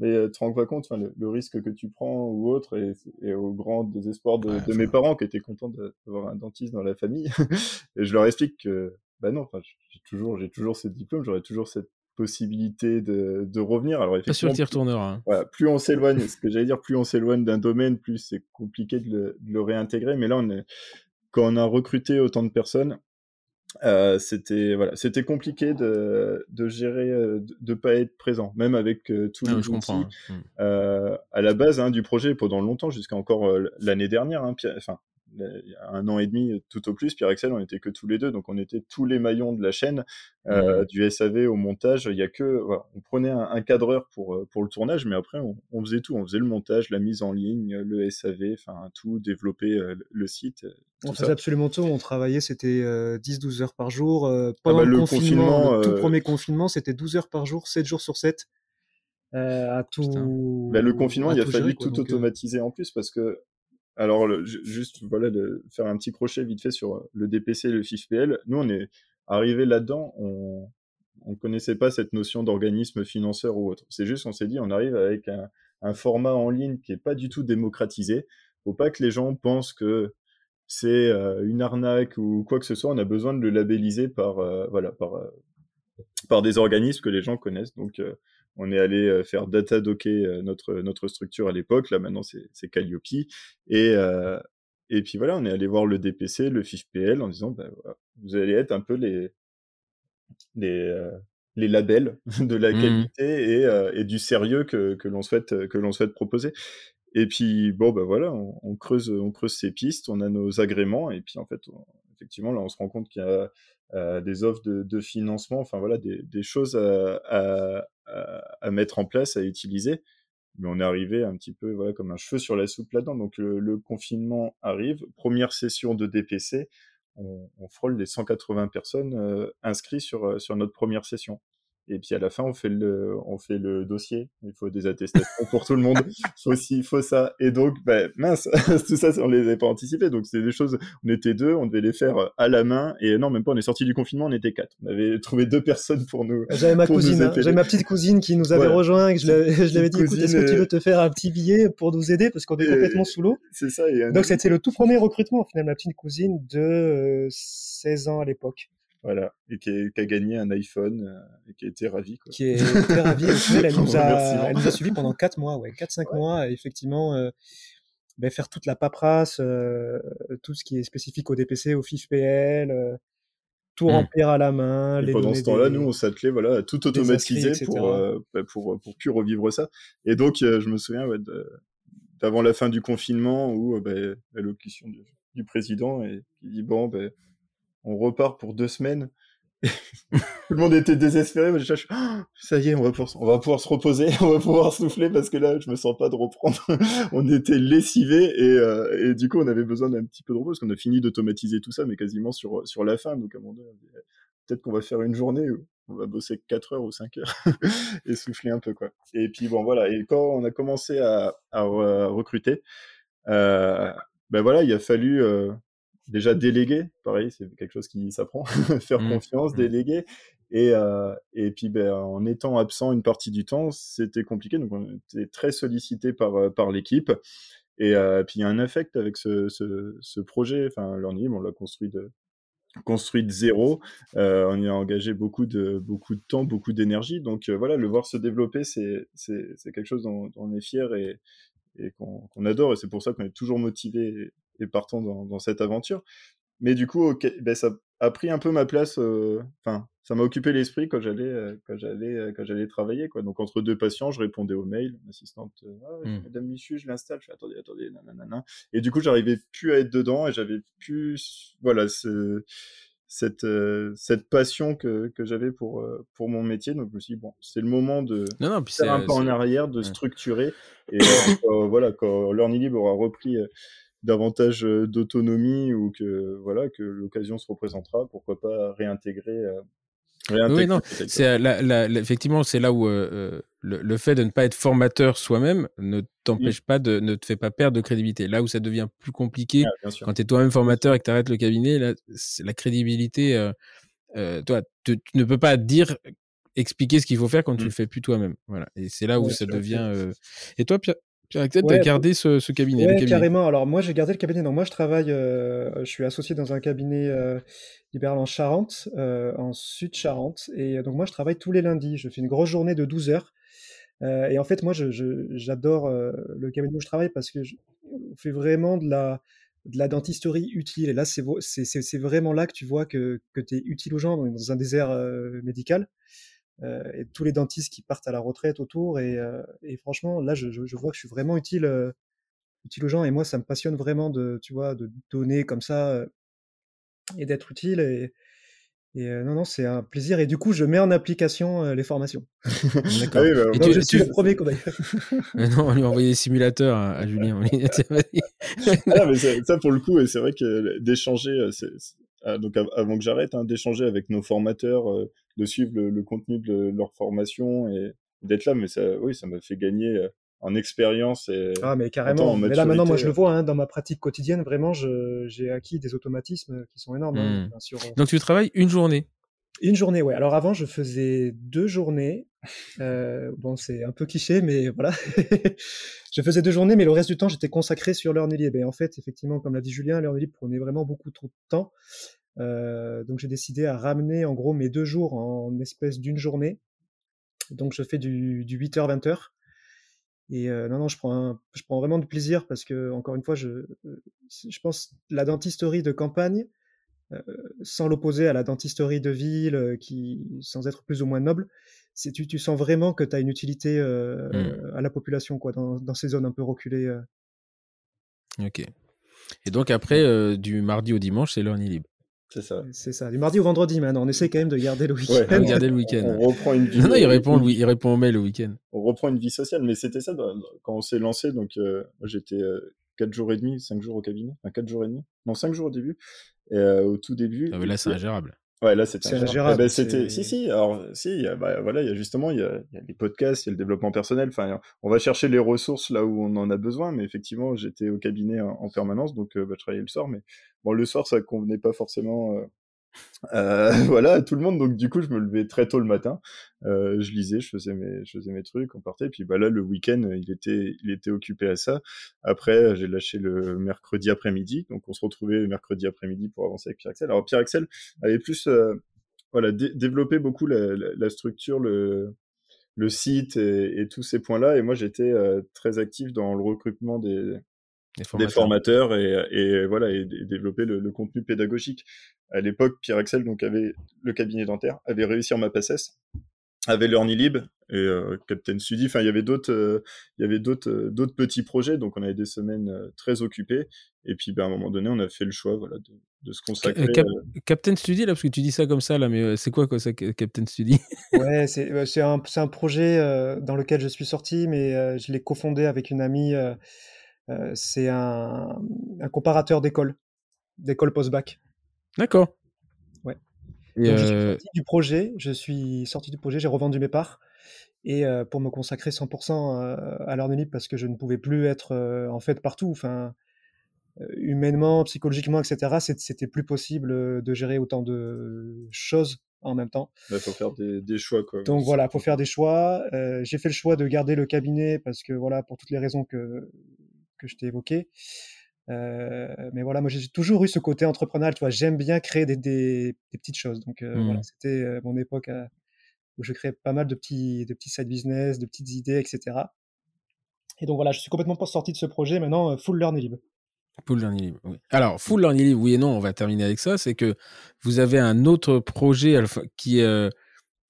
mais euh, tu te rends pas compte, le, le, risque que tu prends ou autre, et, et au grand désespoir de, de mes parents qui étaient contents d'avoir un dentiste dans la famille. [laughs] et je leur explique que, bah non, j'ai toujours, j'ai toujours ce diplôme, j'aurais toujours cette possibilité de, de revenir. Alors effectivement, pas sûr retournera. Hein. Voilà, plus on s'éloigne, ce que j'allais dire, plus on s'éloigne d'un domaine, plus c'est compliqué de le, de le, réintégrer. Mais là, on est, quand on a recruté autant de personnes, euh, c'était voilà, c'était compliqué de, de gérer, euh, de, de pas être présent, même avec euh, tous ah les outils. Hein. Euh, à la base hein, du projet, pendant longtemps, jusqu'à encore l'année dernière, hein, enfin un an et demi tout au plus, Pierre Axel, on était que tous les deux, donc on était tous les maillons de la chaîne, euh, mmh. du SAV au montage. Il y a que, voilà, on prenait un, un, cadreur pour euh, pour le tournage, mais après on, on, faisait tout, on faisait le montage, la mise en ligne, le SAV, enfin tout, développer euh, le site. On faisait absolument tout. On travaillait, c'était 10-12 heures par jour. pendant ah bah, le, confinement, le tout premier confinement, c'était 12 heures par jour, 7 jours sur 7. Euh, à tout. Bah, le confinement, il a fallu tout automatiser en plus parce que alors, juste voilà, de faire un petit crochet vite fait sur euh, le DPC et le FIFPL. Nous, on est arrivé là-dedans, on ne connaissait pas cette notion d'organisme financeur ou autre. C'est juste qu'on s'est dit, on arrive avec un, format en ligne qui est pas du tout démocratisé. Faut pas que les gens pensent que c'est euh, une arnaque ou quoi que ce soit. On a besoin de le labelliser par euh, voilà par par des organismes que les gens connaissent. Donc on est allé euh, faire data docker euh, notre notre structure à l'époque. Là maintenant c'est Calliope et euh, et puis voilà, on est allé voir le DPC, le FIFPL en disant bah, vous allez être un peu les les euh, les labels [laughs] de la mmh. qualité et, euh, et, du sérieux que, que l'on souhaite que l'on souhaite proposer. Et puis bon bah voilà, on, on, creuse on creuse ces pistes, on a nos agréments et puis en fait on, effectivement là on se rend compte qu'il y a euh, des offres de, financement, enfin voilà des, choses à, mettre en place, à utiliser. Mais on est arrivé un petit peu voilà, comme un cheveu sur la soupe là-dedans. Donc le, confinement arrive, première session de DPC, on, frôle les 180 personnes euh, inscrites euh, sur notre première session. Et puis à la fin, on fait le, on fait le dossier. Il faut des attestations pour tout le monde. Il [laughs] faut aussi, il faut ça. Et donc, ben, mince, [laughs] tout ça, on les avait pas anticipés. Donc c'était des choses. On était deux, on devait les faire à la main. Et non, même pas. On est sorti du confinement, on était quatre. On avait trouvé deux personnes pour nous. J'avais ma cousine, hein. j'avais ma petite cousine qui nous avait rejoint et que je l'avais dit, écoute, est-ce que tu veux te faire un petit billet pour nous aider? Parce qu'on est complètement sous l'eau. C'est ça. donc c'était le tout premier recrutement, au final, ma petite cousine de 16 euh, ans à l'époque. Voilà, et qui, a gagné un iPhone euh, et qui a été ravie. Quoi. Qui est ravie. elle, [laughs] nous a, elle nous a suivis pendant 4 mois, ouais, 4-5 mois, effectivement, euh, ben, faire toute la paperasse, euh, tout ce qui est spécifique au DPC, au FIFPL, tout mmh. remplir à la main. Et pendant ce temps-là, nous, on s'attelait voilà, à tout automatiser pour, ben, pour, pour, plus revivre ça. Et donc, je me souviens ouais, d'avant la fin du confinement, où ben, l'allocution du, du, président, et qui dit Bon, ben on repart pour deux semaines. [laughs] Tout le monde était désespéré. Moi, je ah, ça y est, on va, pouvoir, se reposer, [laughs] on va pouvoir souffler parce que là, je me sens pas de reprendre. [laughs] on était lessivés et, euh, et, du coup, on avait besoin d'un petit peu de repos parce qu'on a fini d'automatiser tout ça, mais quasiment sur, la fin. Donc, à un moment peut-être qu'on va faire une journée où on va bosser 4 heures ou 5 heures et souffler un peu, quoi. Et puis, bon, voilà. Et quand on a commencé à, à, recruter, euh, ben voilà, il a fallu euh, déjà déléguer, pareil, c'est quelque chose qui s'apprend, [laughs] faire mmh. confiance, mmh. déléguer. Et, euh, et puis ben, en étant absent une partie du temps, c'était compliqué, donc on était très sollicité par, euh, par l'équipe. Et euh, puis il y a un affect avec ce, ce, ce projet, enfin Learning, on l'a construit de, construit de zéro. Euh, on y a engagé beaucoup de, beaucoup de temps, beaucoup d'énergie. Donc voilà, le voir se développer, c'est quelque chose dont, dont, on est fier et, et qu'on adore. Et c'est pour ça qu'on est toujours motivé et partant dans, dans, cette aventure. Mais du coup, ben, ça a pris un peu ma place. Euh, enfin, ça m'a occupé l'esprit quand j'allais euh, quand j'allais euh, quand j'allais travailler quoi. Donc entre deux patients, je répondais aux mails. L'assistante, ah, mmh. Madame Michu, je l'installe. Je fais attendez, attendez, nanana. Et du coup, j'arrivais plus à être dedans et j'avais plus voilà ce, cette cette passion que, que j'avais pour pour mon métier. Donc je me suis dit bon, c'est le moment de non, non, faire un pas en arrière, de structurer. Et voilà, quand Learning Libre aura repris davantage d'autonomie ou que voilà que l'occasion se représentera, pourquoi pas réintégrer. oui, non, c'est effectivement c'est là où le, fait de ne pas être formateur soi-même ne t'empêche pas de ne te fait pas perdre de crédibilité. Là où ça devient plus compliqué ah, quand tu es toi-même formateur et que tu arrêtes le cabinet, là la crédibilité. toi, tu, ne peux pas dire expliquer ce qu'il faut faire quand tu mmh. le fais plus toi-même. Voilà. Et c'est là où ça devient. Et toi, Pierre, Pierre tu as gardé ce, cabinet, Oui, carrément. Alors moi, j'ai gardé le cabinet. Donc moi, je travaille, euh, je suis associé dans un cabinet euh, libéral en Charente, euh, en Sud-Charente. Et donc moi, je travaille tous les lundis. Je fais une grosse journée de 12 heures. et en fait, moi, j'adore le cabinet où je travaille parce que on fait vraiment de la, de la dentisterie utile. Et là, c'est vraiment là que tu vois que, que tu es utile aux gens dans un désert médical. Euh, et tous les dentistes qui partent à la retraite autour. Et, euh, et franchement, là, je, je, vois que je suis vraiment utile, euh, utile aux gens. Et moi, ça me passionne vraiment de, tu vois, de donner comme ça et d'être utile. Et, et non, non, c'est un plaisir. Et du coup, je mets en application les formations. D'accord. [laughs] Ah bah, je suis le premier qu'on [laughs] non, on lui a envoyé des simulateurs à, Julien. [laughs] ah, mais ça, pour le coup, c'est vrai que d'échanger, donc avant que j'arrête, hein, d'échanger avec nos formateurs, de suivre le, contenu de leur formation et d'être là. Mais ça, oui, ça m'a fait gagner euh, en expérience et ah mais carrément mais là maintenant moi je le vois hein, dans ma pratique quotidienne vraiment j'ai acquis des automatismes qui sont énormes hein, mmh. euh. donc tu travailles une journée? Une journée ouais alors avant je faisais deux journées euh, bon c'est un peu cliché mais voilà [laughs] je faisais deux journées mais le reste du temps j'étais consacré sur l'heure Libre et en fait effectivement comme l'a dit Julien l'heure Libre prenait vraiment beaucoup trop de temps euh, donc j'ai décidé à ramener en gros mes deux jours en espèce d'une journée. Donc je fais du, du 8h-20h. Et euh, non, non, je prends, je prends vraiment du plaisir parce que, encore une fois, je, je pense la dentisterie de campagne, euh, sans l'opposer à la dentisterie de ville, qui, sans être plus ou moins noble, c'est tu, tu sens vraiment que tu as une utilité mmh. à la population quoi, dans, dans, ces zones un peu reculées. Ok. Et donc après, du mardi au dimanche, c'est l'heure libre. C'est ça. C'est ça. Du mardi au vendredi maintenant. On essaie quand même de garder le week-end. garder le week-end. On, reprend une vie. Non, non, il répond, lui, il répond au mail le week-end. On reprend une vie sociale. Mais c'était ça quand on s'est lancé. Donc, euh, j'étais 4 euh, jours et demi, 5 jours au cabinet. Enfin, 4 jours et demi. Non, 5 jours au début. Et euh, au tout début. Ah, mais là, c'est ingérable. Ouais, là, C'est ingérable. Eh ben, c'était... Si, si, alors, si, bah, voilà, il y a justement, il y a, il y a les podcasts, il y a le développement personnel, enfin, on va chercher les ressources là où on en a besoin, mais effectivement, j'étais au cabinet en, en permanence, donc euh, bah, je travaillais le soir, mais bon, le soir, ça convenait pas forcément euh, euh, [laughs] voilà, tout le monde, donc du coup, je me levais très tôt le matin, euh, je lisais, je faisais mes, je faisais mes trucs, on partait, puis bah là, le week-end, il était, il était occupé à ça. Après, j'ai lâché le mercredi après-midi, donc on se retrouvait le mercredi après-midi pour avancer avec Pierre-Axel. Alors, Pierre-Axel avait plus... euh, voilà, dé- développer beaucoup la, structure, le, le site et, et tous ces points-là. Et moi, j'étais euh, très actif dans le recrutement des, des formateurs. formateurs et, et voilà et, développer le, le contenu pédagogique. À l'époque, Pierre Axel donc avait le cabinet dentaire, avait réussi en ma PACES, avait l'Ornilib et euh, Captain Study. Enfin, il y avait d'autres, euh, il y avait d'autres, euh, d'autres petits projets. Donc, on avait des semaines euh, très occupées. Et puis, ben, à un moment donné, on a fait le choix, voilà, de, de se consacrer. Cap- Captain Study, là, parce que tu dis ça comme ça, là, mais euh, c'est quoi, quoi, ça, Ca- Captain Study [laughs] Ouais, c'est c'est un, c'est un projet euh, dans lequel je suis sorti, mais euh, je l'ai cofondé avec une amie. Euh, c'est un, un comparateur d'école, d'école post-bac. D'accord. Ouais. Et, Donc, je suis euh, sorti du projet, je suis sorti du projet, j'ai revendu mes parts et euh, pour me consacrer 100% euh, à l'Ornelib parce que je ne pouvais plus être euh, en fait partout. Enfin, humainement, psychologiquement, etc. C'était plus possible de gérer autant de choses en même temps. Il faut faire des, des choix, quoi. Donc voilà, faut faire des choix. Euh, j'ai fait le choix de garder le cabinet parce que voilà, pour toutes les raisons que, que je t'ai évoquées. Euh, mais voilà, moi j'ai toujours eu ce côté entrepreneurial, tu vois, j'aime bien créer des, des, des petites choses. Donc euh, voilà, c'était euh, mon époque où je créais pas mal de petits, de petits side business, de petites idées, etc. Et donc voilà, je suis complètement pas sorti de ce projet maintenant, full learn et libre. Full Learning Libre, oui. Alors, Full Learning Libre, oui et non, on va terminer avec ça. C'est que vous avez un autre projet qui, euh,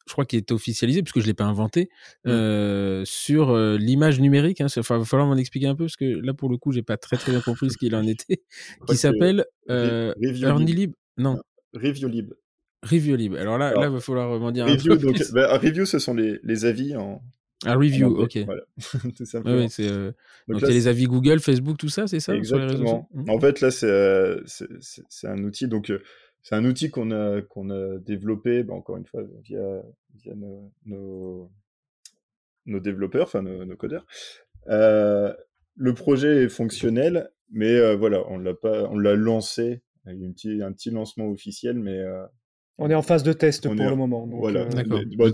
je crois, qui est officialisé, puisque je ne l'ai pas inventé, Mm. euh, sur euh, l'image numérique. Hein. Il va falloir m'en expliquer un peu, parce que là, pour le coup, j'ai pas très très bien compris ce qu'il en était. [laughs] Qui s'appelle euh, Lib. Non, Review Lib. Review Libre. Alors là, Alors, là, il va falloir m'en dire un Review, peu donc, plus. bah, review, ce sont les, les avis en, Un en review, anglais. ok. Voilà, [laughs] tout Ouais, c'est, euh, Donc donc, là, les c'est- avis Google, Facebook, tout ça, c'est ça sur les réseaux Exactement. Mhm. En fait, là, c'est euh, c'est- c'est- c'est un outil. Donc, euh, c'est un outil qu'on a qu'on a développé, bah, encore une fois, via via nos nos, nos développeurs, enfin nos, nos codeurs. Euh, le projet est fonctionnel, mais euh, voilà, on l'a pas, on l'a lancé. Il y a un petit un petit lancement officiel, mais euh, On est en phase de test pour est- le moment. Donc, voilà. D'accord. Bah,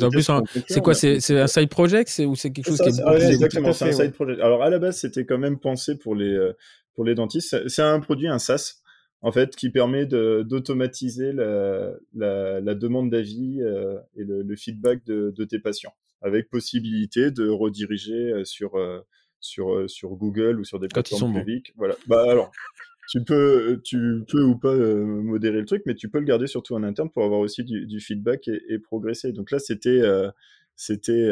c'est quoi a C'est un side project c'est- ou c'est quelque chose ça, qui est ouais, exactement, c'est un side project. Alors à la base, c'était quand même pensé pour les pour les dentistes. C'est- C'est un produit, un SaaS, en fait, qui permet d'automatiser la, la, la demande d'avis euh, et le, le feedback de, de tes patients, avec possibilité de rediriger euh, sur euh, sur sur Google ou sur des Quand plateformes bons. publiques. Voilà. Bah alors. Tu peux, tu peux ou pas euh, modérer le truc, mais tu peux le garder surtout en interne pour avoir aussi du, du feedback et, et progresser. Donc là, c'était, euh, c'était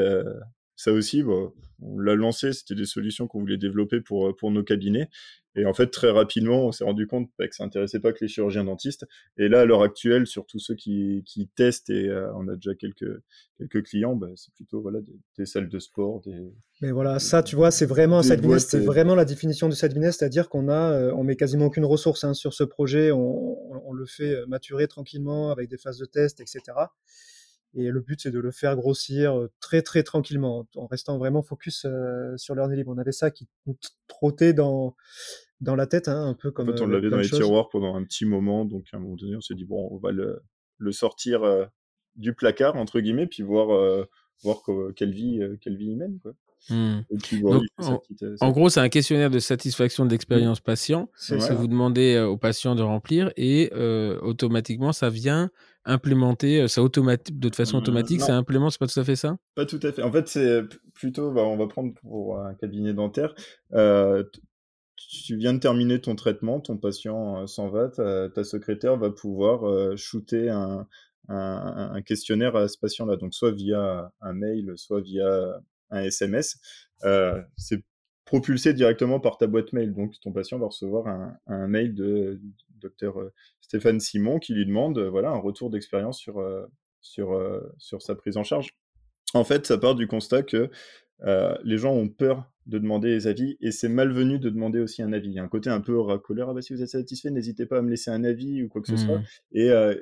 ça aussi. Bon, on l'a lancé, c'était des solutions qu'on voulait développer pour pour nos cabinets. Et en fait, très rapidement, on s'est rendu compte bah, que ça intéressait pas que les chirurgiens dentistes. Et là, à l'heure actuelle, sur tous ceux qui, qui testent, et euh, on a déjà quelques quelques clients, bah, c'est plutôt voilà des, des salles de sport, des Mais voilà, ça, tu vois, c'est vraiment un Des side business, boîtes c'est et- vraiment la définition du side business, c'est-à-dire qu'on a, euh, on met quasiment aucune ressource hein, sur ce projet, on, on- on le fait euh, maturer tranquillement avec des phases de test, etc. Et le but, c'est de le faire grossir très très tranquillement, en restant vraiment focus euh, sur l'heure libre. On avait ça qui nous trottait dans dans la tête, hein, un peu En comme. fait, on l'avait dans les choses. tiroirs pendant un petit moment, donc à un moment donné, on s'est dit bon, on va le, le sortir euh, du placard entre guillemets, puis voir euh, voir quelle vie quelle vie il mène quoi. Hmm. Et puis voir Donc, il fait sa en- petite, euh, En gros, c'est un questionnaire de satisfaction de l'expérience patient que vous demandez euh, aux patients de remplir et euh, automatiquement, ça vient implémenter, ça automatique, de façon Euh, automatique, non. ça implémente, c'est pas tout à fait ça? Pas tout à fait. En fait, c'est plutôt, bah, on va prendre pour un cabinet dentaire. Euh, tu viens de terminer ton traitement, ton patient s'en va, ta, ta secrétaire va pouvoir shooter un, un, un questionnaire à ce patient-là. Donc, soit via un mail, soit via un SMS. Euh, c'est propulsé directement par ta boîte mail. Donc, ton patient va recevoir un, un mail de docteur euh, Stéphane Simon qui lui demande euh, voilà, un retour d'expérience sur, sur, sur sa prise en charge. En fait, ça part du constat que euh, les gens ont peur de demander les avis et c'est malvenu de demander aussi un avis. Il y a un côté un peu racoleur. Ah bah, si vous êtes satisfait, n'hésitez pas à me laisser un avis ou quoi que ce soit. Hmm. Et euh,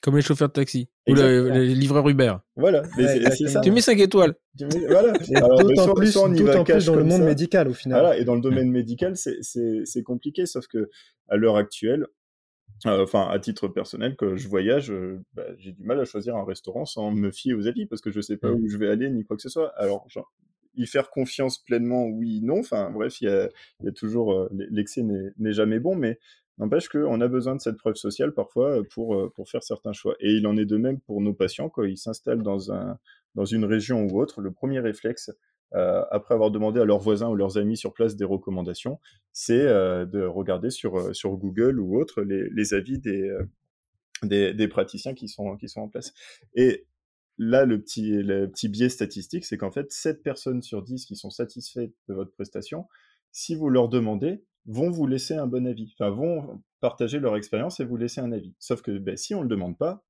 Comme les chauffeurs de taxi ou les livreurs Uber. Voilà, c'est ça. Tu mets 5 étoiles. Voilà. [laughs] D'autant plus, tout en plus dans le monde médical au final. Voilà, et dans le domaine médical, c'est compliqué, sauf que à l'heure actuelle, euh, enfin à titre personnel, que je voyage, euh, bah, j'ai du mal à choisir un restaurant sans me fier aux avis parce que je sais pas mmh. où je vais aller ni quoi que ce soit. Alors, genre, y faire confiance pleinement, oui, non. Enfin, bref, il y a, y a, toujours euh, l'excès n'est jamais bon, mais N'empêche qu'on a besoin de cette preuve sociale parfois euh, pour, euh, pour faire certains choix. Et il en est de même pour nos patients quand ils s'installent dans, un, dans une région ou autre. Le premier réflexe, euh, après avoir demandé à leurs voisins ou leurs amis sur place des recommandations, c'est de regarder sur, sur Google ou autre les, les avis des, des, des, praticiens qui sont, qui sont en place. Et là, le petit, le petit biais statistique, c'est qu'en fait, 7 personnes sur 10 qui sont satisfaites de votre prestation, si vous leur demandez, vont vous laisser un bon avis, enfin vont partager leur expérience et vous laisser un avis. Sauf que ben, si on ne le demande pas,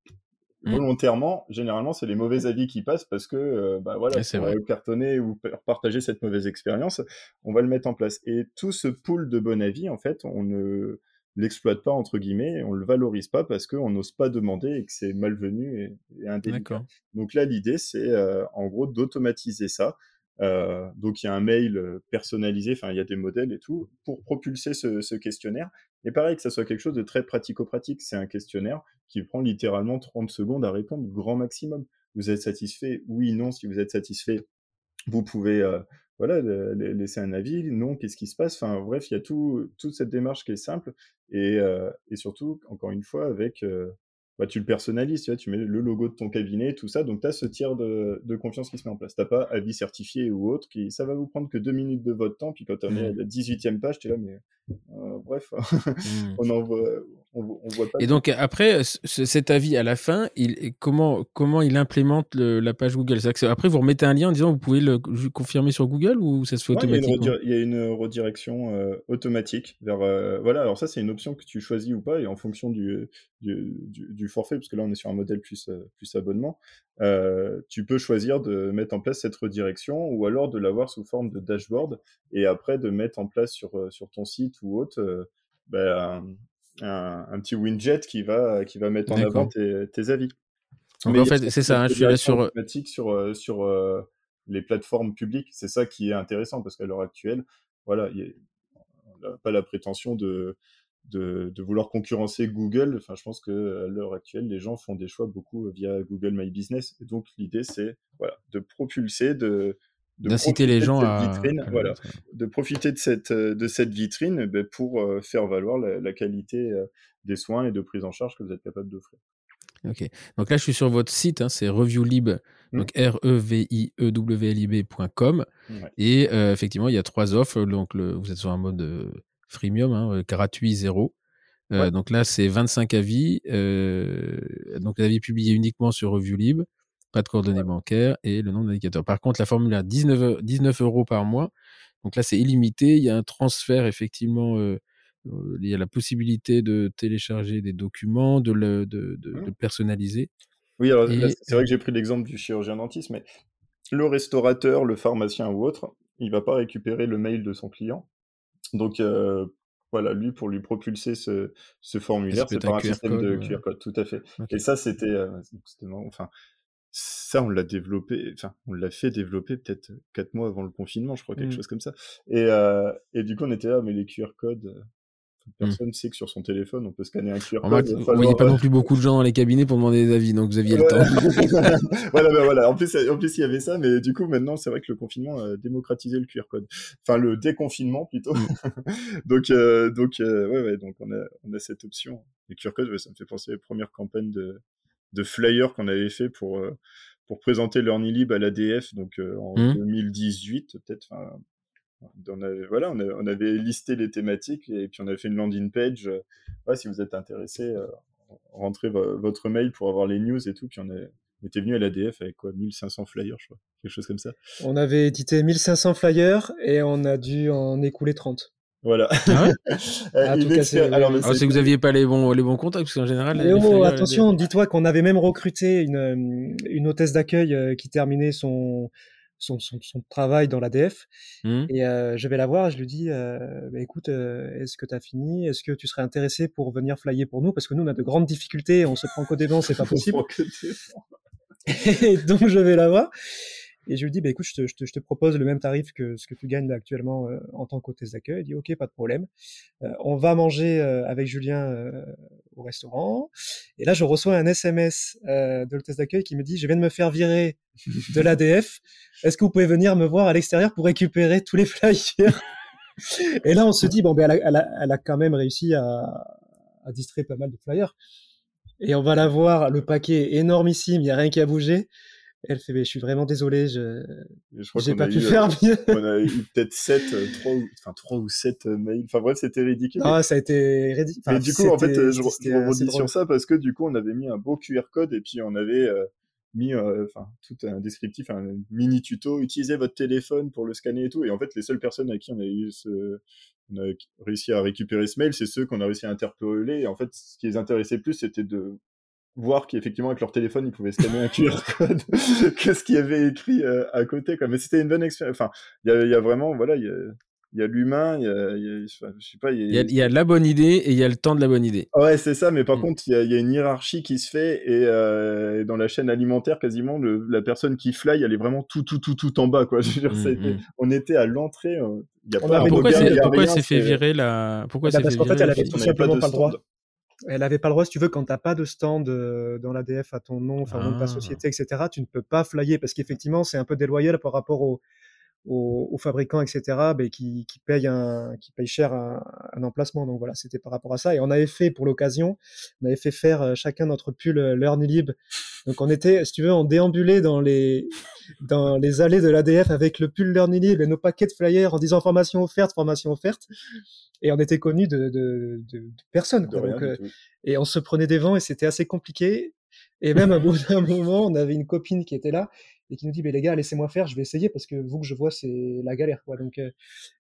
mmh. volontairement, généralement, c'est les mauvais avis qui passent parce que, euh, bah voilà, pour cartonner ou partager cette mauvaise expérience, on va le mettre en place. Et tout ce pool de bon avis, en fait, on ne l'exploite pas, entre guillemets, on le valorise pas parce qu'on n'ose pas demander et que c'est malvenu et, et indélicat. Donc là, l'idée, c'est euh, en gros d'automatiser ça euh, donc il y a un mail euh, personnalisé, enfin il y a des modèles et tout, pour propulser ce, questionnaire. Et pareil, que ça soit quelque chose de très pratico-pratique, c'est un questionnaire qui prend littéralement 30 secondes à répondre, grand maximum. Vous êtes satisfait? Oui, non. Si vous êtes satisfait, vous pouvez euh, voilà, laisser un avis. Non, qu'est-ce qui se passe? Enfin bref, il y a tout, toute cette démarche qui est simple et, et surtout, encore une fois, avec bah, tu le personnalises, tu, vois, tu mets le logo de ton cabinet, tout ça, donc tu as ce tiers de, de, confiance qui se met en place. Tu pas avis certifié ou autre, qui, ça va vous prendre que deux minutes de votre temps, puis quand on est à mmh. la 18e page, tu es là, mais euh, bref, mmh. [laughs] on en voit, on, voit pas. Et donc après, cet avis à la fin, il, comment, comment il implémente la page Google? Après, vous remettez un lien en disant vous pouvez le confirmer sur Google ou ça se fait automatiquement? Il y, a une redirection euh, automatique vers. Euh, voilà, alors ça, c'est une option que tu choisis ou pas, et en fonction du, du, du, forfait, parce que là, on est sur un modèle plus, plus abonnement, tu peux choisir de mettre en place cette redirection ou alors de l'avoir sous forme de dashboard et après de mettre en place sur, sur ton site ou autre ben, un, petit widget qui va, qui va mettre en avant tes, tes avis. Mais en fait, c'est ça, hein, je suis sur... sur, sur les plateformes publiques. C'est ça qui est intéressant parce qu'à l'heure actuelle, voilà, on n'a pas la prétention de, de, de, vouloir concurrencer Google. Enfin, je pense qu'à l'heure actuelle, les gens font des choix beaucoup via Google My Business. Et donc, l'idée, c'est voilà, de propulser, de, d'inciter les gens à, vitrine, voilà, de profiter de cette, de cette vitrine ben, pour euh, faire valoir la, qualité euh, des soins et de prise en charge que vous êtes capable d'offrir. Ok. Donc là, je suis sur votre site, hein, c'est reviewlib, mmh. donc r e v i e w l i b.com. Et euh, effectivement, il y a trois offres. Donc, le, vous êtes sur un mode freemium, hein, gratuit zéro. Donc là, c'est 25 avis. donc, avis publiés uniquement sur Reviewlib pas de coordonnées bancaires et le nombre d'indicateurs. Par contre, la formule à 19, 19 euros par mois. Donc là, c'est illimité. Il y a un transfert, effectivement. Euh, euh, il y a la possibilité de télécharger des documents, de le, de, de, mmh. personnaliser. Oui, alors c'est vrai que j'ai pris l'exemple du chirurgien dentiste, mais le restaurateur, le pharmacien ou autre, il va pas récupérer le mail de son client. Donc euh, voilà, lui, pour lui propulser ce, ce formulaire, c'est par un, système de QR code, tout à fait. Et ça, c'était, enfin, ça, on l'a développé, enfin, on l'a fait développer peut-être quatre mois avant le confinement, je crois, quelque mmh. chose comme ça. Et, euh, et du coup, on était là, mais les QR codes, euh, mmh. personne ne sait que sur son téléphone, on peut scanner un QR code. Il n'y a pas non plus beaucoup de gens dans les cabinets pour demander des avis, donc vous aviez le temps. [laughs] voilà, ben voilà. En plus, en plus, il y avait ça, mais du coup, maintenant, c'est vrai que le confinement a démocratisé le QR code. Enfin, le déconfinement plutôt. Mmh. [laughs] donc, euh, donc, euh, ouais, ouais, donc on a, on a cette option. Les QR codes, ça me fait penser aux premières campagnes de de flyers qu'on avait fait pour, euh, pour présenter l'Ornilib à l'ADF, donc euh, en 2018, mmh. peut-être. On avait, voilà, on, avait listé les thématiques et puis on avait fait une landing page. Euh, si vous êtes intéressé, rentrez votre mail pour avoir les news et tout. Puis on, était venu à l'ADF avec quoi 1500 flyers, je crois. Quelque chose comme ça. On avait édité 1500 flyers et on a dû en écouler 30. Voilà. Ah [laughs] euh, ah, c'est que vous n'aviez pas les bons, les bons contacts, parce qu'en général. Oh, attention, dis-toi qu'on avait même recruté une, une hôtesse d'accueil euh, qui terminait son, son, son, son, travail dans l'ADF. Mmh. Et euh, je vais la voir, je lui dis euh, bah, écoute, euh, est-ce que tu as fini? Est-ce que tu serais intéressé pour venir flyer pour nous? Parce que nous, on a de grandes difficultés, on se prend qu'au des c'est pas [laughs] possible. [laughs] et donc, je vais la voir. Et je lui dis, bah, écoute, je te, je, te, je te, propose le même tarif que ce que tu gagnes là, actuellement euh, en tant qu'hôtesse d'accueil. Il dit, ok, pas de problème. Euh, on va manger euh, avec Julien euh, au restaurant. Et là, je reçois un SMS euh, de l'hôtesse d'accueil qui me dit, je viens de me faire virer de [laughs] l'ADF. Est-ce que vous pouvez venir me voir à l'extérieur pour récupérer tous les flyers? [laughs] Et là, on se dit, bon, ben, elle a, elle a, elle a quand même réussi à, à distraire pas mal de flyers. Et on va la voir, le paquet est énormissime, il n'y a rien qui a bougé. Elle fait, mais je suis vraiment désolé, je j'ai pas pu eu, faire mieux. on a eu peut-être 7, 3, ou, enfin, 3 ou 7 mails. Enfin bref, c'était ridicule. Ah, ça a été ridicule. Enfin, mais du coup, en fait, je, je rebondis sur ça parce que du coup, on avait mis un beau QR code et puis on avait euh, mis euh, enfin tout un descriptif, un mini tuto, utilisez votre téléphone pour le scanner et tout. Et en fait, les seules personnes à qui on a eu ce, on a réussi à récupérer ce mail, c'est ceux qu'on a réussi à interpeller. Et en fait, ce qui les intéressait plus, c'était de voir qu'effectivement avec leur téléphone ils pouvaient scanner un QR code qu'est-ce qu'il y avait écrit euh, à côté quoi mais c'était une bonne expérience enfin il y a, y a, vraiment voilà il y a il y a l'humain, il y a, y a, je sais pas, il y a, il y a la bonne idée et il y a le temps de la bonne idée. Ouais, c'est ça, mais par mmh. contre, il y, a, il y a une hiérarchie qui se fait et euh, dans la chaîne alimentaire, quasiment, le, la personne qui fly, elle est vraiment tout, tout, tout, tout en bas, quoi. Je veux dire, mmh. on était à l'entrée. Il y a pas pourquoi c'est, pourquoi s'est fait virer la, pourquoi bah, parce qu'en fait, elle avait tout simplement pas le droit. Elle avait pas le droit, si tu veux, quand t'as pas de stand euh, dans l'ADF à ton nom, enfin, ah. nom de ta société, etc., tu ne peux pas flyer parce qu'effectivement, c'est un peu déloyal par rapport au, aux, aux, fabricants, etc., ben, qui, qui, payent un, qui payent cher un, un emplacement. Donc voilà, c'était par rapport à ça. Et on avait fait pour l'occasion, on avait fait faire euh, chacun notre pull euh, Learnilib. Donc on était, si tu veux, on déambulait dans les dans les allées de l'ADF avec le pull Learnilib et nos paquets de flyers en disant formation offerte, formation offerte. Et on était connus de, de, de, de personne. Quoi. Donc, euh, et on se prenait des vents et c'était assez compliqué. Et même à bout d'un moment, on avait une copine qui était là et qui nous dit, mais les gars, laissez-moi faire, je vais essayer parce que vous que je vois, c'est la galère, quoi. Donc, euh,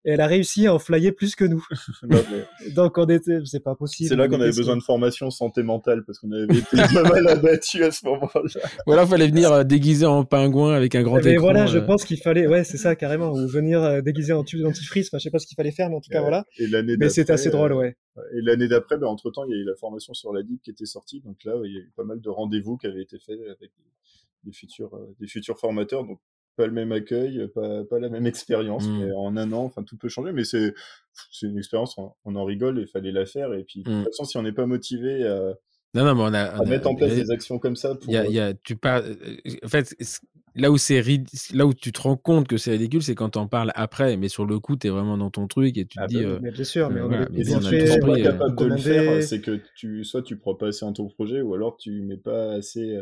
elle a réussi à en flyer plus que nous. [laughs] non, mais... [laughs] Donc, on était, c'est pas possible. C'est là qu'on avait besoin de formation santé mentale parce qu'on avait été pas mal abattu à ce moment-là. Voilà, fallait venir euh, déguisé en pingouin avec un grand mais écran. voilà, je euh... pense qu'il fallait, ouais, c'est ça, carrément, ou venir euh, déguisé en tube dentifrice. Enfin, je sais pas ce qu'il fallait faire, mais en tout cas, voilà. Et l'année mais c'était assez drôle, ouais. Et l'année d'après, ben, entre temps, il y a eu la formation sur la DIC qui était sortie. Donc là, il y a eu pas mal de rendez-vous qui avaient été faits avec des futurs, des futurs formateurs. Donc, pas le même accueil, pas, pas la même [laughs] expérience. Mais en un an, enfin, tout peut changer. Mais c'est, c'est une expérience, on, on, en rigole et il fallait la faire. Et puis, de toute façon, si on n'est pas motivé à, non, non, mais on a, on à mettre en place des actions comme ça. Pour... Y a, y a, tu parles, en fait, là où c'est là où tu te rends compte que c'est ridicule, c'est quand t'en parles après. Mais sur le coup, t'es vraiment dans ton truc et tu te ah dis. Bah, euh, mais bien sûr, mais on voilà, mais capable de le faire, c'est que tu, soit tu crois pas assez en ton projet, ou alors tu mets pas assez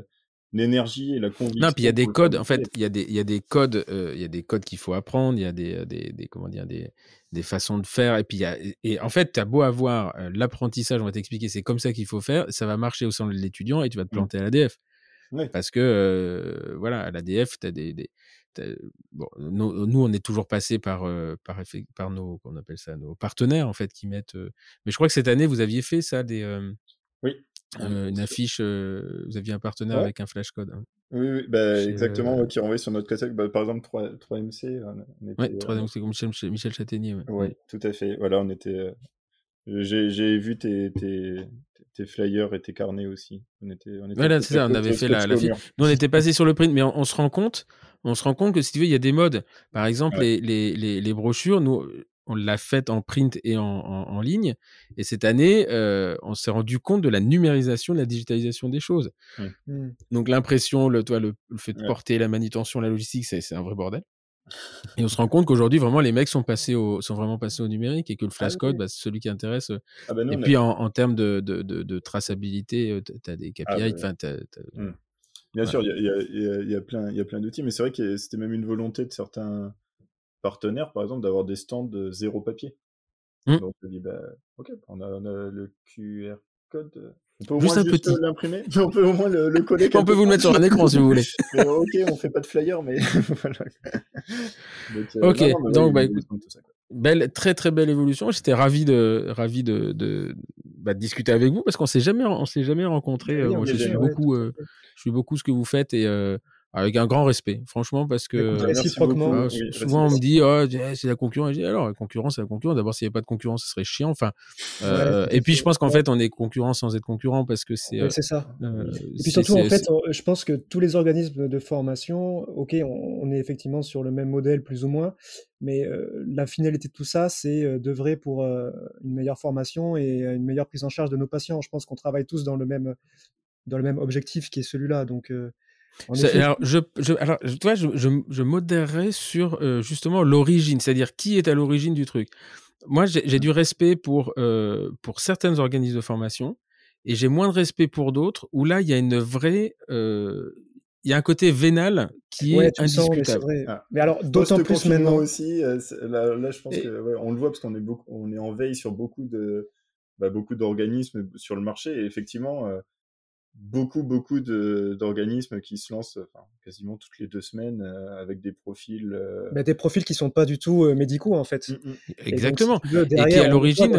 l'énergie et la conviction. Non, puis il y a des codes. En fait, il y a des, il y a des codes, euh, il y a des codes qu'il faut apprendre. Il y a des, des, des, comment dire, des, des façons de faire. Et puis il y a, et en fait, tu as beau avoir euh, l'apprentissage, on va t'expliquer, c'est comme ça qu'il faut faire. Ça va marcher au sein de l'étudiant et tu vas te planter mmh. à l'ADF. Oui. Parce que euh, voilà, à l'ADF, tu as des, des Bon, nous, nous, on est toujours passé par, euh, par, par nos, qu'on appelle ça, nos partenaires en fait qui mettent. Euh... Mais je crois que cette année, vous aviez fait ça, des. Euh, oui. Euh, une affiche, euh, vous aviez un partenaire ouais. avec un flashcode. Hein. Oui, oui bah, exactement, qui renvoie sur notre cassette. Bah, par exemple, 3, 3MC. On était, ouais, 3MC, comme Michel, Michel Châtaignier. Ouais. tout à fait. Voilà, on était. J'ai vu tes, tes, tes, flyers et tes carnets aussi. On était, on était voilà, c'est ça, on avait fait la, la Nous, on était passé sur le print, mais on, on, se rend compte, on se rend compte que si tu veux, il y a des modes. Par exemple, ouais. les, les, les, les, brochures, nous, on l'a faite en print et en, en, en, ligne. Et cette année, euh, on s'est rendu compte de la numérisation, de la digitalisation des choses. Mmh. Donc l'impression, le, toi, le, le, fait de porter la manutention, la logistique, c'est un vrai bordel. Et on se rend compte qu'aujourd'hui, vraiment, les mecs sont passés au, sont vraiment passés au numérique et que le flashcode, ah, oui. bah, c'est celui qui intéresse. Ah, bah non, et puis, en, en, termes de, de, de, de traçabilité, tu as des KPI. Ah, bah, mmh. Bien ouais. sûr, il y a, y, a, y a, plein, y a plein d'outils, mais c'est vrai que c'était même une volonté de certains partenaires, par exemple, d'avoir des stands de zéro papier. Mmh. Donc, on dit, bah, ok, on a, on a le QR code. On peut au juste moins juste petit. l'imprimer, [laughs] on peut au moins le, le coller. [laughs] on peut vous le mettre sur un écran si vous voulez. [laughs] mais, ok, on fait pas de flyer, mais voilà. Donc, euh, ok, non, non, donc bah écoute, belle, très très belle évolution. J'étais ravi de ravi de, de, bah, de discuter avec vous parce qu'on s'est jamais on s'est jamais rencontrés. Oui, euh, moi, je suis beaucoup, euh, je suis beaucoup ce que vous faites et avec un grand respect, franchement, parce que réciproquement, souvent on me dit oh, c'est la concurrence. alors la concurrence, c'est la concurrence. D'abord, s'il n'y avait pas de concurrence, ce serait chiant. Enfin, euh, et puis je pense qu'en fait, on est concurrent sans être concurrent parce que c'est. c'est ça. Euh, et puis surtout, en fait, je pense que tous les organismes de formation, ok, on, est effectivement sur le même modèle plus ou moins, mais euh, la finalité de tout ça, c'est d'œuvrer pour une meilleure formation et une meilleure prise en charge de nos patients. Je pense qu'on travaille tous dans le même dans le même objectif qui est celui-là. Donc alors, je, je, alors, toi, je, je, je modérerais sur euh, justement l'origine, c'est-à-dire qui est à l'origine du truc. Moi, j'ai du respect pour, euh, pour certains organismes de formation et j'ai moins de respect pour d'autres où là, il y a une vraie. Euh, il y a un côté vénal qui est indiscutable. mais, ah. mais, alors, d'autant plus maintenant aussi. Là, là, je pense que on le voit parce qu'on est beaucoup, on est en veille sur beaucoup de, bah, beaucoup d'organismes sur le marché et effectivement beaucoup, beaucoup d'organismes qui se lancent enfin, quasiment toutes les deux semaines euh, avec des profils. Euh... des profils qui sont pas du tout euh, médicaux, en fait. Mmh, mmh. Exactement. Et, qui, à l'origine,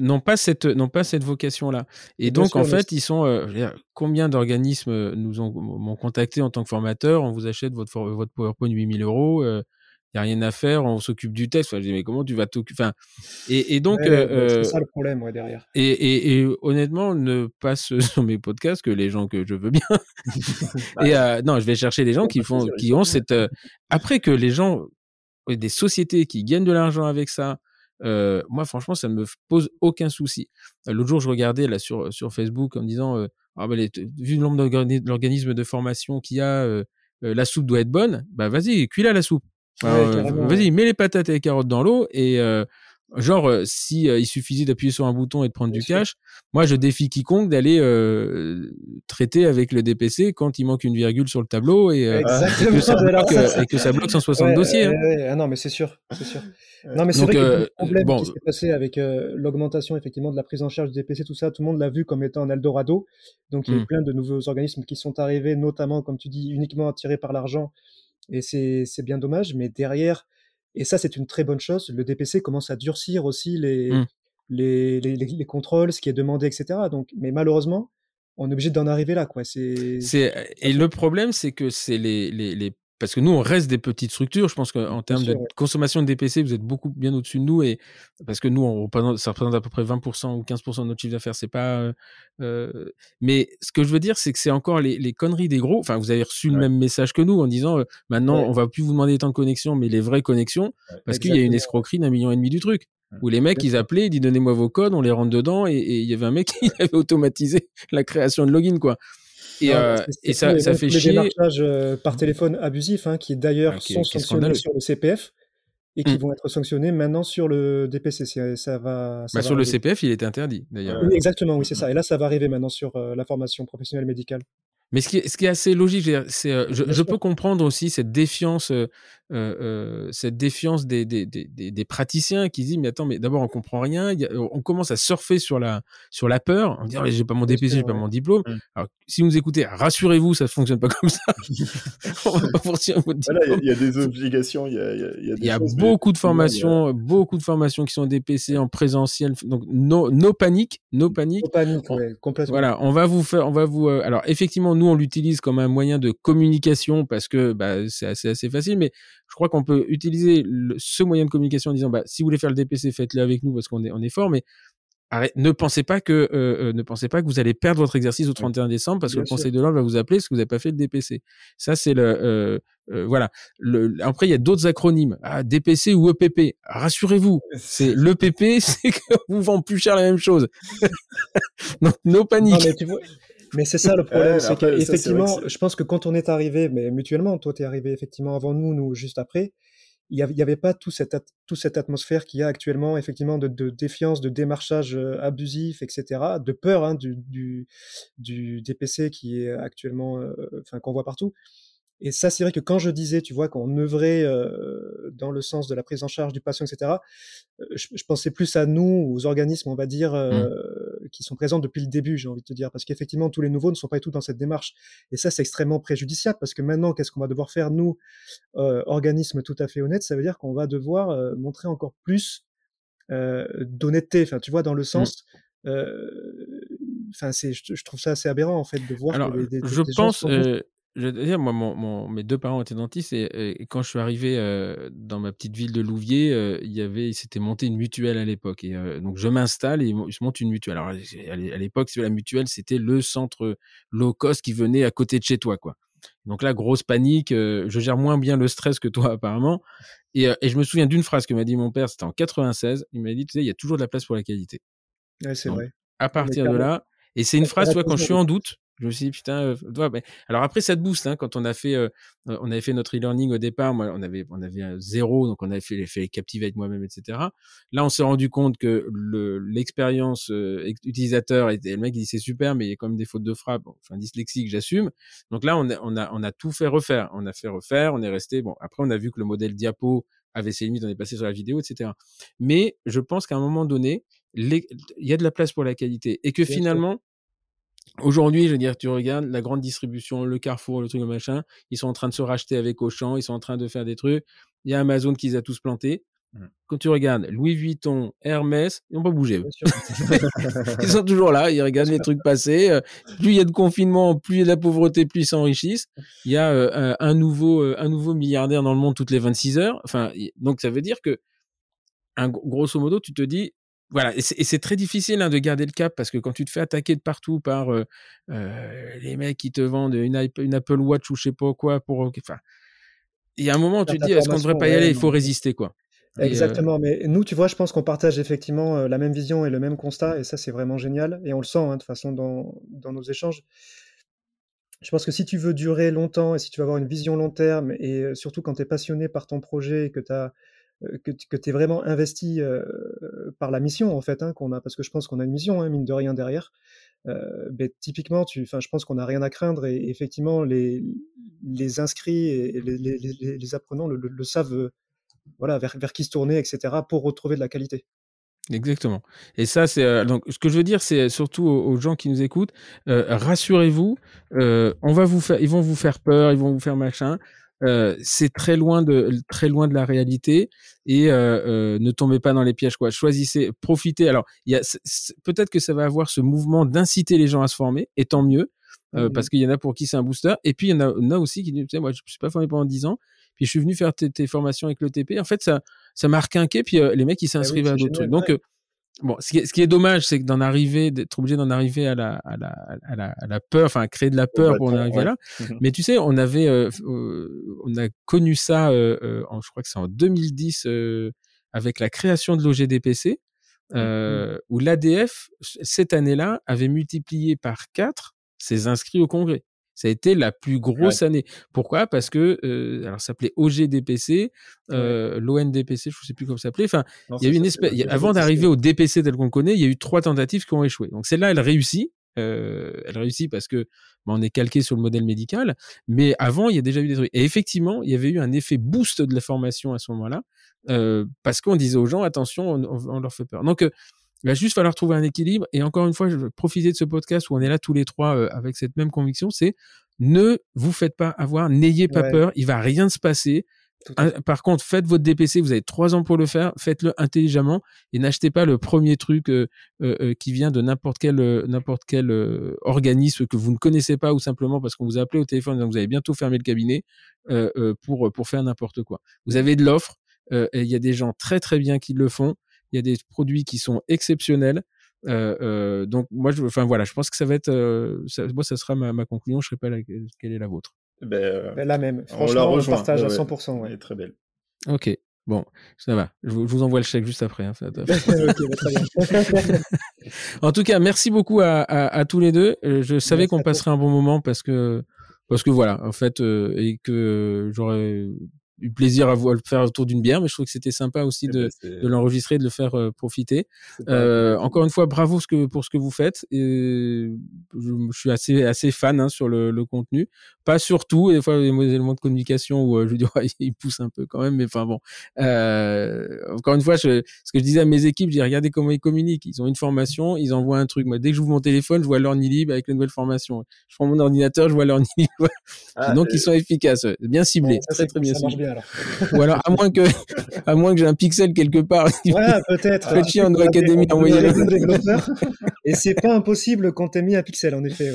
n'ont pas cette, n'ont pas cette vocation-là. Et donc, en fait, ils sont. Euh, combien d'organismes nous ont, m'ont contacté en tant que formateur On vous achète votre, votre PowerPoint 8000 euros il n'y a rien à faire, on s'occupe du texte. Enfin, je dis, mais comment tu vas t'occuper enfin, et, et, donc. c'est ça le problème, ouais, derrière. Et, et, et, honnêtement, ne passe [laughs] sur mes podcasts que les gens que je veux bien. [laughs] et euh, non, je vais chercher les gens qui, font, qui ont cette. après que les gens, des sociétés qui gagnent de l'argent avec ça, euh, moi, franchement, ça ne me pose aucun souci. L'autre jour, je regardais là sur, sur Facebook en me disant ah, bah, les, vu le nombre d'organismes de formation qu'il y a, la soupe doit être bonne, bah vas-y, cuis-la la soupe. Vas-y, mets les patates et les carottes dans l'eau et euh, genre euh, si euh, il suffisait d'appuyer sur un bouton et de prendre du cash, moi je défie quiconque d'aller traiter avec le DPC quand il manque une virgule sur le tableau et, que, ça [laughs] bloque, et que ça bloque 160 dossiers. Hein. ah non mais c'est sûr, c'est sûr. Non mais c'est vrai que le problème qui s'est passé avec l'augmentation effectivement de la prise en charge du DPC, tout ça, tout le monde l'a vu comme étant un Eldorado. Donc il y a mmh. plein de nouveaux organismes qui sont arrivés, notamment comme tu dis, uniquement attirés par l'argent et c'est bien dommage, mais derrière, et ça c'est une très bonne chose, le DPC commence à durcir aussi les, mmh. les, les, les, contrôles, ce qui est demandé, etc. Donc, mais malheureusement, on est obligé d'en arriver là. Quoi. C'est, et le problème, c'est que c'est les, les, les parce que nous, on reste des petites structures. Je pense qu'en termes de consommation de DPC, vous êtes beaucoup bien au-dessus de nous. Et parce que nous, on représente, ça représente à peu près 20% ou 15% de notre chiffre d'affaires. C'est pas. Euh, euh, mais ce que je veux dire, c'est que c'est encore les, les, conneries des gros. Enfin, vous avez reçu le même message que nous en disant euh, maintenant, on va plus vous demander tant de connexions, mais les vraies connexions, parce qu'il y a une escroquerie d'un million et demi du truc. Où les mecs, ils appelaient, ils disaient donnez-moi vos codes, on les rentre dedans, et il y avait un mec [laughs] qui avait automatisé la création de login, quoi. Et, euh, et ça, ça fait chier. démarchages euh, par téléphone abusif, hein, qui d'ailleurs ah, sont sanctionnés sur le CPF et qui mmh. vont être sanctionnés maintenant sur le DPC. Ça va, bah, sur le CPF, il était interdit d'ailleurs. Oui, exactement, oui, c'est ça. Et là, ça va arriver maintenant sur euh, la formation professionnelle médicale. Mais ce qui est, ce qui est assez logique, c'est, euh, je, je, peux comprendre aussi cette défiance, euh, euh, cette défiance des, des, des, des, praticiens qui disent mais attends, mais d'abord on comprend rien, on commence à surfer sur la sur la peur, on dit oh, j'ai pas mon DPC, j'ai pas mon diplôme. Alors si vous nous écoutez, rassurez-vous, ça ne fonctionne pas comme ça. [laughs] on va pas votre diplôme. Il y, a des obligations, il y a, y a, il y a beaucoup de formations, beaucoup de formations qui sont DPC en présentiel, donc no, no panique, no panique. No panique, ouais, complètement. Voilà, on va vous faire, on va vous, alors effectivement nous, on l'utilise comme un moyen de communication parce que bah, c'est assez, assez facile, mais je crois qu'on peut utiliser ce moyen de communication en disant bah, si vous voulez faire le DPC, faites-le avec nous parce qu'on est, on est fort, mais ne pensez pas que euh, euh, ne pensez pas que vous allez perdre votre exercice au 31 décembre parce que le Conseil de l'ordre va vous appeler parce que vous n'avez pas fait le DPC. Ça c'est le euh, euh, voilà. Le, après il y a d'autres acronymes. Ah, DPC ou EPP. Rassurez-vous, c'est [laughs] l'EPP, [laughs] c'est que vous vend plus cher la même chose. [laughs] Donc no panique. Mais c'est ça le problème, c'est qu'effectivement, je pense que quand on est arrivé, mais mutuellement, toi t'es arrivé effectivement avant nous, nous juste après, il n'y avait, pas tout cette, tout cette atmosphère qu'il y a actuellement, effectivement, de, de, défiance, de démarchage euh, abusif, etc., de peur hein, du, du, du, DPC qui est actuellement, euh, enfin, qu'on voit partout. Et ça, c'est vrai que quand je disais, tu vois, qu'on œuvrait euh, dans le sens de la prise en charge du patient, etc., euh, je, je, pensais plus à nous, aux organismes, on va dire, euh, mmh. Qui sont présents depuis le début, j'ai envie de te dire, parce qu'effectivement, tous les nouveaux ne sont pas du tout dans cette démarche. Et ça, c'est extrêmement préjudiciable, parce que maintenant, qu'est-ce qu'on va devoir faire, nous, euh, organismes tout à fait honnêtes? Ça veut dire qu'on va devoir euh, montrer encore plus euh, d'honnêteté, enfin, tu vois, dans le mmh. sens... Enfin, c'est, je, je, trouve ça assez aberrant en fait de voir Alors, que des, je pense, je veux dire, moi, mon, mes deux parents étaient dentistes et, quand je suis arrivé euh, dans ma petite ville de Louviers, euh, il y avait, il s'était monté une mutuelle à l'époque. Et euh, donc, je m'installe et se monte une mutuelle. Alors, à l'époque, la mutuelle, c'était le centre low cost qui venait à côté de chez toi, quoi. Donc là, grosse panique. je gère moins bien le stress que toi, [laughs] apparemment. Et, et je me souviens d'une phrase que m'a dit mon père, c'était en 96. Il m'a dit, tu sais, il y a toujours de la place pour la qualité. Ouais, c'est vrai. À partir de là, et c'est une phrase, toi, quand je suis en doute, je me suis dit, putain, euh, ben, alors après, ça te booste, hein, quand on a fait, euh, euh, on avait fait notre e-learning au départ, moi, on avait, on avait un zéro, donc on avait fait, fait Captivate moi-même, etc. Là, on s'est rendu compte que l'expérience utilisateur, était, le mec, il dit, c'est super, mais il y a quand même des fautes de frappe, bon, enfin, dyslexique, j'assume. Donc là, on a, on a, on a tout fait refaire. On a fait refaire, on est resté, bon, après, on a vu que le modèle diapo avait ses limites, on est passé sur la vidéo, etc. Mais je pense qu'à un moment donné, il y a de la place pour la qualité et que finalement, Aujourd'hui, je veux dire, tu regardes la grande distribution, le Carrefour, le truc, le machin, ils sont en train de se racheter avec Auchan, ils sont en train de faire des trucs. Il y a Amazon qui les a tous plantés. Mmh. Quand tu regardes Louis Vuitton, Hermès, ils n'ont pas bougé. [laughs] ils sont toujours là, ils regardent les trucs passer. Euh, plus il y a de confinement, plus il y a de la pauvreté, plus ils s'enrichissent. Il y a euh, un, nouveau, euh, un nouveau milliardaire dans le monde toutes les 26 heures. Enfin, donc ça veut dire que, un, grosso modo, tu te dis, voilà, et c'est très difficile hein, de garder le cap parce que quand tu te fais attaquer de partout par euh, euh, les mecs qui te vendent une, une, Apple Watch ou je sais pas quoi, pour, enfin, il y a un moment où tu te dis est-ce qu'on ne devrait pas y aller? Il faut résister quoi. Euh Exactement, mais nous, tu vois, je pense qu'on partage effectivement la même vision et le même constat, et ça, c'est vraiment génial, et on le sent hein, de toute façon dans, dans, nos échanges. Je pense que si tu veux durer longtemps et si tu veux avoir une vision long terme, et surtout quand tu es passionné par ton projet et que tu as que, tu es vraiment investi euh, par la mission en fait hein, qu'on a parce que je pense qu'on a une mission hein, mine de rien derrière euh, typiquement tu je pense qu'on n'a rien à craindre et, effectivement les, inscrits et les, apprenants le, savent voilà vers, qui se tourner etc pour retrouver de la qualité Exactement. Et ça, c'est donc ce que je veux dire, c'est surtout aux, gens qui nous écoutent, rassurez-vous, on va vous faire, ils vont vous faire peur, ils vont vous faire machin. Euh, c'est très loin de très loin de la réalité et euh, euh, ne tombez pas dans les pièges quoi. Choisissez, profitez. Alors, il y a peut-être que ça va avoir ce mouvement d'inciter les gens à se former, et tant mieux. Mmh parce qu'il y en a pour qui c'est un booster, et puis il y en a, a aussi qui disent, moi je suis pas formé pendant 10 ans, puis je suis venu faire tes, formations avec le TP. En fait, ça, ça marque un quai, puis les mecs ils ah s'inscrivent à d'autres trucs. Donc Bon, ce qui est, ce qui est dommage, c'est que d'en arriver, d'être obligé d'en arriver à la, à la, à la, à la peur, enfin, créer de la peur pour en arriver là. Mais tu sais, on avait, euh, euh, on a connu ça, euh, en, je crois que c'est en 2010, avec la création de l'OGDPC, mmh où l'ADF, cette année-là, avait multiplié par 4 ses inscrits au congrès. Ça a été la plus grosse année. Pourquoi? Parce que euh, alors ça s'appelait OGDPC, euh, l'ONDPC, je ne sais plus comment ça s'appelait. Enfin, il y a eu une espèce. avant d'arriver au DPC tel qu'on le connaît, il y a eu trois tentatives qui ont échoué. Donc celle-là, elle réussit. Euh, elle réussit parce que bah, on est calqué sur le modèle médical, mais avant il y a déjà eu des trucs. Et effectivement, il y avait eu un effet boost de la formation à ce moment-là, euh, parce qu'on disait aux gens attention, on, on, leur fait peur. Donc il va juste falloir trouver un équilibre. Et encore une fois, je veux profiter de ce podcast où on est là tous les trois euh, avec cette même conviction, c'est ne vous faites pas avoir, n'ayez pas peur, il va rien se passer. Par contre, faites votre DPC, vous avez trois ans pour le faire, faites-le intelligemment et n'achetez pas le premier truc euh, euh, qui vient de n'importe quel n'importe quel organisme que vous ne connaissez pas ou simplement parce qu'on vous a appelé au téléphone donc vous avez bientôt fermé le cabinet pour pour faire n'importe quoi. Vous avez de l'offre, et il y a des gens très très bien qui le font il y a des produits qui sont exceptionnels. Euh, euh, donc moi, je, enfin voilà, je pense que ça va être, euh, ça, moi, ça sera ma, ma conclusion. Je ne sais pas quelle est la vôtre. Ben, ben, la même. Franchement, on la partage à 100%. Ouais. Elle est très belle. Ok. Bon, ça va. Je vous, envoie le chèque juste après. Hein, [laughs] bah, [laughs] en tout cas, merci beaucoup à, à, à tous les deux. Je savais qu'on passerait un bon moment parce que parce que voilà, en fait, et que j'aurais eu plaisir à, vous, le faire autour d'une bière, mais je trouve que c'était sympa aussi eh de, ben, de l'enregistrer, de le faire euh, profiter. Euh, encore une fois, bravo ce que, pour ce que vous faites. Et je, je suis assez, assez fan hein, sur le, le, contenu. Pas surtout, des fois, les éléments de communication où euh, je dis, [laughs] ouais, ils poussent un peu quand même, mais enfin bon. Euh, encore une fois, je, ce que je disais à mes équipes, je dis, regardez comment ils communiquent. Ils ont une formation, ils envoient un truc. Moi, dès que je vous mon téléphone, je vois leur libre avec la nouvelle formation. Je prends mon ordinateur, je vois leur libre. [laughs] Ah, Donc, ils sont efficaces, bien ciblés, très, très bien ciblés. Alors. Ou alors, à moins que, à moins que j'ai un pixel quelque part. Voilà, peut-être. Faites chier en. Et c'est pas impossible quand t'as mis un pixel, en effet.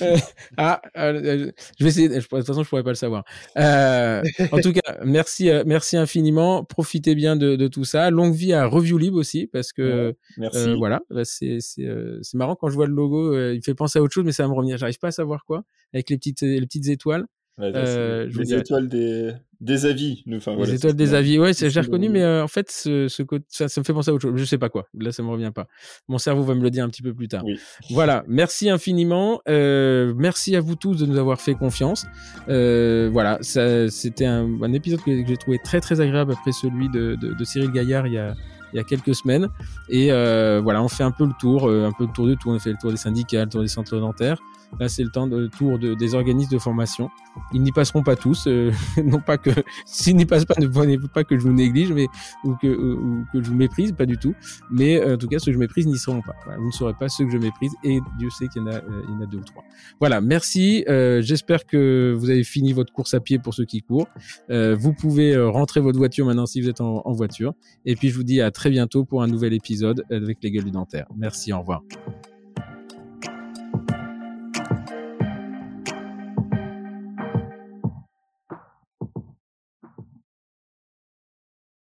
Ouais. ah, euh, je vais essayer. De toute façon, je pourrais pas le savoir. Euh, en tout cas, merci, euh, merci infiniment. Profitez bien de, de, tout ça. Longue vie à Review Lib aussi, parce que Ouais, merci. euh, voilà, bah, c'est c'est euh, c'est marrant quand je vois le logo. euh, il me fait penser à autre chose, mais ça va me revenir. J'arrive pas à savoir quoi avec les petites les petites étoiles. Ouais, Euh, les étoiles des, des avis. Nous, enfin, Les voilà, étoiles des avis, ouais, j'ai reconnu, mais euh, en fait, ce, ce côté, ça, ça me fait penser à autre chose. Je sais pas quoi. Là, ça me revient pas. Mon cerveau va me le dire un petit peu plus tard. Oui. Voilà. Merci infiniment. Euh, merci à vous tous de nous avoir fait confiance. Euh, voilà, c'était un, un épisode que, que j'ai trouvé très très agréable après celui de, de, de Cyril Gaillard il y a il y a quelques semaines et euh, voilà on fait un peu le tour euh, un peu le tour de tout on a fait le tour des syndicats le tour des centres dentaires là c'est le temps de tour de, des organismes de formation. Ils n'y passeront pas tous euh, [laughs] non pas que [laughs] s'ils n'y passent pas ne prenez pas que je vous néglige mais ou que ou, que je vous méprise pas du tout. Mais euh, en tout cas ceux que je méprise n'y seront pas. Vous ne saurez pas ceux que je méprise et Dieu sait qu'il y en a euh, il y en a deux ou trois. Voilà merci j'espère que vous avez fini votre course à pied pour ceux qui courent. Vous pouvez rentrer votre voiture maintenant si vous êtes en, en voiture. Et puis je vous dis à très bientôt pour un nouvel épisode avec les gueules du dentaire. Merci au revoir